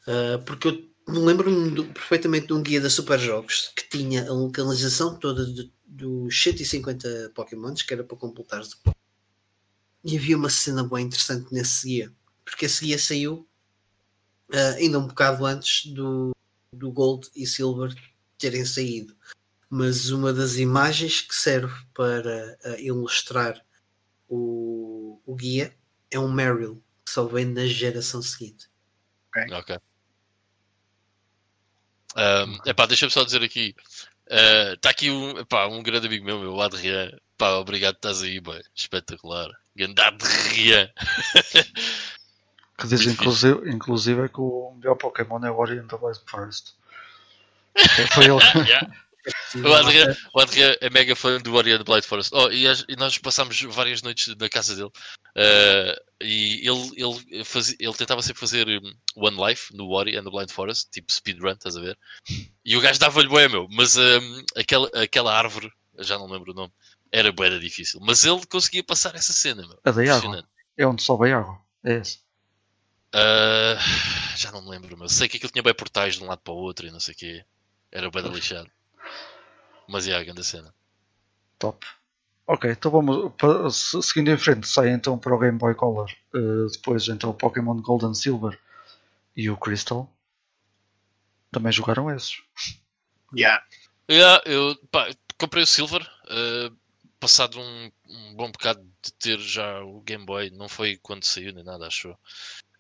Uh, porque eu lembro-me perfeitamente de um guia da Super Jogos que tinha a localização toda de- dos 150 Pokémons que era para completar e havia uma cena bem interessante nesse guia porque esse guia saiu uh, ainda um bocado antes do, do Gold e Silver terem saído. Mas uma das imagens que serve para uh, ilustrar o, o guia é um Meryl que só vem na geração seguinte. Ok. Um, epá, deixa-me só dizer aqui. Está aqui um, epá, um grande amigo meu, meu Adrian. Pá, obrigado estás aí, bem. Espetacular. Grande Adrian. Que diz inclusive, inclusive é que o melhor Pokémon é o Orient of Light Forest. Foi ele. Yeah. O Adrian, o Adrian é mega fã do Orion Blight Forest. Oh, e, as- e nós passámos várias noites na casa dele. Uh, e ele, ele, fazia, ele tentava sempre fazer um, One Life no Ori and the Blind Forest, tipo speedrun, estás a ver? E o gajo dava-lhe bué, meu. Mas um, aquela, aquela árvore, já não lembro o nome, era da difícil. Mas ele conseguia passar essa cena, meu. A da água. É onde sobe a água. É esse. Uh, já não me lembro, mas sei que aquilo tinha bem portais de um lado para o outro e não sei o quê. Era bem lixado. Mas é a grande cena. Top. Ok, então vamos. Seguindo em frente, sai então para o Game Boy Color. eh, depois então o Pokémon Gold and Silver e o Crystal. Também jogaram esses. Yeah. Yeah, eu pá, comprei o Silver, uh, passado um, um bom bocado de ter já o Game Boy, não foi quando saiu nem nada, acho. eu.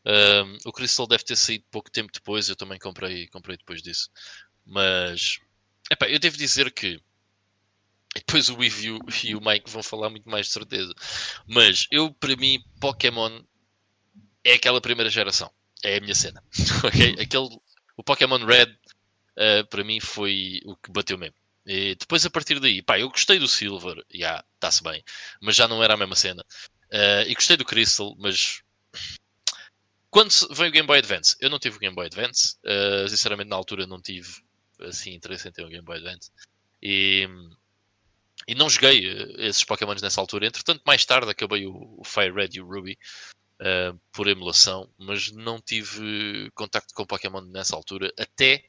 Um, o Crystal deve ter saído pouco tempo depois, eu também comprei, comprei depois disso. Mas epá, eu devo dizer que depois o U e o Mike vão falar muito mais de certeza. Mas eu, para mim, Pokémon é aquela primeira geração. É a minha cena. ok? Aquele, o Pokémon Red uh, para mim foi o que bateu mesmo. E depois a partir daí, pá, eu gostei do Silver, já, está-se bem, mas já não era a mesma cena. Uh, e gostei do Crystal, mas quando veio o Game Boy Advance, eu não tive o Game Boy Advance, uh, sinceramente na altura não tive assim interesse em o Game Boy Advance. E, e não joguei uh, esses Pokémons nessa altura. Entretanto, mais tarde acabei o, o Fire Red e o Ruby uh, por emulação, mas não tive contacto com Pokémon nessa altura, até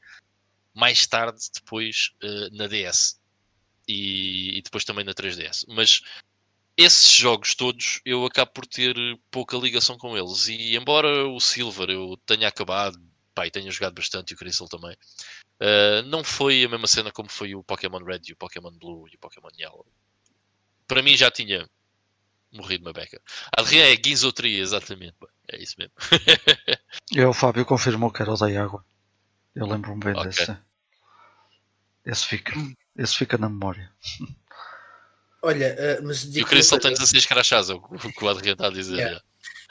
mais tarde, depois uh, na DS e, e depois também na 3DS. Mas esses jogos todos eu acabo por ter pouca ligação com eles. E embora o Silver eu tenha acabado, e tenha jogado bastante, e o Crystal também, uh, não foi a mesma cena como foi o Pokémon Red e o Pokémon Blue e o Pokémon Yellow. Para mim já tinha morrido uma beca. A Adrien é guinzotria, exatamente. É isso mesmo. E o Fábio confirmou que era o da água. Eu lembro-me bem Ok. desse. Esse fica. Esse fica na memória. Olha, ah, mas E digo o Crystal tem coisa, 16 crachás, é o que o Adrien está a dizer. Yeah.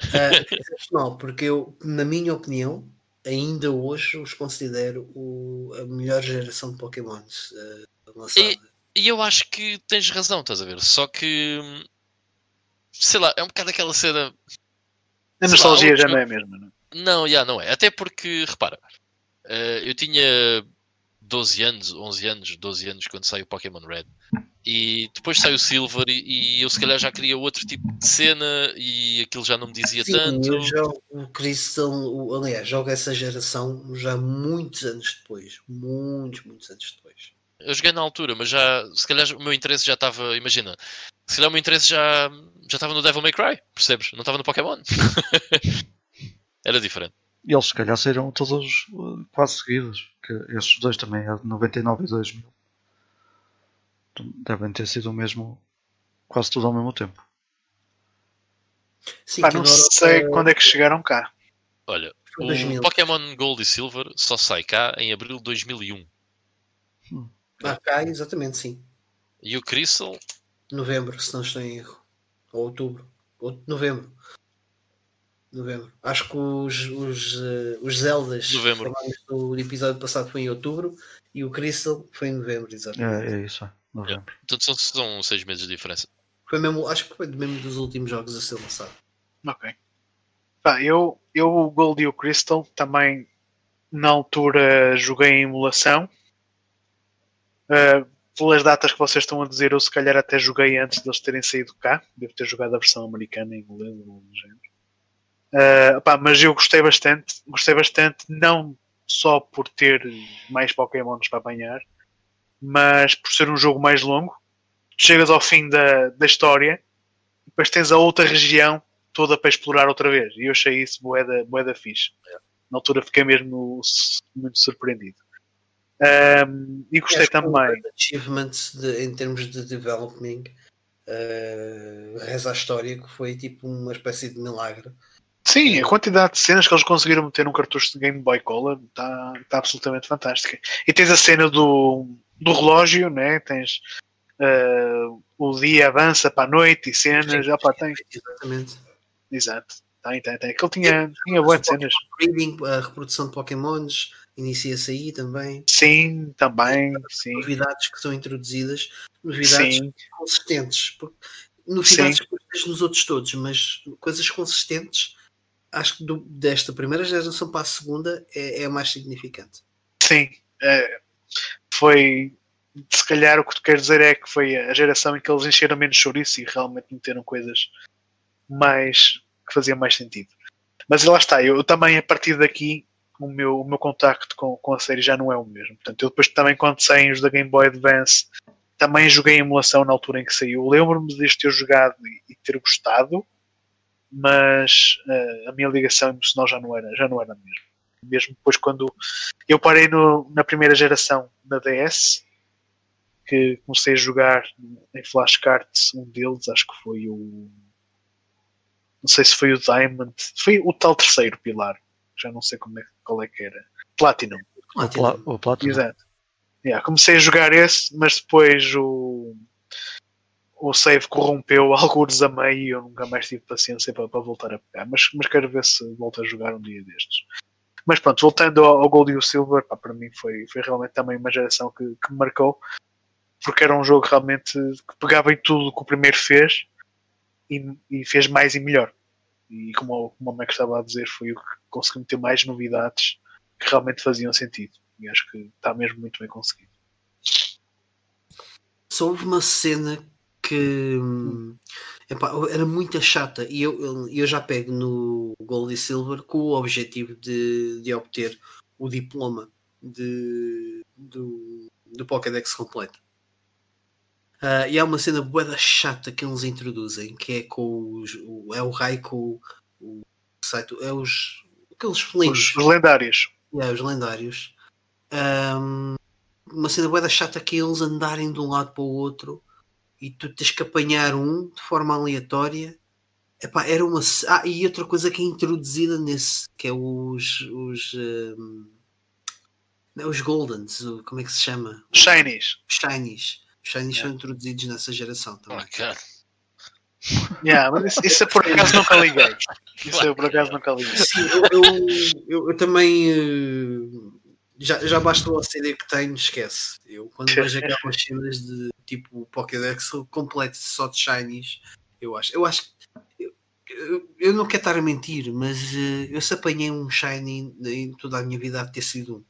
já. ah, excepcional, porque eu, na minha opinião, ainda hoje os considero o- a melhor geração de Pokémons ah, lançada. E eu acho que tens razão, estás a ver? Só que. Sei lá, é um bocado aquela cena. A lá, nostalgia outro já não é a mesma, não é? Não, já não é. Até porque, repara, eh, eu tinha 12 anos, 11 anos, 12 anos quando saiu o Pokémon Red. E depois saiu o Silver e, e eu se calhar já queria outro tipo de cena e aquilo já não me dizia Sim, tanto. eu jogo o Crystal, o- aliás, jogo essa geração já muitos anos depois. Muitos, muitos anos depois. Eu joguei na altura, mas já, se calhar o meu interesse já estava, imagina, se calhar o meu interesse já já estava no Devil May Cry, percebes? Não estava no Pokémon. Era diferente. E eles se calhar saíram todos uh, quase seguidos. Que estes dois também, é de 99 e 2000. Devem ter sido o mesmo, quase tudo ao mesmo tempo. Sim, Pá, não Europa sei quando é que chegaram cá. Olha, o 2000. Pokémon Gold e Silver só sai cá em abril de 2001. Ah, cá, exatamente, sim. E o Crystal, Novembro, se não estou em erro. Ou outubro. Ou novembro. Novembro. Acho que os, os, eh, os Zeldas Novembro. do episódio passado foi em outubro e o Crystal foi em novembro, exatamente. É, é isso, é. Novembro. portanto são, são seis meses de diferença. Foi mesmo, acho que foi mesmo dos últimos jogos a ser lançado. Ok. Pá, eu, eu o Gold e o Crystal também na altura joguei em emulação. Uh, pelas datas que vocês estão a dizer, eu se calhar até joguei antes deles terem saído cá. Devo ter jogado a versão americana em inglês ou do género. Uh, pá, mas eu gostei bastante. Gostei bastante, não só por ter mais Pokémons para apanhar, mas por ser um jogo mais longo. Chegas ao fim da, da história e depois tens a outra região toda para explorar outra vez. E eu achei isso boeda, boeda fixe. Na altura fiquei mesmo muito surpreendido. Um, e gostei um também. grande achievement de- em termos de development uh, reza a história que foi tipo uma espécie de milagre. Sim, a quantidade de cenas que eles conseguiram meter num cartucho de Game Boy Color está tá absolutamente fantástica. E tens a cena do, do relógio, né? tens uh, o dia avança para a noite e cenas. Opa, tem, Exatamente. exato. Tem, tem, tem. Aquilo tinha, tinha boas cenas. Breeding, a reprodução de Pokémons inicia-se aí também. Sim, também. Sim, Novidades que são introduzidas, novidades sim. consistentes. Novidades Sim. que nos outros todos, mas coisas consistentes, acho que do- desta primeira geração para a segunda é, é a mais significante. Sim, é, foi. Se calhar o que tu queres dizer é que foi a geração em que eles encheram menos chouriço e realmente meteram coisas mais que faziam mais sentido. Mas lá está, eu também a partir daqui o meu, o meu contacto com, com a série já não é o mesmo. Portanto, eu depois também quando saem os da Game Boy Advance também joguei em emulação na altura em que saiu. Lembro-me deste ter jogado e, e ter gostado, mas eh, a minha ligação emocional já não era, já não era a mesma. Mesmo depois quando eu parei no- na primeira geração da DS, que comecei a jogar em flashcards, um deles acho que foi o. Não sei se foi o Diamond, foi o tal terceiro pilar, já não sei como é, qual é que era. Platinum, Ah, Pla- o Platinum. exato. Yeah, comecei a jogar esse, mas depois o, o save corrompeu alguns a meio e eu nunca mais tive paciência para, para voltar a pegar. Mas, mas quero ver se volto a jogar um dia destes. Mas pronto, voltando ao, ao Gold e o Silver, pá, para mim foi, foi realmente também uma geração que, que me marcou, porque era um jogo realmente que pegava em tudo que o primeiro fez e, e fez mais e melhor. E como, como o Mac estava a dizer, foi o que conseguiu meter mais novidades que realmente faziam sentido. E acho que está mesmo muito bem conseguido. Houve uma cena que epá, era muito chata e eu, eu, já pego no Gold e Silver com o objetivo de, de obter o diploma de, do, do Pokédex completo. Ah, e há uma cena boeda chata que eles introduzem que é com os, o, é o Raikou o site, é os aqueles felinos Os, os lendários. é, os lendários. Ahm, uma cena boeda chata que é eles andarem de um lado para o outro e tu tens que apanhar um de forma aleatória. Epá, era uma. Ah, e outra coisa que é introduzida nesse, que é os. os, não, os Goldens, o- como é que se chama? Shinies. Os Shinies. Os Shinies Yeah. são introduzidos nessa geração Oh, também. God. Yeah, mas isso, isso eu por acaso nunca liguei. Isso eu por acaso nunca liguei. Sim, eu, eu, eu- eu também eh, já, já basta o OCD que tenho, esquece. Eu quando vejo aquelas cenas de tipo Pokédex completo só de shinies, eu acho. Eu acho que eu, eu, eu não quero estar a mentir, mas eh, eu se apanhei um shiny em toda a minha vida a ter sido um.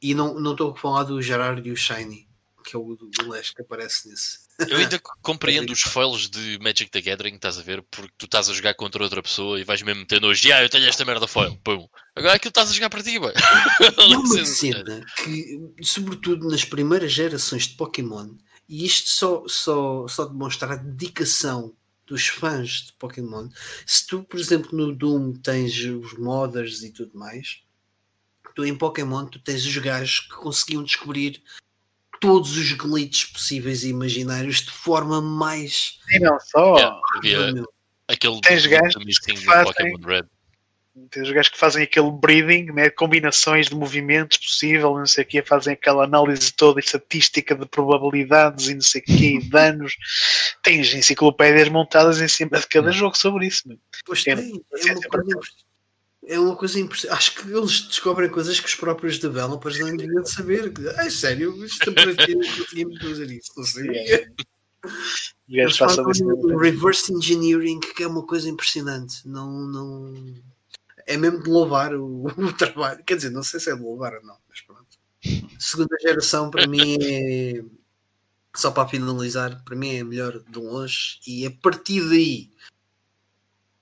E não não estou a falar do Gerard e o Shiny, que é o, o Lash que aparece nesse. Eu ainda compreendo os fails de Magic the Gathering, estás a ver? Porque tu estás a jogar contra outra pessoa e vais mesmo metendo hoje, ah, eu tenho esta merda foil, pum. Agora aquilo estás a jogar para ti. E é uma cena que, sobretudo nas primeiras gerações de Pokémon, e isto só, só, só demonstra a dedicação dos fãs de Pokémon. Se tu, por exemplo, no Doom tens os modders e tudo mais, tu em Pokémon tu tens os gajos que conseguiam descobrir todos os glitches possíveis e imaginários de forma mais. E não só. Yeah, havia aquele Tens gajos que fazem- Pokémon Red. Tens os gajos que fazem aquele breeding, né, combinações de movimentos possível, não sei o quê, fazem aquela análise toda estatística de probabilidades e não sei o quê, e danos. Tens enciclopédias montadas em cima de cada jogo sobre isso. Pois É, tem, é sim, uma coisa é uma coisa impressionante. Acho que eles descobrem coisas que os próprios developers não deviam de saber. Ai, sério, isto para não conseguimos fazer isso. Não sei. Os Eles fazem um reverse engineering que é uma coisa impressionante. Não, não... É mesmo de louvar o, o trabalho. Quer dizer, não sei se é de louvar ou não, mas pronto. Segunda geração para mim é só para finalizar, para mim é melhor de longe e a partir daí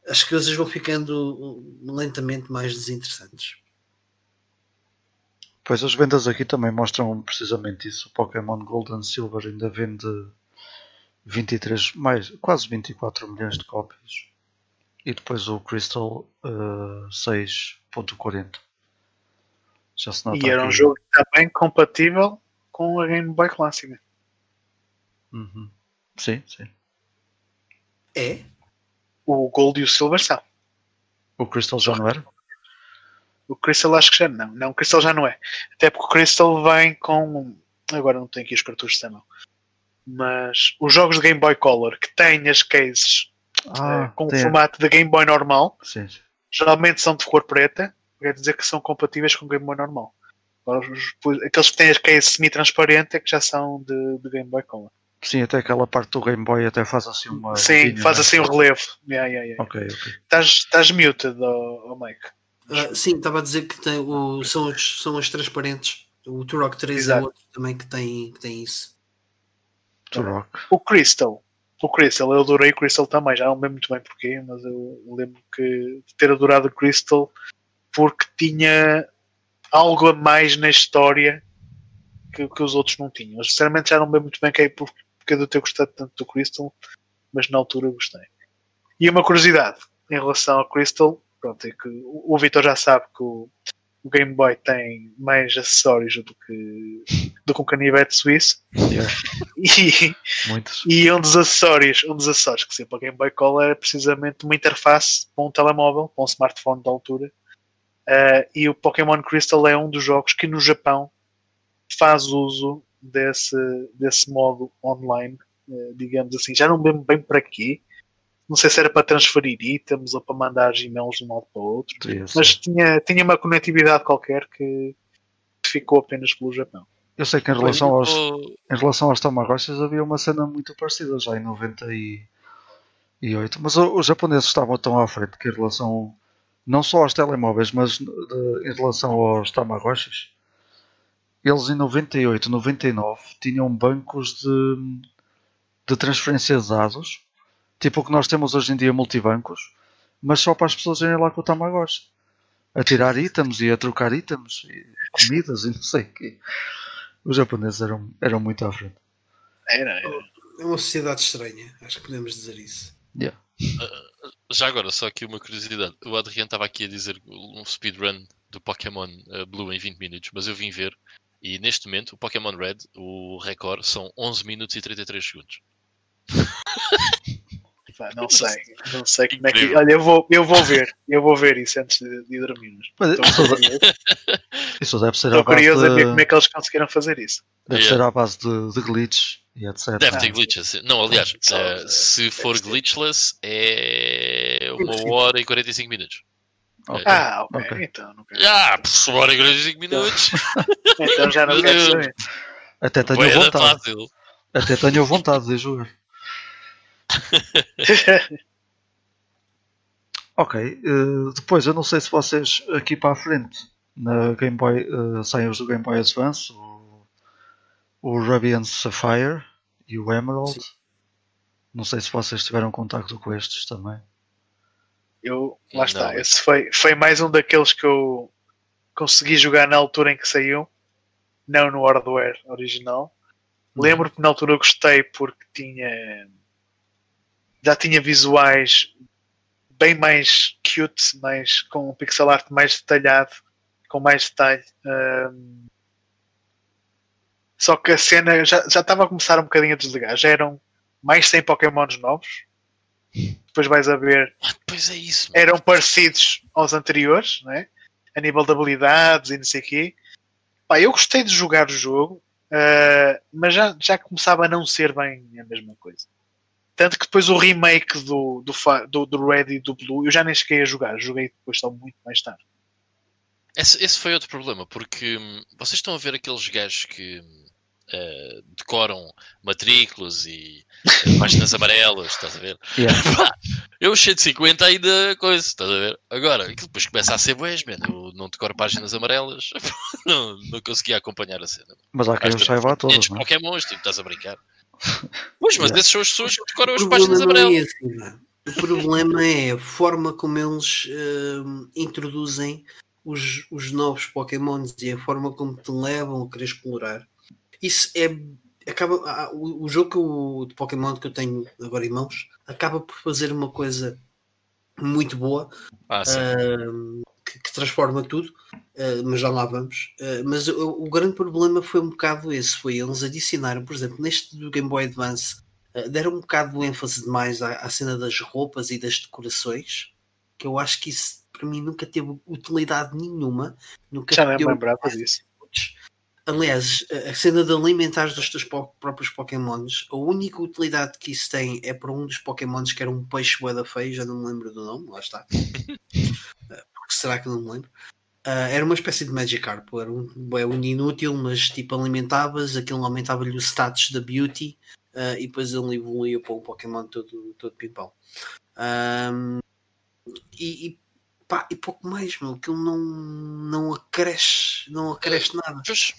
as coisas vão ficando lentamente mais desinteressantes. Pois as vendas aqui também mostram precisamente isso. O Pokémon Gold Silver ainda vende 23, mais, quase 24 milhões de cópias. E depois o Crystal eh, 6.40. Já se nota E era um aqui. jogo também compatível com a Game Boy clássica. Uhum. Sim, sim. É? O Gold e o Silver são. O Crystal já não era? O Crystal acho que já não. Não, o Crystal já não é. Até porque o Crystal vem com. Agora não tenho aqui os cartuchos da mão. Mas os jogos de Game Boy Color que têm as cases eh, com o formato de Game Boy normal, Sim, geralmente são de cor preta, quer dizer que são compatíveis com o Game Boy normal. Agora, os- os- aqueles que têm as cases semi-transparente é que já são de, de Game Boy Color. Sim, até aquela parte do Game Boy até faz assim uma. Sim, linha, faz né? assim o relevo. Yeah, yeah, yeah. Ok, ok. Estás, estás muted, oh, oh Mike. Ah, sim, estava a dizer que tem o, são, as, são as transparentes. O Turok 3 é Exato. outro também que tem, que tem isso. Turok. O Crystal. O Crystal, eu adorei o Crystal também, já não lembro muito bem porquê, mas eu lembro que de ter adorado o Crystal porque tinha algo a mais na história que, que os outros não tinham. Eu, sinceramente já não lembro muito bem que é por- porque de ter gostado tanto do Crystal, mas na altura gostei. E uma curiosidade em relação ao Crystal, pronto, é que o, o Vitor já sabe que o, o Game Boy tem mais acessórios do que, do que um canivete suíço. Yeah, E, muitos. e um dos acessórios, um dos acessórios que sempre para Game Boy Color era precisamente uma interface para um telemóvel, para um smartphone da altura. Uh, e o Pokémon Crystal é um dos jogos que no Japão faz uso desse, desse modo online, uh, digamos assim. Já não lembro bem para quê. Não sei se era para transferir itens ou para mandar e-mails de um lado para o outro. Ser. Mas tinha, tinha uma conectividade qualquer que ficou apenas pelo Japão. Eu sei que em relação aos, em relação aos Tamagotchis havia uma cena muito parecida já em 98, mas os japoneses estavam tão à frente que em relação não só aos telemóveis, mas de- em relação aos Tamagotchis, eles em 98, 99 tinham bancos de, de transferência de dados, tipo o que nós temos hoje em dia multibancos, mas só para as pessoas irem lá com o Tamagotchi. A tirar itens e a trocar itens e comidas e não sei o quê. Os japoneses eram, eram muito à frente. Era, era. É uma sociedade estranha, acho que podemos dizer isso. Yeah. já agora, só aqui uma curiosidade. O Adriano estava aqui a dizer um speedrun do Pokémon uh, Blue em 20 minutos, mas eu vim ver e neste momento o Pokémon Red, o recorde, são 11 minutos e 33 segundos. Pá, não sei, não sei como é que. Olha, eu vou, eu vou ver, eu vou ver isso antes de, de dormir. Mas Estou isso, deve ser à estou curioso a ver como de, é que eles conseguiram fazer isso. deve Yeah. ser à base de, de glitches e etc. Deve ter glitches. Não, aliás, uh, se for glitchless, é uma hora e 45 minutos. Ok. Ah, ok, Ok. então não quero. Ah, uma hora e 45 minutos. Então já não quero saber. Até tenho da vontade. Até tenho vontade de jogar. Ok. eh, depois, eu não sei se vocês aqui para a frente na Game Boy eh, saem os do Game Boy Advance, o, o Radiant Sapphire e o Emerald. Sim. Não sei se vocês tiveram contacto com estes também. Eu, lá Não. está, esse foi, foi mais um daqueles que eu consegui jogar na altura em que saiu, não no hardware original. Lembro que na altura eu gostei porque tinha já tinha visuais bem mais cute, mais, com um pixel art mais detalhado, com mais detalhe. Ahm, só que a cena já, já estava a começar um bocadinho a desligar. Já eram mais 100 Pokémons novos. Depois vais a ver Ah, pois é isso. mano. eram parecidos aos anteriores, né? a nível de habilidades e não sei o quê. Pá, eu gostei de jogar o jogo, ah, mas já, já começava a não ser bem a mesma coisa. Tanto que depois o remake do, do, do, do Red e do Blue eu já nem cheguei a jogar, joguei depois só muito mais tarde. Esse, esse foi outro problema, porque hum, vocês estão a ver aqueles gajos que eh, decoram matrículas e eh, páginas amarelas, estás a ver? Yeah. Eu cheio de 50 ainda coisa, estás a ver? Agora, aquilo depois começa a ser boés, man. Eu não decoro páginas amarelas, não, não conseguia acompanhar a cena. Mas há quem os saiba a todos, 500 não é? Pokémons, tipo, estás a brincar. Pois, mas essas são as pessoas que decoram as páginas é amarelas. não. O problema é a forma como eles hum, introduzem os, os novos Pokémons e a forma como te levam a querer explorar. Isso é. Acaba, ah, o, o jogo eu- de Pokémon que eu tenho agora em mãos acaba por fazer uma coisa muito boa Ah, sim. Que, que transforma tudo, uh, mas já lá vamos. Uh, mas o, o grande problema foi um bocado esse: foi eles adicionaram, por exemplo, neste do Game Boy Advance, uh, deram um bocado de ênfase demais à, à cena das roupas e das decorações, que eu acho que isso para mim nunca teve utilidade nenhuma. Nunca Já me lembrava disso. Aliás, a a cena de alimentares dos teus próprios Pokémons, a única utilidade que isso tem é para um dos Pokémons que era um peixe bué da feio, já não me lembro do nome, lá está. Ah, Porque será que não me lembro? Ah, era uma espécie de Magikarp, era um, bué, um inútil, mas tipo alimentavas, aquilo aumentava-lhe o status da Beauty ah, e depois ele evoluía para um Pokémon todo, todo pimpão. Ahm, e, e, pá, e pouco mais, meu, aquilo não, não acresce, não acresce nada. Pois,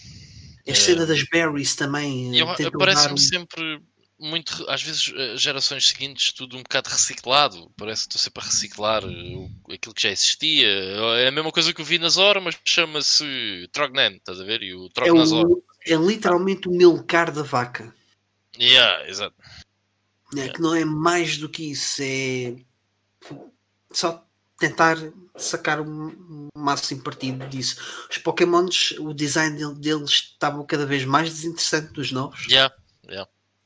A É. cena das berries também. E eu- tentam dar Parece-me um- sempre muito, às vezes, eh, gerações seguintes, tudo um bocado reciclado. Parece que estou sempre a reciclar eh, o- aquilo que já existia. É a mesma coisa que eu vi na Zora, mas chama-se Trognan, estás a ver? E o é, Trognazor. o, é literalmente o milcar da vaca. Yeah, exato. né, Que não é mais do que isso. É só tentar sacar o máximo partido disso. Os Pokémons, o design del- deles estava cada vez mais desinteressante dos novos. Yeah.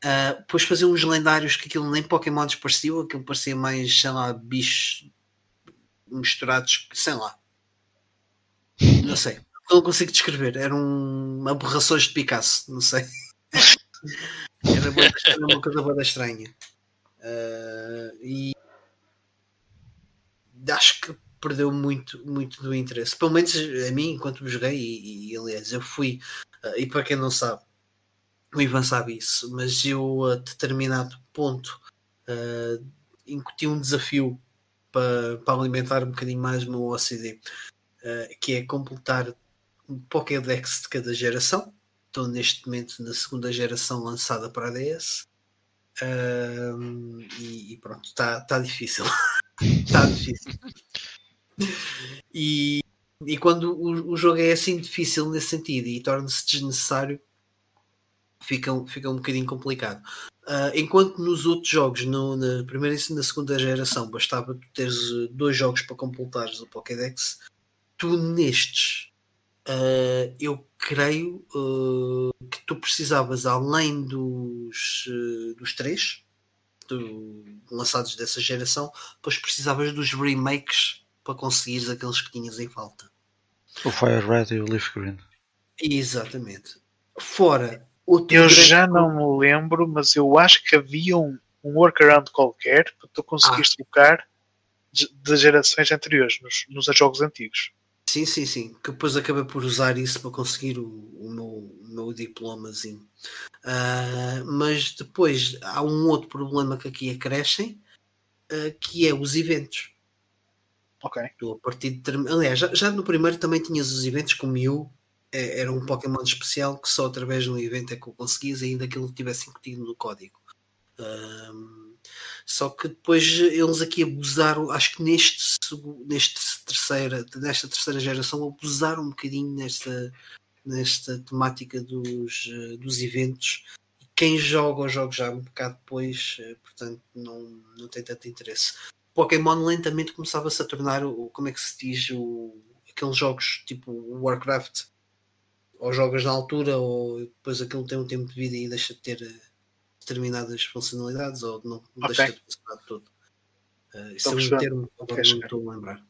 Ah, depois faziam uns lendários que aquilo nem Pokémons pareciam, aquilo parecia mais, sei lá, bichos misturados, sei lá. Não sei. Não consigo descrever. Eram aberrações de Picasso, não sei. Era, era uma coisa bem estranha. Ah, e acho que perdeu muito, muito do interesse. Pelo menos a mim, enquanto joguei, e, e, aliás, eu fui, ah, e para quem não sabe, o Ivan sabe isso, mas eu a determinado ponto uh, incuti um desafio para, para alimentar um bocadinho mais o meu OCD, uh, que é completar um Pokédex de cada geração. Estou neste momento na segunda geração lançada para a DS. Um, e, e pronto, está tá difícil. Está difícil. E, e quando o, o jogo é assim difícil nesse sentido e torna-se desnecessário, fica, fica um bocadinho complicado. Uh, enquanto nos outros jogos, no, na primeira e na segunda geração, bastava tu teres uh, dois jogos para completares o Pokédex, tu nestes, uh, eu creio uh, que tu precisavas, além dos, uh, dos três do, lançados dessa geração, depois precisavas dos remakes para conseguires aqueles que tinhas em falta. O Fire Red e o Leaf Green. Exatamente. Fora outro Eu já não me lembro, mas eu acho que havia um, um workaround qualquer para tu conseguires trocar de, de gerações anteriores nos, nos jogos antigos. Sim, sim, sim. Que depois acabei por usar isso para conseguir o, o meu, meu diplomazinho. Uh, mas depois há um outro problema que aqui acrescem, uh, que é os eventos. Ok. Tu, a partir de, aliás, já, já no primeiro também tinhas os eventos com Mew É- Era um Pokémon especial que só através de um evento é que o conseguias, ainda que ele tivesse incutido no código. Ahm, só que depois eles aqui abusaram, acho que neste, neste terceira, nesta terceira geração, abusaram um bocadinho nesta, nesta temática dos, eh, dos eventos. E quem joga os jogos já um bocado depois, eh, portanto, não, não tem tanto interesse. Pokémon lentamente começava-se a tornar, o, como é que se diz, o, aqueles jogos tipo Warcraft, ou jogas na altura, ou depois aquilo tem um tempo de vida e deixa de ter eh, determinadas funcionalidades, ou não, não deixa de funcionar de todo. Eh, isso é um termo que agora Queres não estou a lembrar.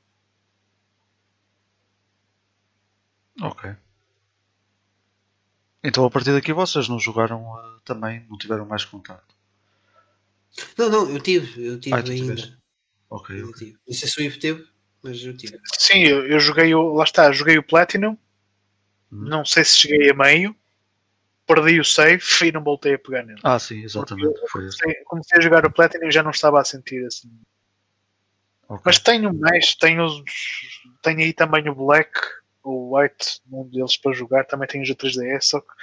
Ok. Então a partir daqui vocês não jogaram eh, também, não tiveram mais contato. Não, não, eu tive, eu tive Ah, tu ainda. tiveste. Ok, Eu ok. tive. Não sei se o Ivo teve, mas eu tive. Sim, eu, eu joguei o. Lá está, joguei o Platinum. Hum. Não sei se cheguei a meio. Perdi o save e não voltei a pegar nele. Ah, sim, exatamente. Foi isso. Comecei, comecei a jogar o Platinum e já não estava a sentir assim. Ok. Mas tenho mais, tenho, os- tenho aí também o Black, o White, um deles para jogar. Também tenho os da 3DS, só que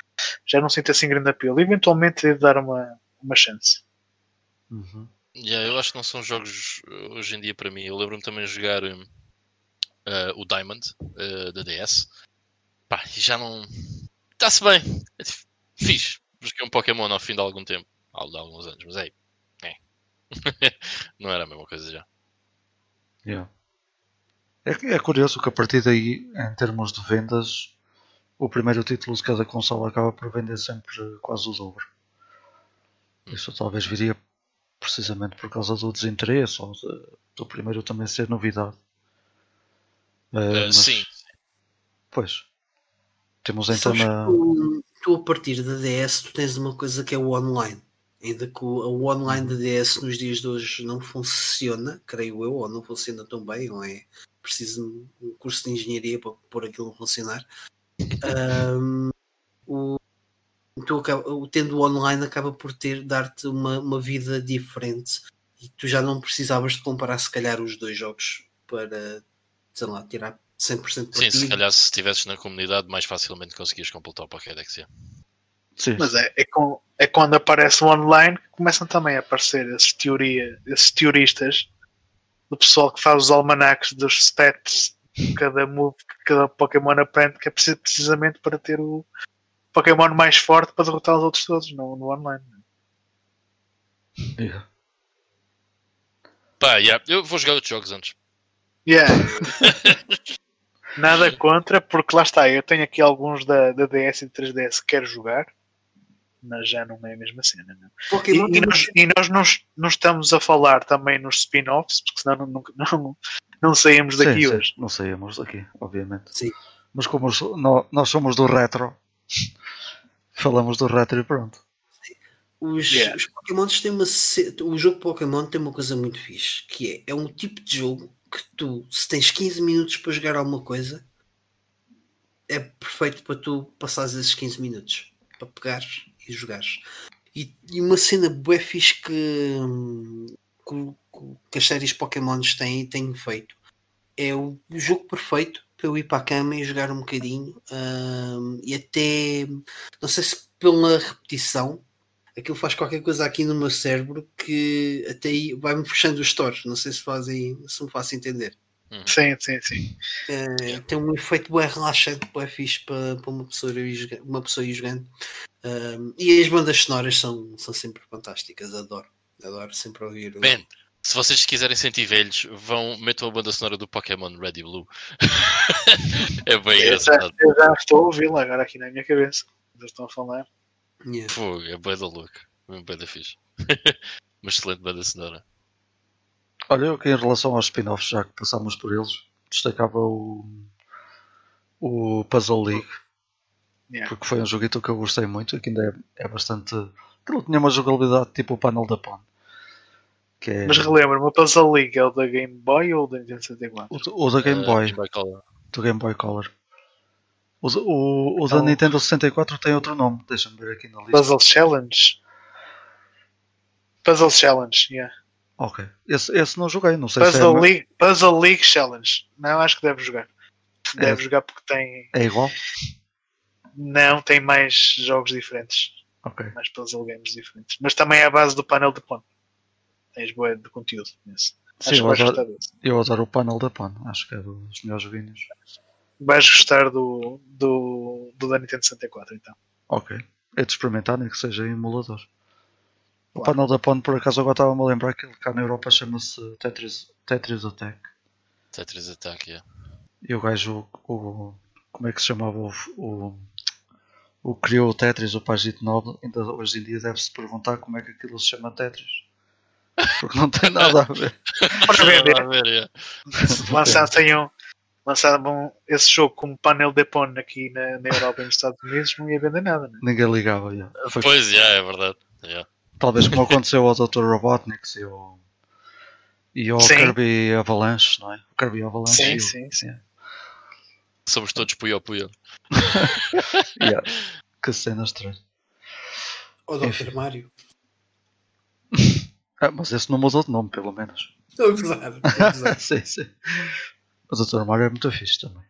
já não sinto assim grande apelo. Eventualmente devo dar uma, uma chance. Uhum. Yeah, eu acho que não são jogos uh, hoje em dia para mim. Eu lembro-me também de jogar um, uh, o Diamond uh, da DS. Pá, e já não. Está-se bem. É fixe. Joguei um Pokémon ao fim de algum tempo. Ao de alguns anos, mas aí. É. não era a mesma coisa já. Yeah. É, é curioso que a partir daí, em termos de vendas, o primeiro título de cada console acaba por vender sempre quase o dobro. Isso talvez viria precisamente por causa do desinteresse ou de- do primeiro também ser novidade. Uh, mas, sim. Pois. Temos então Sabes na. que tu, tu, a partir da DS, tu tens uma coisa que é o online. Ainda que o, o online da DS nos dias de hoje não funciona, creio eu, ou não funciona tão bem, ou é preciso um curso de engenharia para pôr aquilo a funcionar. Ahm, o, tu acaba- o tendo o online acaba por ter dar-te uma, uma vida diferente e tu já não precisavas de comparar se calhar os dois jogos para sei lá, tirar 100% Sim, partido. se calhar se estivesses na comunidade mais facilmente conseguias completar o Pokédex. Sim, Mas é, é, com- é quando aparece o online que começam também a aparecer esses, teoria, esses teoristas do pessoal que faz os almanacs dos stats de cada move que cada Pokémon aprende, que é preciso- precisamente para ter o Pokémon mais forte para derrotar os outros todos no, no online. yeah. Pá, yeah, eu vou jogar outros jogos antes. Yeah. Nada contra, porque lá está, eu tenho aqui alguns da, da DS e 3DS que quero jogar, mas já não é a mesma cena. Não? E, e nós, e nós não, não estamos a falar também nos spin-offs, porque senão não, não, não, não saímos daqui Sim, sim, hoje. Não saímos daqui, obviamente. Sim. Mas como nós somos do retro, falamos do retro e pronto. Os, Yeah. os Pokémons têm uma. O jogo Pokémon tem uma coisa muito fixe, que é, é um tipo de jogo que tu, se tens 15 minutos para jogar alguma coisa, é perfeito para tu passares esses 15 minutos para pegares e jogares. E, e uma cena bué fixe que, que, que as séries Pokémons têm têm feito é o jogo perfeito para eu ir para a cama e jogar um bocadinho hum, e até não sei se pela repetição aquilo faz qualquer coisa aqui no meu cérebro que até vai-me puxando os stores. Não sei se fazem, se me faço entender. Sim, sim, sim. Eh, tem um efeito bem relaxante, bem fixe para, para uma, pessoa ir, uma pessoa ir jogando. Um, e as bandas sonoras são, são sempre fantásticas, adoro. Adoro sempre ouvir. o- Man, se vocês quiserem sentir velhos, vão, metam a banda sonora do Pokémon Red e Blue. é bem Eu já, engraçado. eu já estou a ouvi-la agora aqui na minha cabeça. Eles estão a falar. Yeah. Fogo, é bem da louca. É bem da fixe. Uma excelente banda sonora. Olha, eu que em relação aos spin-offs, já que passámos por eles, destacava o, o Puzzle League, Yeah. porque foi um joguito que eu gostei muito, que ainda é, é bastante. Aquilo tinha uma jogabilidade tipo o panel da PON. Que é Mas relembra-me, o Puzzle League é o da Game Boy ou da Nintendo 64? o, o da Game Uh, Boy, Game Boy Color. do Game Boy Color. O, da- o, o da Então- Nintendo 64 tem outro nome, deixa-me ver aqui na lista. Puzzle Challenge? Puzzle Challenge, yeah. Ok, esse, esse não joguei, não sei se Puzzle é, League, Puzzle League Challenge. Não, acho que deve jogar. Deve É. jogar porque tem. é igual. Não, tem mais jogos diferentes. Ok. Mais puzzle games diferentes. Mas também é a base do panel de Pon. Tens boa de conteúdo nesse. Sim, Acho que eu vais adoro, gostar desse. eu adoro o panel da PAN. Acho que é dos melhores joguinhos. Vais gostar do, do, do da Nintendo 64, então. Ok. É de experimentar, nem que seja em emulador. O panel da PAN, por acaso, agora estava-me a lembrar que ele cá na Europa chama-se Tetris, Tetris Attack. Tetris Attack, yeah. E o gajo, o, como é que se chamava o, o, o que criou o Tetris, o Pagito Nobre, ainda hoje em dia deve-se perguntar como é que aquilo se chama Tetris. Porque não tem nada a ver. Para vender. Vai ver, yeah. lançassem um, lançavam esse jogo como panel de Pon aqui na, na Europa e nos Estados Unidos, não ia vender nada, né? Ninguém ligava. já. Foi Pois, yeah, é verdade. Yeah. Talvez como aconteceu ao Dr. Robotnik e ao, e ao Sim. Kirby Avalanche, não é? O Kirby Avalanche. Sim, o- sim, sim. yeah. Somos todos puyo puyo. Yeah. Que cena estranha. O Enfim. Dr. Mario. Ah, mas esse não mudou de nome, pelo menos. Estou a gozar. estou a gozar. sim, sim. O Dr. Mario é muito fixe também.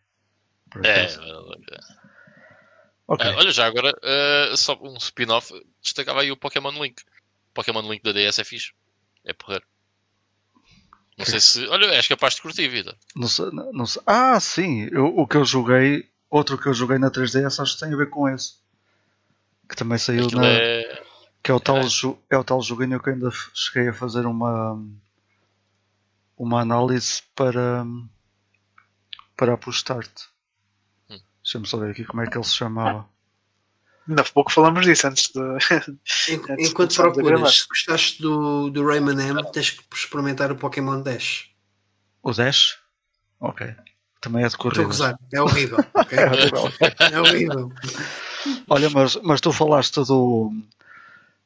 É, acaso. é. Ok. Ah, olha, já agora, ah, só um spin-off, destacava aí o Pokémon Link. Pokémon Link da DS é fixe. É porrer. Não sei se. Olha, és capaz de curtir, Vitor. Não sei, não, não sei. Ah, sim. Eu, o que eu joguei, outro que eu joguei na 3DS, acho que tem a ver com esse. Que também saiu Aquilo na. é. Que é o, tal, É. é o tal joguinho que eu ainda cheguei a fazer uma. Uma análise para. Para apostar-te. Hum. Deixa-me só ver aqui como é que ele se chamava. Ainda há pouco falamos disso antes de. Antes Enquanto procuras, se gostaste do, do Rayman M, tens que experimentar o Pokémon Dash. O Dash? Ok. Também é de Estou a gozar. É horrível. ok? É horrível. É horrível. Olha, mas, mas tu falaste do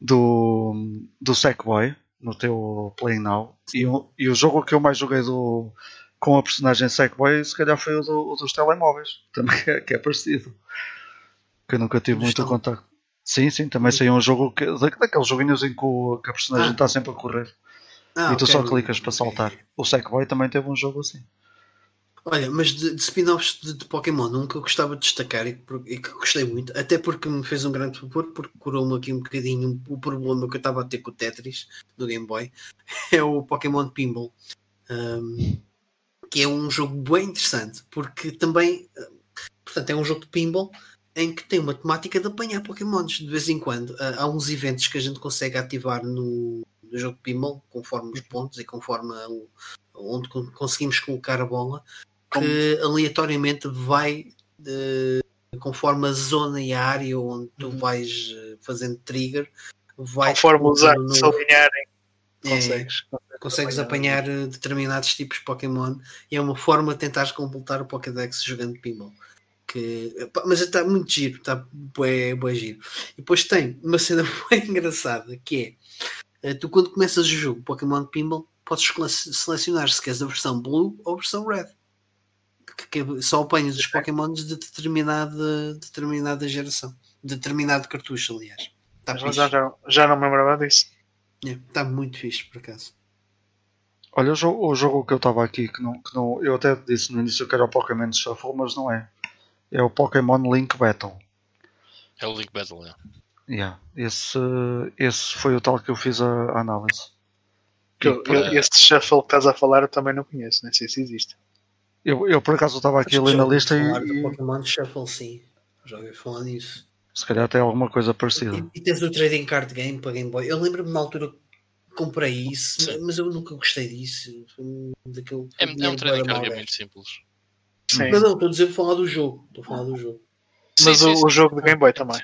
do, do Sackboy no teu Play Now e, o- e o jogo que eu mais joguei do, com a personagem Sackboy se calhar foi o, do- o dos telemóveis, também que é, que é parecido. Que eu nunca tive muito contacto. Sim, sim, também saiu um jogo que, da- daqueles joguinhos em que, o- que a personagem Ah. está sempre a correr Ah, e tu ok. só clicas para saltar. O Sackboy também teve um jogo assim. Olha, mas de, de spin-offs de, de Pokémon, um que eu gostava de destacar e e que gostei muito, até porque me fez um grande favor, porque curou-me aqui um bocadinho o problema que eu estava a ter com o Tetris no Game Boy, é o Pokémon Pinball. Um, que é um jogo bem interessante, porque também, uh, portanto, é um jogo de pinball em que tem uma temática de apanhar Pokémons de vez em quando. Uh, há uns eventos que a gente consegue ativar no, no jogo de pinball, conforme os pontos e conforme o- onde con- conseguimos colocar a bola, que aleatoriamente vai eh, conforme a zona e a área onde tu Uhum. vais eh, fazendo trigger, vai Conforme os arcos no- se alinharem, é, consegues. consegues apanhar determinados tipos de Pokémon e é uma forma de tentares completar o Pokédex jogando pinball. Que, mas está muito giro, está bué, bué giro. E depois tem uma cena bem engraçada que é eh, tu quando começas o jogo Pokémon Pinball podes selecionar se queres a versão Blue ou a versão Red. Que, que só apanhas os Pokémons de determinada, determinada geração, de determinado cartucho, aliás. Mas já, já, já não me lembrava disso. Está muito fixe por acaso. Olha, o jogo, o jogo que eu estava aqui, que não, que não. Eu até disse no início que era o Pokémon Shuffle, mas não é. É o Pokémon Link Battle. É o Link Battle, é. Yeah. Esse, esse foi o tal que eu fiz a, a análise. Que eu, eu- este shuffle que estás a falar eu também não conheço, nem sei se existe. Eu, eu por acaso estava aqui a Acho que ler já na lista e, e Pokémon Shuffle, sim. Já ouvi falar nisso. se calhar tem alguma coisa parecida. E, e tens o Trading Card Game para Game Boy. Eu lembro-me na altura que comprei isso, Sim. mas eu nunca gostei disso. Daquele, É, é um trading card game muito simples. Sim. Mas não, estou a dizer para falar do jogo. Estou a falar do jogo. Mas Sim, o, sim, o sim. jogo de Game Boy também.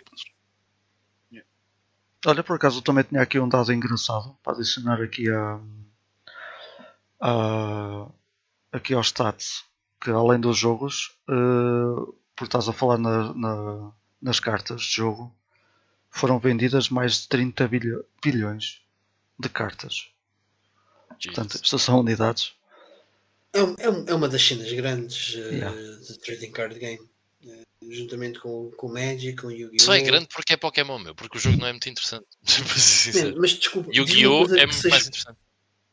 Olha, por acaso eu também tinha aqui um dado engraçado para adicionar aqui a, a- aqui aos stats que além dos jogos, eh, por estás a falar na- na- nas cartas de jogo, foram vendidas mais de 30 bilho- bilhões de cartas. Portanto, Jesus. estas são unidades. É, é é uma das cenas grandes eh, Yeah. de Trading Card Game. Eh, juntamente com, com o Magic, com o Yu-Gi-Oh! Só é grande porque é Pokémon, meu, porque o jogo não é muito interessante. Man, Mas desculpa, diz-me uma Yu-Gi-Oh! coisa é que muito seja- mais interessante.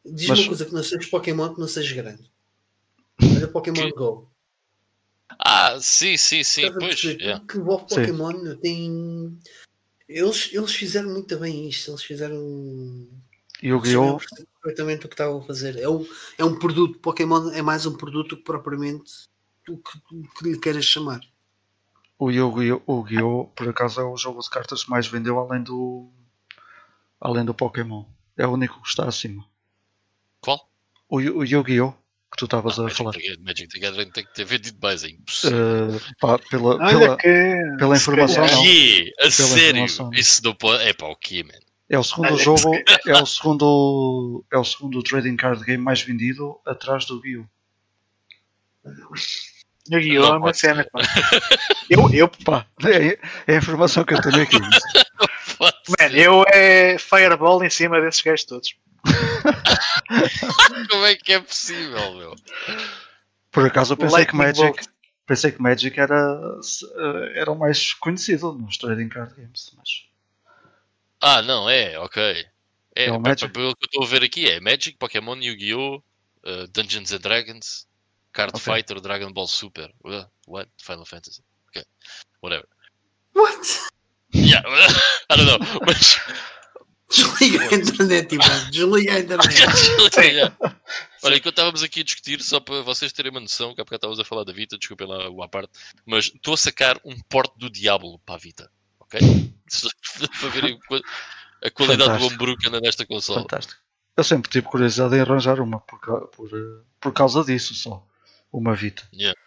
Diz Mas- uma coisa que não seja Pokémon que não seja grande. Olha Pokémon Que- Go. Ah, sim, sim, sim. Pois, yeah. Que o Sim. Pokémon tem. Eles, eles fizeram muito bem isto. Eles fizeram. Yu-Gi-Oh! perfeitamente o que estavam a fazer. É um, é um produto. Pokémon é mais um produto que propriamente o que, o que lhe queiras chamar. O Yu-Gi-Oh! o por acaso é o jogo de cartas que mais vendeu além do. além do Pokémon. É o único que está acima. Qual? O, o Yu-Gi-Oh! que tu estavas a Magic falar. the Magic the Gathering tem que ter vendido mais, é impossível. Eh, pá, pela, pela- que. pela informação, não. Que? A sério? informação. Isso não pode. É pá, o quê, man? É o segundo jogo. É o segundo. É o segundo trading card game mais vendido atrás do Yu. Yu-Gi-Oh! Não é uma cena. pá. Eu, eu, Pá, é, é a informação que eu tenho aqui. man, eu é Fireball em cima desses gajos todos. Como é que é possível, meu? Por acaso eu pensei que Magic. Pensei que Magic era, eh, era o mais conhecido nos trading card games. Mas Ah, não, é, ok. É, É o Magic. pelo que eu estou a ver aqui é Magic, Pokémon, Yu-Gi-Oh!, uh, Dungeons and Dragons, Card Ok. Fighter, Dragon Ball Super. Uh, what? Final Fantasy. Ok. Whatever. What? Yeah, I don't know. Mas. Desliga a internet, Ivan. Desliga a internet. Yeah. Olha, enquanto estávamos aqui a discutir, só para vocês terem uma noção, que há bocado estávamos a falar da Vita, desculpem lá o à parte, mas estou a sacar um porte do Diablo para a Vita, ok? Para verem a qualidade do hambúrguer que anda nesta consola. fantástico. Eu sempre tive curiosidade em arranjar uma por, por, eh, por causa disso só. Uma Vita. Yeah.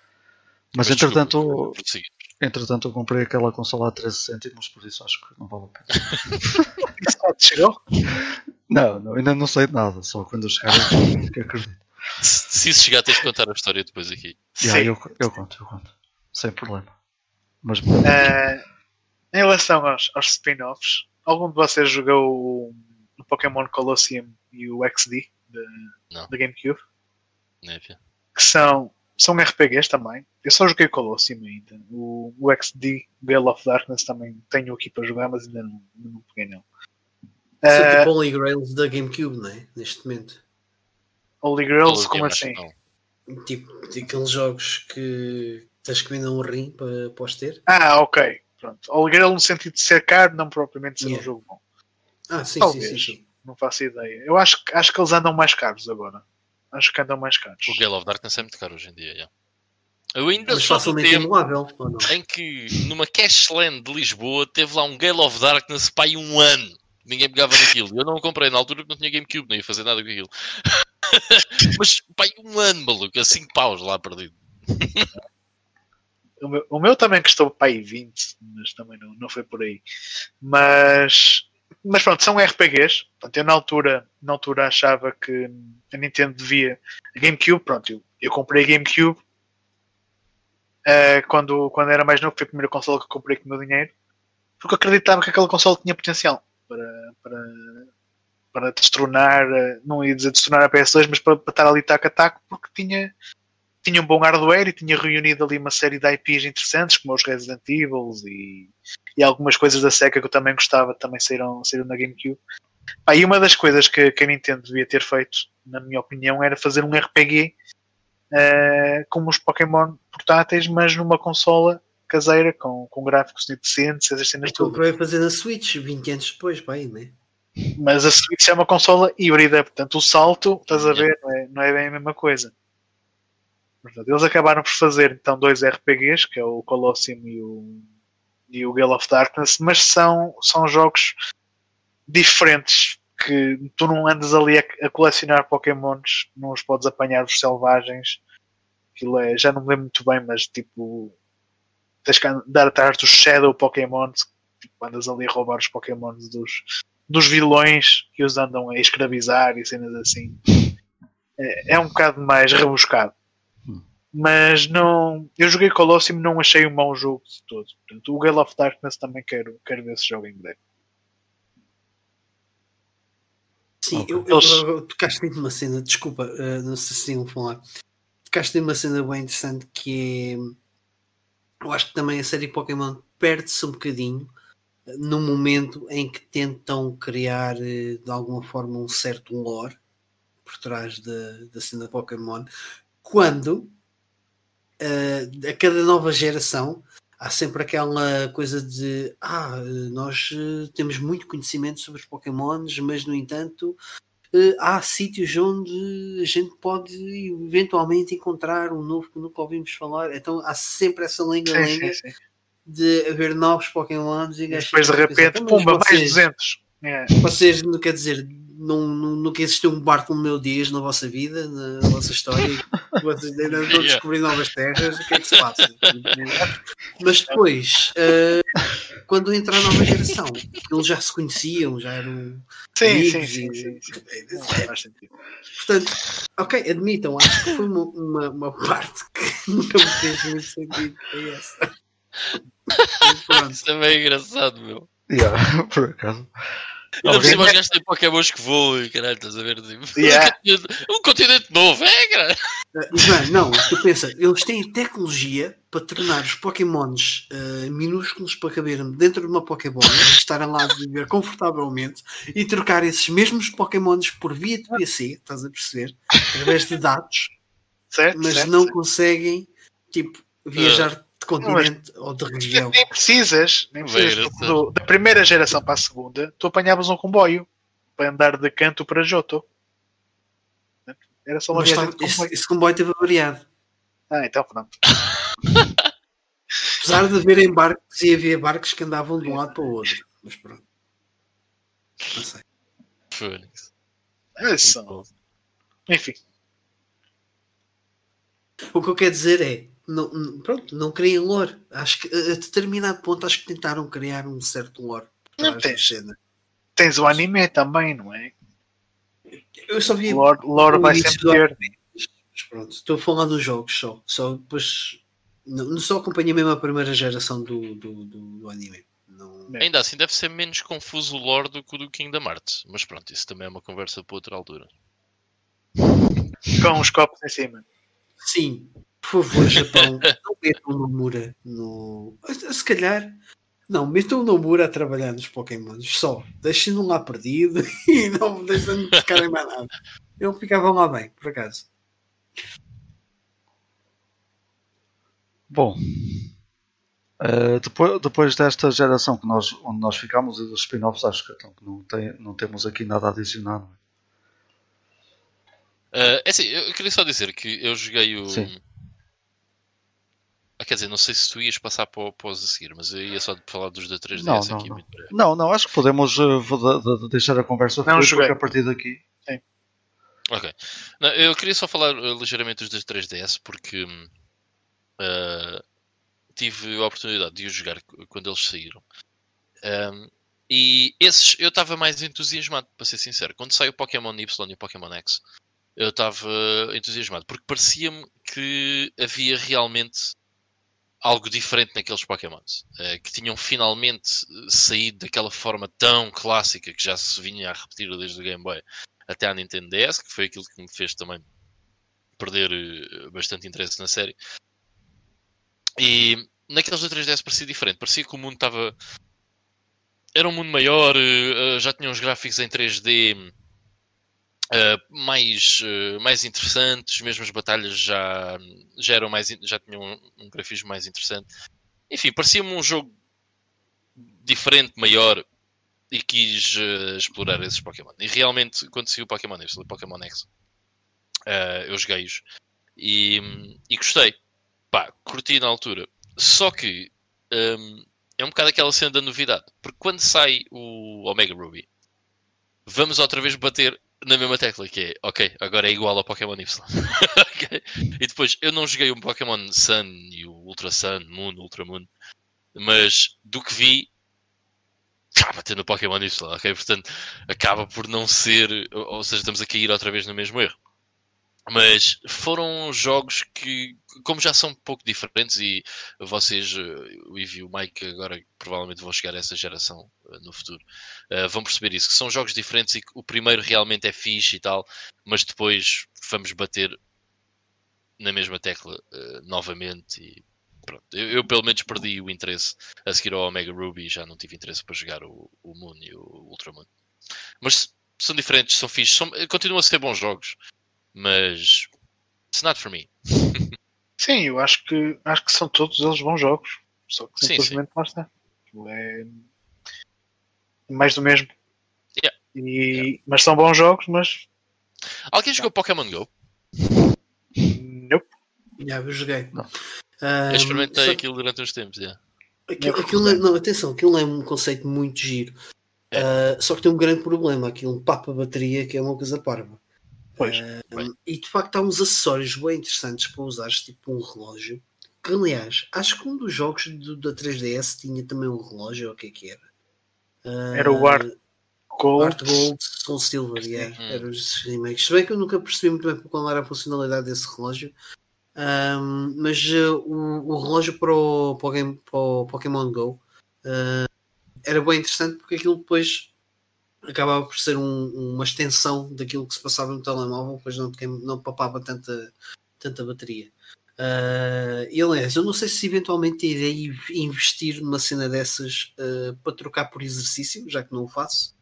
Mas, Mas desculpa, entretanto, prossiga. entretanto eu comprei aquela consola a 13 cêntimos, por isso acho que não vale a pena. Isso já te chegou? Não, não, ainda não sei de nada, só quando eu chegar que acredito. Se se isso chegar, tens de contar a história depois aqui. Yeah, Sim. eu, eu conto, eu conto. Sem problema. Mas Eh, em relação aos, aos spin-offs, algum de vocês jogou o, o Pokémon Colosseum e o XD da Não. GameCube? Fia? Que são, são RPGs também. Eu só joguei o Colosseum ainda. O, o XD, Gale of Darkness, também tenho aqui para jogar, mas ainda não, não peguei não. São Eh, tipo Holy Grails da GameCube, não é? Neste momento. Holy Grails, como assim? não. Tipo, aqueles jogos que tens que vender um rim para, para os ter. Ah, ok. Pronto. Grail no sentido de ser caro, não propriamente ser um Yeah. jogo bom. Ah, sim, sim, Talvez. sim, sim. Não faço ideia. Eu acho, que- acho que eles andam mais caros agora. Acho que andam mais caros. O Gale of Darkness é muito caro hoje em dia. yeah. Eu ainda Mas sou do facilmente tempo emulável, em que numa Cashland de Lisboa teve lá um Gale of Darkness para aí um ano. Ninguém pegava naquilo. Eu não o comprei na altura porque não tinha GameCube, não ia fazer nada com aquilo. Mas pá, aí um ano, maluco, a 5 paus lá perdido. O meu, o meu também custou aí 20, mas também não, não foi por aí. Mas, mas pronto, são RPGs. Portanto, eu na altura, na altura achava que a Nintendo devia. A GameCube, pronto, eu, eu comprei a GameCube eh, quando, quando era mais novo, foi a primeira consola que eu comprei com o meu dinheiro, porque eu acreditava que aquela consola tinha potencial para, para, para destronar, eh, não ia dizer destronar a PS2, mas para, para estar ali taco a taco, porque tinha, tinha um bom hardware e tinha reunido ali uma série de IPs interessantes, como os Resident Evil e, e algumas coisas da SEGA que eu também gostava, também saíram, saíram na GameCube. Pá, e uma das coisas que, que a Nintendo devia ter feito, na minha opinião, era fazer um RPG eh, como os Pokémon portáteis, mas numa consola caseira, com, com gráficos decentes, essas cenas todas. que vai fazer na Switch 20 anos depois, pá, aí, não é? Mas a Switch é uma consola híbrida, portanto o salto, estás a ver, não é, não é bem a mesma coisa. Portanto, eles acabaram por fazer então dois RPGs, que é o Colosseum e o, e o Gale of Darkness, mas são, são jogos diferentes que tu não andas ali a, a colecionar Pokémons, não os podes apanhar os selvagens. Aquilo é, já não me lembro muito bem, mas tipo tens que andar atrás dos Shadow Pokémons, tipo, andas ali a roubar os Pokémons dos, dos vilões que os andam a escravizar e cenas assim. É, é um bocado mais rebuscado. Mas não. Eu joguei Colosseum não achei um mau jogo de todo. Portanto, o Gale of Darkness também quero, quero ver esse jogo em breve. Sim, Ok. eu, eu, eu- tocaste em uma cena, desculpa, eh, não sei se tinham a falar. Tocaste em uma cena bem interessante que é. Eu acho que também a série Pokémon perde-se um bocadinho eh, no momento em que tentam criar eh, de alguma forma um certo lore por trás da, da cena Pokémon, quando uh, a cada nova geração há sempre aquela coisa de ah, nós uh, temos muito conhecimento sobre os Pokémons, mas no entanto uh, há sítios onde a gente pode eventualmente encontrar um novo que nunca ouvimos falar. Então há sempre essa lenga-lenga de haver novos Pokémons e, e depois de repente, pumba, mais 200. É. Vocês, não quer dizer, não, não, nunca existiu um barco no meu dias na vossa vida, na vossa história, vocês ainda estão a descobrir novas terras, o que é que se passa? Mas depois, uh, quando entra a nova geração, eles já se conheciam, já eram. Sim, sim, sim, sim, sim. Faz sentido. Portanto, ok, admitam, acho que foi uma, uma, uma parte que nunca me fez muito sentido. É essa. Isso também é engraçado, meu. Yeah, por acaso. Ainda por cima os gajos têm Pokémons que voam e caralho, estás a ver? Tipo, yeah. um continente novo, é, cara? Uh, não, tu pensa, eles têm tecnologia para tornar os Pokémons uh, minúsculos para caberem dentro de uma Pokébola, estarem lá a viver confortavelmente e trocar esses mesmos Pokémons por via de PC, estás a perceber? Através de dados, certo, mas certo, não certo. conseguem tipo, viajar continente ou de região. Nem precisas, nem precisas do, da primeira geração para a segunda, tu apanhavas um comboio para andar de canto para Joto. Era só uma Mas viagem esse, comboio. esse comboio teve variado. Ah, então pronto. Apesar de haver barcos e havia barcos que andavam de um lado para o outro. Mas pronto. Não sei. Fênix. É só... Enfim. O que eu quero dizer é não, pronto, não criem lore. Acho que a determinado ponto acho que tentaram criar um certo lore. Não tens, tens o anime também, não é? Eu só vi lore, lore vai sempre ter. Mas pronto, estou a falar dos jogos só. Só depois não, só acompanhei mesmo a primeira geração do, do, do, do anime. Não... Ainda assim deve ser menos confuso o lore do que o do Kingdom Hearts. Mas pronto, isso também é uma conversa para outra altura. Com os copos em cima. Sim, por favor, Japão, não metam o Nomura no. Se calhar, não, metam o Nomura a trabalhar nos Pokémons só. Deixem-no lá perdido e não deixem-no ficarem mais nada. Ele ficava lá bem, por acaso. Bom, uh, depois, depois desta geração que nós, onde nós ficamos e dos spin-offs, acho que, então, não, tem, não temos aqui nada a adicionar. Uh, é assim, eu queria só dizer que eu joguei o. Sim quer dizer, não sei se tu ias passar para, para os a seguir, mas eu ia só falar dos da 3DS não, não, aqui não. muito breve. Não, não, acho que podemos uh, deixar a conversa não, fluir, a partir daqui. Sim. Ok. Não, eu queria só falar uh, ligeiramente dos da 3DS porque uh, tive a oportunidade de os jogar quando eles saíram. Um, e esses eu estava mais entusiasmado, para ser sincero. Quando saiu o Pokémon Y e o Pokémon X, eu estava entusiasmado porque parecia-me que havia realmente algo diferente naqueles Pokémons, uh, que tinham finalmente saído daquela forma tão clássica que já se vinha a repetir desde o Game Boy até à Nintendo DS, que foi aquilo que me fez também perder uh, bastante interesse na série. E naqueles da 3DS parecia diferente, parecia que o mundo estava. Era um mundo maior, já tinha uns gráficos em 3D Uh, mais, uh, mais interessantes, mesmo as batalhas já, já eram mais já tinham um, um grafismo mais interessante. Enfim, parecia-me um jogo diferente, maior e quis uh, explorar esses Pokémon. E realmente, quando saiu o Pokémon X, o Pokémon X, eu joguei-os e, e gostei. Pá, curti na altura. Só que um, é um bocado aquela cena da novidade, porque quando sai o Omega Ruby, vamos outra vez bater na mesma tecla, que é, ok, agora é igual ao Pokémon Y. okay? E depois, eu não joguei o Pokémon Sun e o Ultra Sun, Moon, Ultra Moon, mas do que vi, acaba tendo o Pokémon Y, ok? Portanto, acaba por não ser, ou seja, estamos a cair outra vez no mesmo erro. Mas foram jogos que, como já são um pouco diferentes, e vocês, eh, o Ivy e o Mike, agora provavelmente vão chegar a essa geração eh, no futuro, uh, vão perceber isso, que são jogos diferentes e que o primeiro realmente é fixe e tal, mas depois vamos bater na mesma tecla novamente e pronto. Eu, eu, pelo menos perdi o interesse a seguir ao Omega Ruby e já não tive interesse para jogar o, o Moon e o Ultra Moon. Mas são diferentes, são fixes, são, continuam a ser bons jogos mas it's not for me. Sim, Sim, eu acho que, acho que são todos eles bons jogos. Só que Sim, simplesmente lá está. É mais do mesmo. Yeah. E, Mas são bons jogos, mas. Alguém jogou Pokémon Go? Nope. Já, eu joguei. Não. Eu experimentei só- aquilo durante uns tempos. yeah. Aquilo, aquilo não, é- não, atenção, aquilo é um conceito muito giro. É. Ah, só que tem um grande problema, aquilo papa a bateria que é uma coisa parva. Pois. Ah, e de facto há uns acessórios bem interessantes para usares, tipo um relógio. Que aliás, acho que um dos jogos do- da 3DS tinha também um relógio, ou o que é que era? Ah, Era o Art Gold. Art Gold Soul Silver, yeah, Hum. eram os remakes. Se bem que eu nunca percebi muito bem qual era a funcionalidade desse relógio, Ahm, mas uh, o, o relógio para o, para o game- para o Pokémon Go uh, era bem interessante porque aquilo depois acabava por ser um- uma extensão daquilo que se passava no telemóvel, pois não, não papava tanta, tanta bateria. Uh, e aliás, eu não sei se eventualmente irei investir numa cena dessas uh, para trocar por exercício, já que não o faço,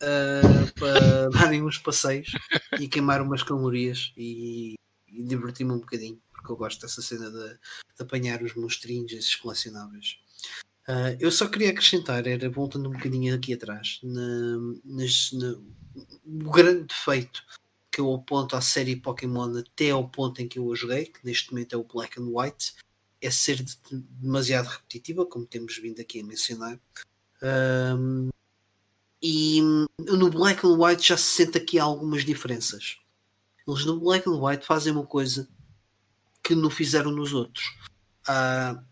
uh, para darem uns passeios e queimar umas calorias e, e divertir-me um bocadinho, porque eu gosto dessa cena de, de apanhar os monstrinhos, esses colecionáveis. Uh, eu só queria acrescentar, era voltando um bocadinho aqui atrás, na, nas, na- o grande defeito que eu aponto à série Pokémon até ao ponto em que eu a joguei, que neste momento é o Black and White, é ser de- demasiado repetitiva, como temos vindo aqui a mencionar. E no Black and White já se sente aqui algumas diferenças. Eles no Black and White fazem uma coisa que não fizeram nos outros. Ah,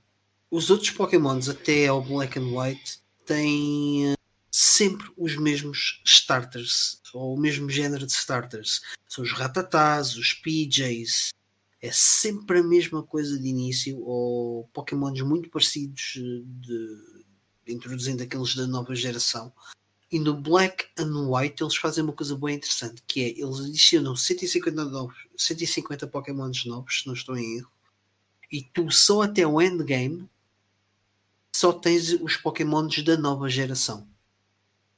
os outros Pokémons até ao Black and White têm eh, sempre os mesmos starters, ou o mesmo género de starters. São os Ratatás, os PJs. É sempre a mesma coisa de início, ou Pokémons muito parecidos eh, de, introduzindo aqueles da nova geração. E no Black and White eles fazem uma coisa bem interessante, que é eles adicionam 150, novos, 150 Pokémons novos, se não estou em erro, e tu só até o endgame só tens os Pokémons da nova geração.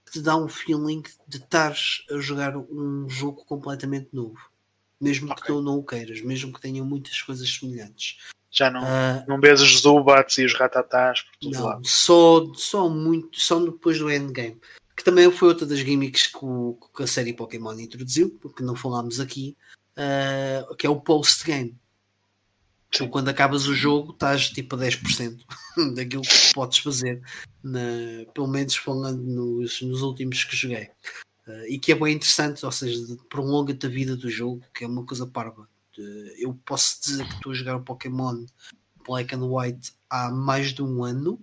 Que te dá um feeling de estares a jogar um jogo completamente novo. Mesmo que Ok. tu não o queiras, mesmo que tenham muitas coisas semelhantes. Já não, Ah, não vês os Zubats e os Ratatás por todo não, lado. só, só muito, só depois do endgame. Que também foi outra das gimmicks que, o- que a série Pokémon introduziu, porque não falámos aqui, ah, que é o post-game. Tu, quando acabas o jogo, estás tipo a 10% daquilo que podes fazer, na, pelo menos falando nos, nos últimos que joguei. Ah, e que é bem interessante, ou seja, prolonga-te a vida do jogo, que é uma coisa parva. De- eu posso dizer que estou a jogar o Pokémon Black and White há mais de um ano.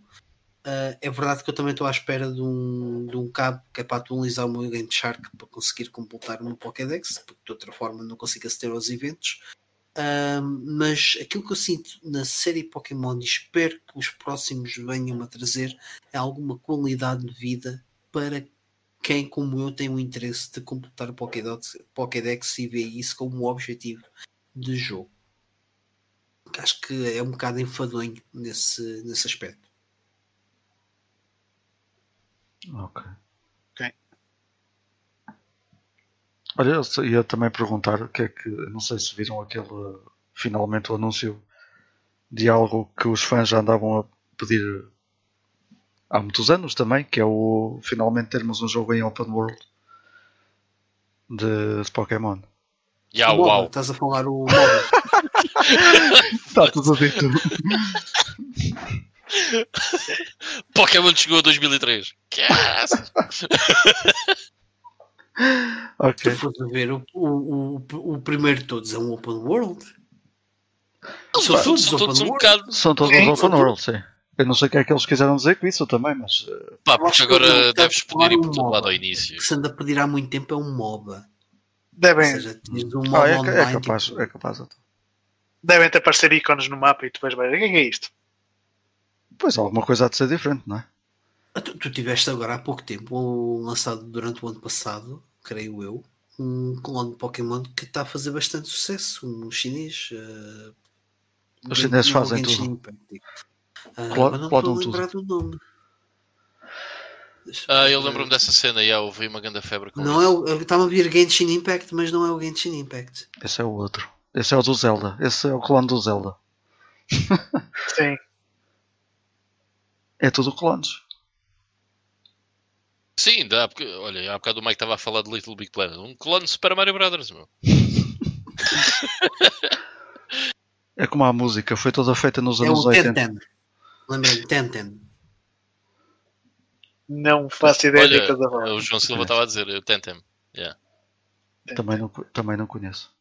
Uh, é verdade que eu também estou à espera de um, de um cabo que é para atualizar o meu Game Shark para conseguir completar o meu Pokédex, porque de outra forma não consigo aceder aos eventos. Mas aquilo que eu sinto na série Pokémon e espero que os próximos venham a trazer é alguma qualidade de vida para quem, como eu, tem o interesse de completar o Pokédex, e vê isso como objetivo de jogo. Acho que é um bocado enfadonho nesse, nesse aspecto. Ok. Olha, eu ia também perguntar o que é que. Não sei se viram aquele. Finalmente o anúncio de algo que os fãs já andavam a pedir há muitos anos também, que é o. Finalmente termos um jogo em open world de, de Pokémon. Ya, O uau. Estás a falar o MOBA. Está tudo dito. Pokémon chegou a 2003. Que é essa? ok. Se fores a ver, o, o, o, o primeiro de todos é um open world. São Pá, todos são todos um open bocado. São todos Sim, open world, sim. Eu não sei o que é que eles quiseram dizer com isso também, mas. eh, Pá, porque que agora deves poder ir por todo lado ao início. que se anda a pedir há muito tempo é um MOBA. Ou Devem, seja, tens um ah, MOBA é, ca- online. é capaz, tipo, é capaz. então. devem ter aparecer ícones no mapa e tu vais ver o que é que é isto? Pois alguma coisa há de ser diferente, não é? Ah, Tu, tu tiveste agora há pouco tempo, lançado durante o ano passado, creio eu, um clone de Pokémon que está a fazer bastante sucesso, um chinês. eh, Os chineses fazem tudo. Impact. Mas não estou a lembrar do nome. Ah, eu lembro-me dessa cena, já ouvi uma grande febre com Não isso. é o, estava a vir Genshin Impact, mas não é o Genshin Impact. Esse é o outro. Esse é o do Zelda. Esse é o clone do Zelda. Sim. É tudo clones. Sim, dá, porque, olha, há bocado o Mike estava a falar de Little Big Planet. Um clone de Super Mario Brothers, meu. É como a música, foi toda feita nos É anos o 80. Tenten. Lembrei-me, Tenten. Não faço ideia Olha, de que estás a falar. o João Silva estava a dizer, eu tentem. Também não, também não conheço.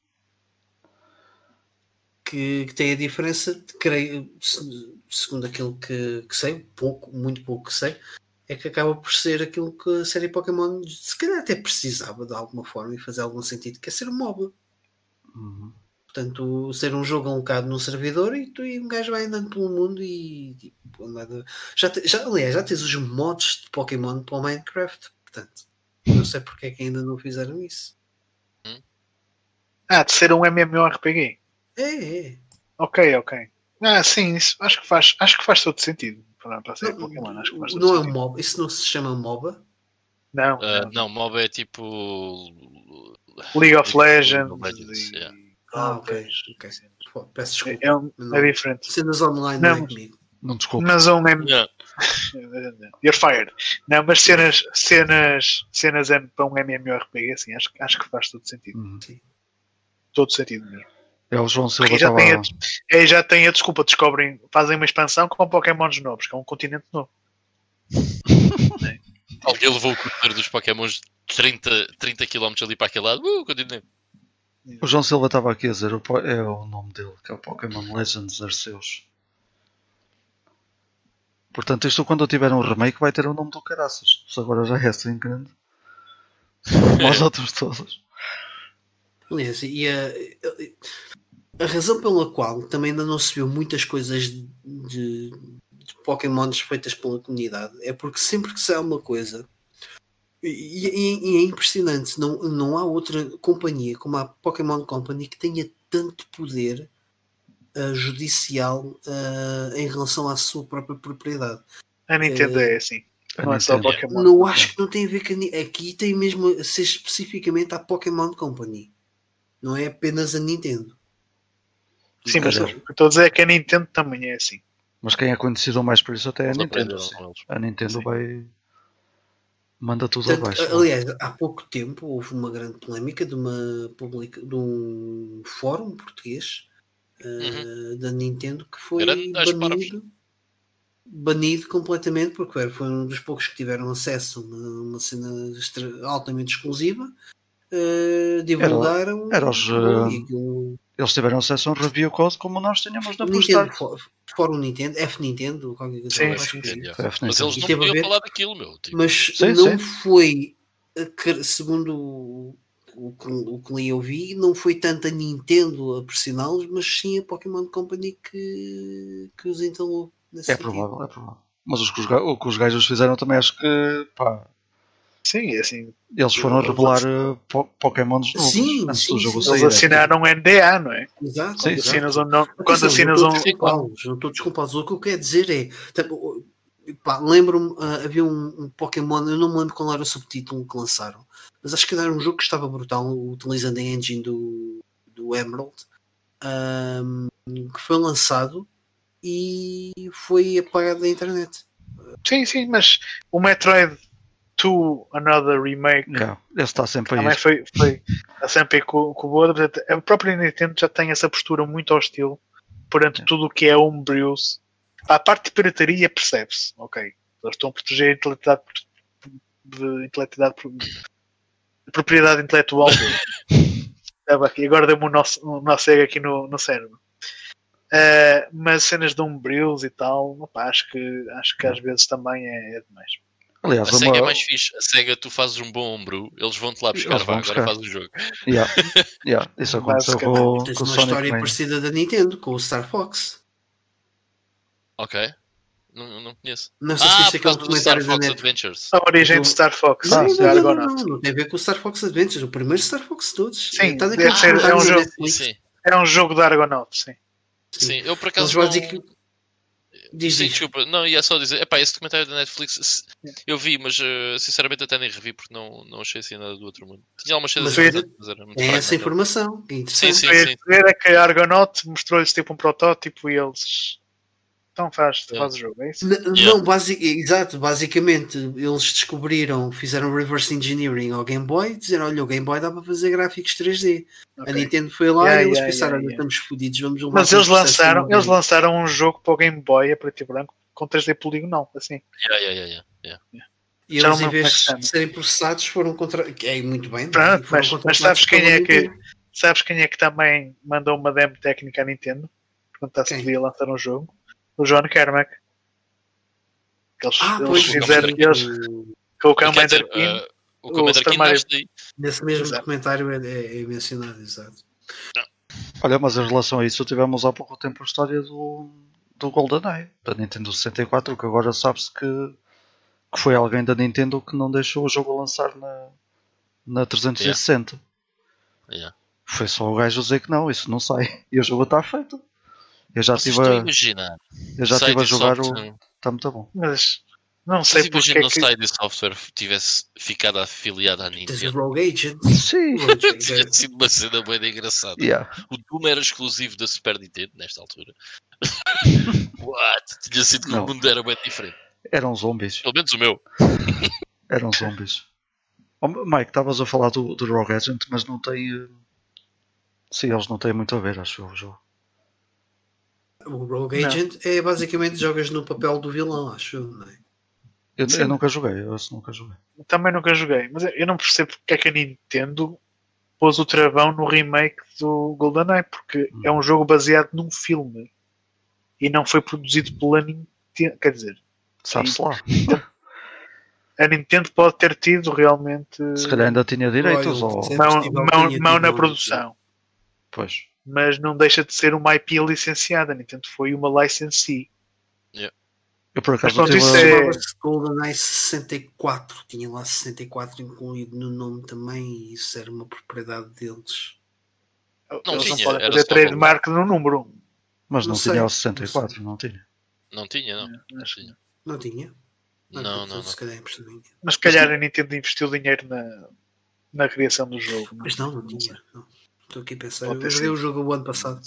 que, que tem a diferença, creio, se- segundo aquilo que, que sei, pouco, muito pouco que sei, é que acaba por ser aquilo que a série Pokémon se calhar até precisava de alguma forma e fazer algum sentido, que é ser um MOBA. Uhum. Portanto, ser um jogo alocado num servidor e, tu, e um gajo vai andando pelo mundo e tipo, andar de- já, te- já, aliás, já tens os mods de Pokémon para o Minecraft, portanto, não sei porque é que ainda não fizeram isso. Ah, de ser um MMORPG. É, é. Ok, ok. Ah, sim, isso acho que faz, acho que faz todo sentido para, para a série Não, Pokémon. Acho que não é um. MOBA, isso não se chama MOBA. Não, Ah, não. não, MOBA é tipo. League of Legends. Legends, e- yeah. Ah, ok, Dota, ok. sim. Pô, Peço desculpa. É, um- Não. é diferente. Cenas online Não, não é comigo. Não desculpa. Mas um M... Yeah. You're fired. Não, mas cenas, cenas, cenas para um MMORPG, assim, acho, que- acho que faz todo sentido. Uhum. Todo sentido mesmo. É o João Silva já tem, a, é, já tem a desculpa, descobrem, fazem uma expansão com Pokémons novos, que é um continente novo. Alguém levou o corredor dos Pokémons 30, 30 km ali para aquele lado. Uh, continente. O João Silva estava aqui a dizer, o é o nome dele, que é o Pokémon Legends Arceus. Portanto, isto quando eu tiver um remake vai ter o nome do caraças. Se agora já é assim grande. Como os outros todos. Aliás, e a, a razão pela qual também ainda não se viu muitas coisas de, de, de Pokémons feitas pela comunidade é porque sempre que sai uma coisa e, e- e é impressionante, não, não há outra companhia como a Pokémon Company que tenha tanto poder ah, judicial ah, em relação à sua própria propriedade. A Nintendo É. é assim. Não é só Nintendo. Pokémon. Não acho que não tem a ver com aqui tem mesmo a ser especificamente a Pokémon Company, não é apenas a Nintendo. Sim, mas o Caralho. que eu estou a dizer é que a Nintendo também é assim. Mas quem é conhecido mais por isso até é a Nintendo. A Nintendo Sim. vai. Manda tudo Portanto, abaixo. aliás, há pouco tempo houve uma grande polémica de, uma publica, de um fórum português eh, da Nintendo que foi banido, banido completamente porque era- foi um dos poucos que tiveram acesso a uma, uma cena extra- altamente exclusiva. Eh, divulgaram era os, e eh, aquilo- Eles tiveram acesso a um review code como nós tínhamos na Nintendo, Fórum Nintendo, F Nintendo, qualquer coisa Sim, acho sim, que sim. A Mas eles não podiam falar daquilo, meu. Tipo, mas Sim, não sim. foi segundo o, o, que- o que li eu vi, não foi tanto a Nintendo a pressioná-los, mas sim a Pokémon Company que, que os entalou É sentido. provável, é provável. Mas os os, o que os gajos fizeram também acho que pá, Sim, é assim. eles foram revelar eh, po Pokémons novos Sim, antes sim, do jogo sim. Eles sair. assinaram um NDA, não é? Exato, Sim, assinas um, não, quando assinas um. não estou a desculpá-los. O que eu quero dizer é, lembro-me, ah, havia um, um Pokémon, eu não me lembro qual era o subtítulo que lançaram, mas acho que era um jogo que estava brutal, utilizando a engine do, do Emerald, ahm, que foi lançado e foi apagado da internet. Sim, sim, mas o Metroid 2 Another Remake Yeah, esse está sempre aí. também foi, foi a sempre aí com, com o Boa. Portanto, A própria Nintendo já tem essa postura muito hostil perante É. tudo o que é homebrews. A parte de pirataria percebe-se, ok. Eles estão a proteger a intelectualidade, de, intelectualidade, de propriedade intelectual agora deu-me um nosso, um nosso ego aqui no, no cérebro. Uh, mas cenas de homebrews e tal, opa, acho, que, acho que às vezes também é, é demais. Aliás, A uma... SEGA é mais fixe. A SEGA, tu fazes um bom homebrew, eles vão-te lá buscar, vá, agora buscar. faz o jogo. yeah, yeah, isso aconteceu com, Tens com o uma Sonic história Mania. parecida da Nintendo, com o Star Fox. Ok. Não, não conheço. Não sei se Ah, aquele do Star documentário da Fox net. Adventures. A origem Do- de Star Fox, Não, sim, não, não, não, não, não tem a ver com o Star Fox Adventures, o primeiro Star Fox de todos. Sim, Está ser- é um da jogo-. Sim, Era um jogo da Argonaut, sim. sim. Eu por acaso não... que Diz, Sim, diz. desculpa. Não, ia só dizer. Epá, esse documentário da Netflix eu vi, mas eh, sinceramente até nem revi porque não, não achei assim nada do outro mundo. Tinha algumas coisas Mas interessantes, mas era muito Tem fraco, essa é? informação. que é interessante. Sim, Foi sim. a ver é que a Argonaut mostrou-lhes tipo um protótipo e eles. Então faz, É. faz o jogo, é isso? N- Yeah. Não, basic, exato, basicamente eles descobriram, fizeram reverse engineering ao Game Boy, disseram, olha, o Game Boy dá para fazer gráficos 3D. A Ok. Nintendo foi lá Yeah, e eles yeah, pensaram, yeah, estamos fodidos, vamos levar Mas eles lançaram, eles lançaram um jogo para o Game Boy a preto e branco com 3D poligonal, assim. Yeah, yeah, yeah, yeah, yeah. E Já não eles, em vez de serem processados, foram contra. É muito bem, Pronto, e mas- mas sabes quem é que-. Sabes quem é que também mandou uma demo técnica à Nintendo? Perguntar se podia lançar um jogo. O John Carmack. Que Eles, Ah, eles pois, fizeram sim, eles, o- com o Commander dizer, King. eh, o o Commander King Mario- nesse mesmo Exato. documentário é, é- é mencionado, exato. Olha, mas em relação a isso, tivemos há pouco tempo a história do, do GoldenEye, da Nintendo 64, que agora sabe-se que, que foi alguém da Nintendo que não deixou o jogo lançar na, na 360. Yeah. Foi só o gajo dizer que não, isso não sai. E o jogo está feito. Eu já estive a a, imaginar. eu já estive a jogar o. Software- Está muito bom. Mas não sei porque imaginam é se que. a ID Software tivesse ficado afiliada à Tens o Nintendo? Rogue Agent. Sim! o. Tinha sido uma cena bem engraçada. Yeah. O Doom era exclusivo da Super Nintendo nesta altura. What? Tinha sido que o mundo era bem diferente. Eram zombies. Pelo menos o meu. Eram zombies. Oh, Mike, estavas a falar do, do Rogue Agent, mas não tem. eh, Sim, eles não têm muito a ver, acho eu, o jogo. O Rogue Não. Agent é basicamente jogas no papel do vilão, acho eu, não é? Eu, eu nunca joguei, eu nunca joguei. Também nunca joguei. Mas eu não percebo porque é que a Nintendo pôs o travão no remake do GoldenEye. Porque é um jogo baseado num filme. E não foi produzido pela Nintendo. Quer dizer, Sabe-se lá. a Nintendo pode ter tido realmente Se calhar ainda tinha direitos, ou. mão, mão- mão na produção. Pois. Mas não deixa de ser uma IP licenciada. A Nintendo foi uma licensee. Eu por acaso pronto, tive. isso a- é- Chamava-se GoldenEye 64, tinha lá 64 incluído no nome também, e isso era uma propriedade deles. Não Eles tinha, não podem fazer trademark no número. Mas não, Não tinha sei, o 64, não tinha. Não tinha, não. Não tinha. Não tinha? Não, então, não, não. Se calhar é. Mas se calhar a Nintendo investiu dinheiro na, na criação do jogo. não é? Mas não, não tinha. não. Estou aqui a pensar. Pode Eu joguei o jogo o ano passado.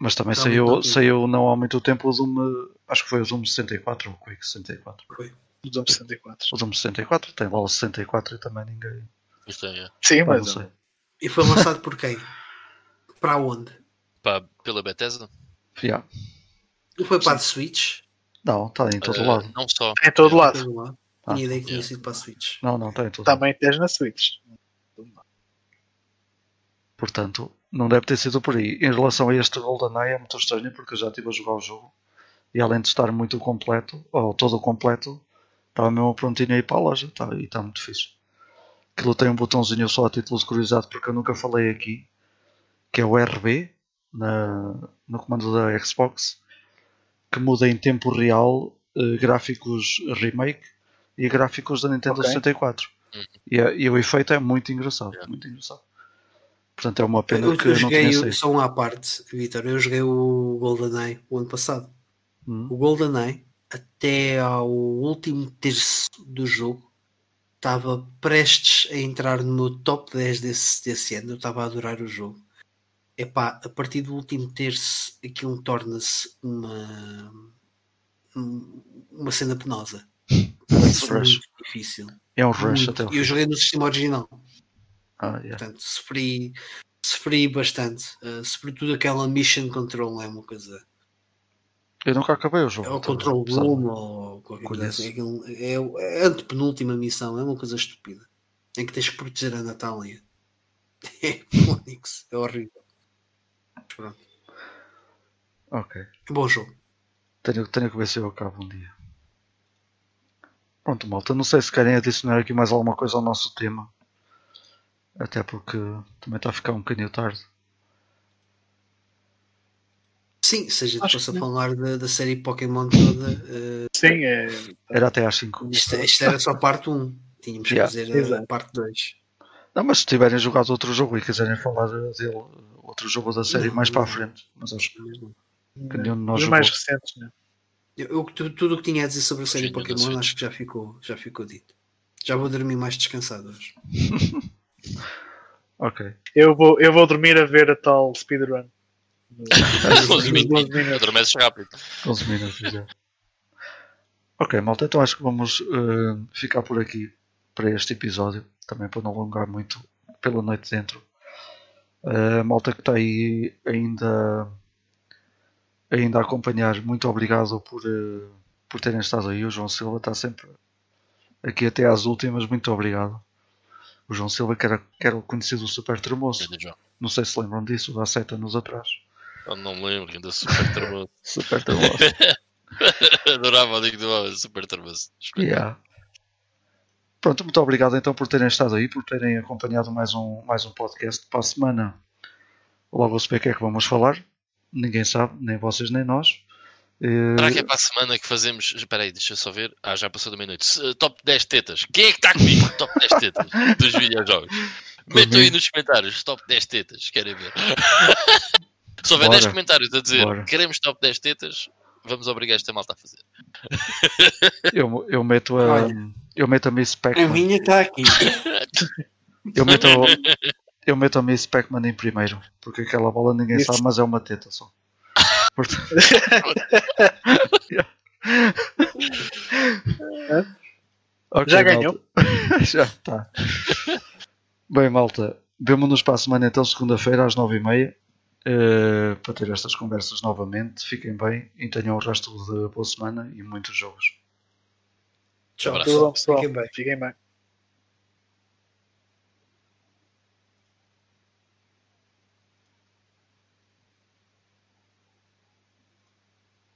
Mas também Realmente saiu, não saiu não há muito tempo o Doom. Acho que foi o Doom 64 ou o Quake 64. Do Doom 64. O Doom 64 tem lá o 64 e também ninguém. Isto é, Sim, Pá, não mas sei. E foi lançado por quem? Para onde? pá, pela Bethesda? Yeah. Não foi para a Switch? Não, está em todo Eh, lado. Não só. em todo lado. Todo lá. Ah, ideia que tinha yeah. sido para a Switch. Não, não, está em todo lado. Também tens na Switch. Portanto, não deve ter sido por aí. Em relação a este GoldenEye é muito estranho porque eu já estive a jogar o jogo e além de estar muito completo, ou todo completo, estava mesmo prontinho a ir para a loja tá, e está muito fixe. Aquilo tem um botãozinho só a título de curiosidade porque eu nunca falei aqui, que é o RB na, no comando da Xbox, que muda em tempo real eh, gráficos remake e gráficos da Nintendo Ok. 64. Uhum. E, é- e o efeito é muito engraçado, Yeah. muito engraçado. Portanto, é uma pena Eu, que eu não o- saído. só um à parte, Vitor. Eu joguei o GoldenEye o ano passado. Hum. O GoldenEye, até ao último terço do jogo, estava prestes a entrar no top 10 desse, desse ano. Eu estava a adorar o jogo. Epá, a partir do último terço, aquilo torna-se uma, um- uma cena penosa. Torna-se Rush. muito difícil. É um rush Muito. até Eu joguei no sistema original. Ah, yeah. Portanto, sofri, sofri bastante. Uh, sobretudo aquela mission control é uma coisa. Eu nunca acabei o jogo. É o control room ou qualquer coisa assim. É, é a antepenúltima missão, é uma coisa estúpida. Em que tens que proteger a Natália. É Phonics, é horrível. Pronto, Ok. é bom jogo. Tenho, tenho que ver se eu acabo um dia. Pronto, malta. Não sei se querem adicionar aqui mais alguma coisa ao nosso tema. Até porque também está a ficar um bocadinho tarde. Sim, seja depois que a não. falar da, da série Pokémon toda. uh, Sim, é. Era até às 5. isto, isto era só parte 1. Tínhamos que Yeah. fazer a Exato. parte 2. Não, mas se tiverem jogado outro jogo e quiserem falar dele, outro jogo da série Não, mais para a não. frente. Mas acho que Mesmo. nenhum de nós Os jogou. mais recentes, né? Eu, eu- tu- tudo o que tinha a dizer sobre a série Sim, Pokémon acho que já ficou, já ficou dito. Já vou dormir mais descansado hoje. Ok. Eu vou, eu vou dormir a ver a tal speedrun. 12 minutos. 12 minutos. Adormeces rápido. 11 minutos já. Ok, malta, então acho que vamos eh, ficar por aqui para este episódio, também para não alongar muito pela noite dentro. Eh, malta que está aí ainda, ainda a acompanhar, muito obrigado por, eh, por terem estado aí. O João Silva está sempre aqui até às últimas, muito obrigado. O João Silva, que era, que era o conhecido Super João. não sei se lembram disso, há 7 anos atrás. Eu não me lembro, ainda super termoso. Super Tremoço. Adorava o do super termoso. Yeah. Pronto, muito obrigado então por terem estado aí, por terem acompanhado mais um, mais um podcast. Para a semana, logo se vê o que é que vamos falar. Ninguém sabe, nem vocês nem nós. Eh, Será que é para a semana que fazemos. Espera aí, deixa eu só ver. Ah, já passou da meia-noite. Se- Top 10 tetas. Quem é que está comigo? Top 10 tetas dos videojogos. Metam aí nos comentários. Top 10 tetas. Querem ver? Se houver Bora. 10 comentários a dizer Bora. queremos top 10 tetas, vamos obrigar esta malta a fazer. eu, eu meto a. Olha. Eu meto a Miss A Pac-Man. minha está aqui. Eu meto, eu meto a Miss Pac-Man em primeiro. Porque aquela bola ninguém Isso. sabe, mas é uma teta só. Portanto- Ok, Já malta. ganhou? Já está. Bem, malta, vemo-nos para a semana então, segunda-feira, às nove e meia, eh, para ter estas conversas novamente. Fiquem bem e tenham o resto de boa semana e muitos jogos. Tchau, Abraço. Tudo bom, pessoal. pessoal. Fiquem bem. Fiquem bem.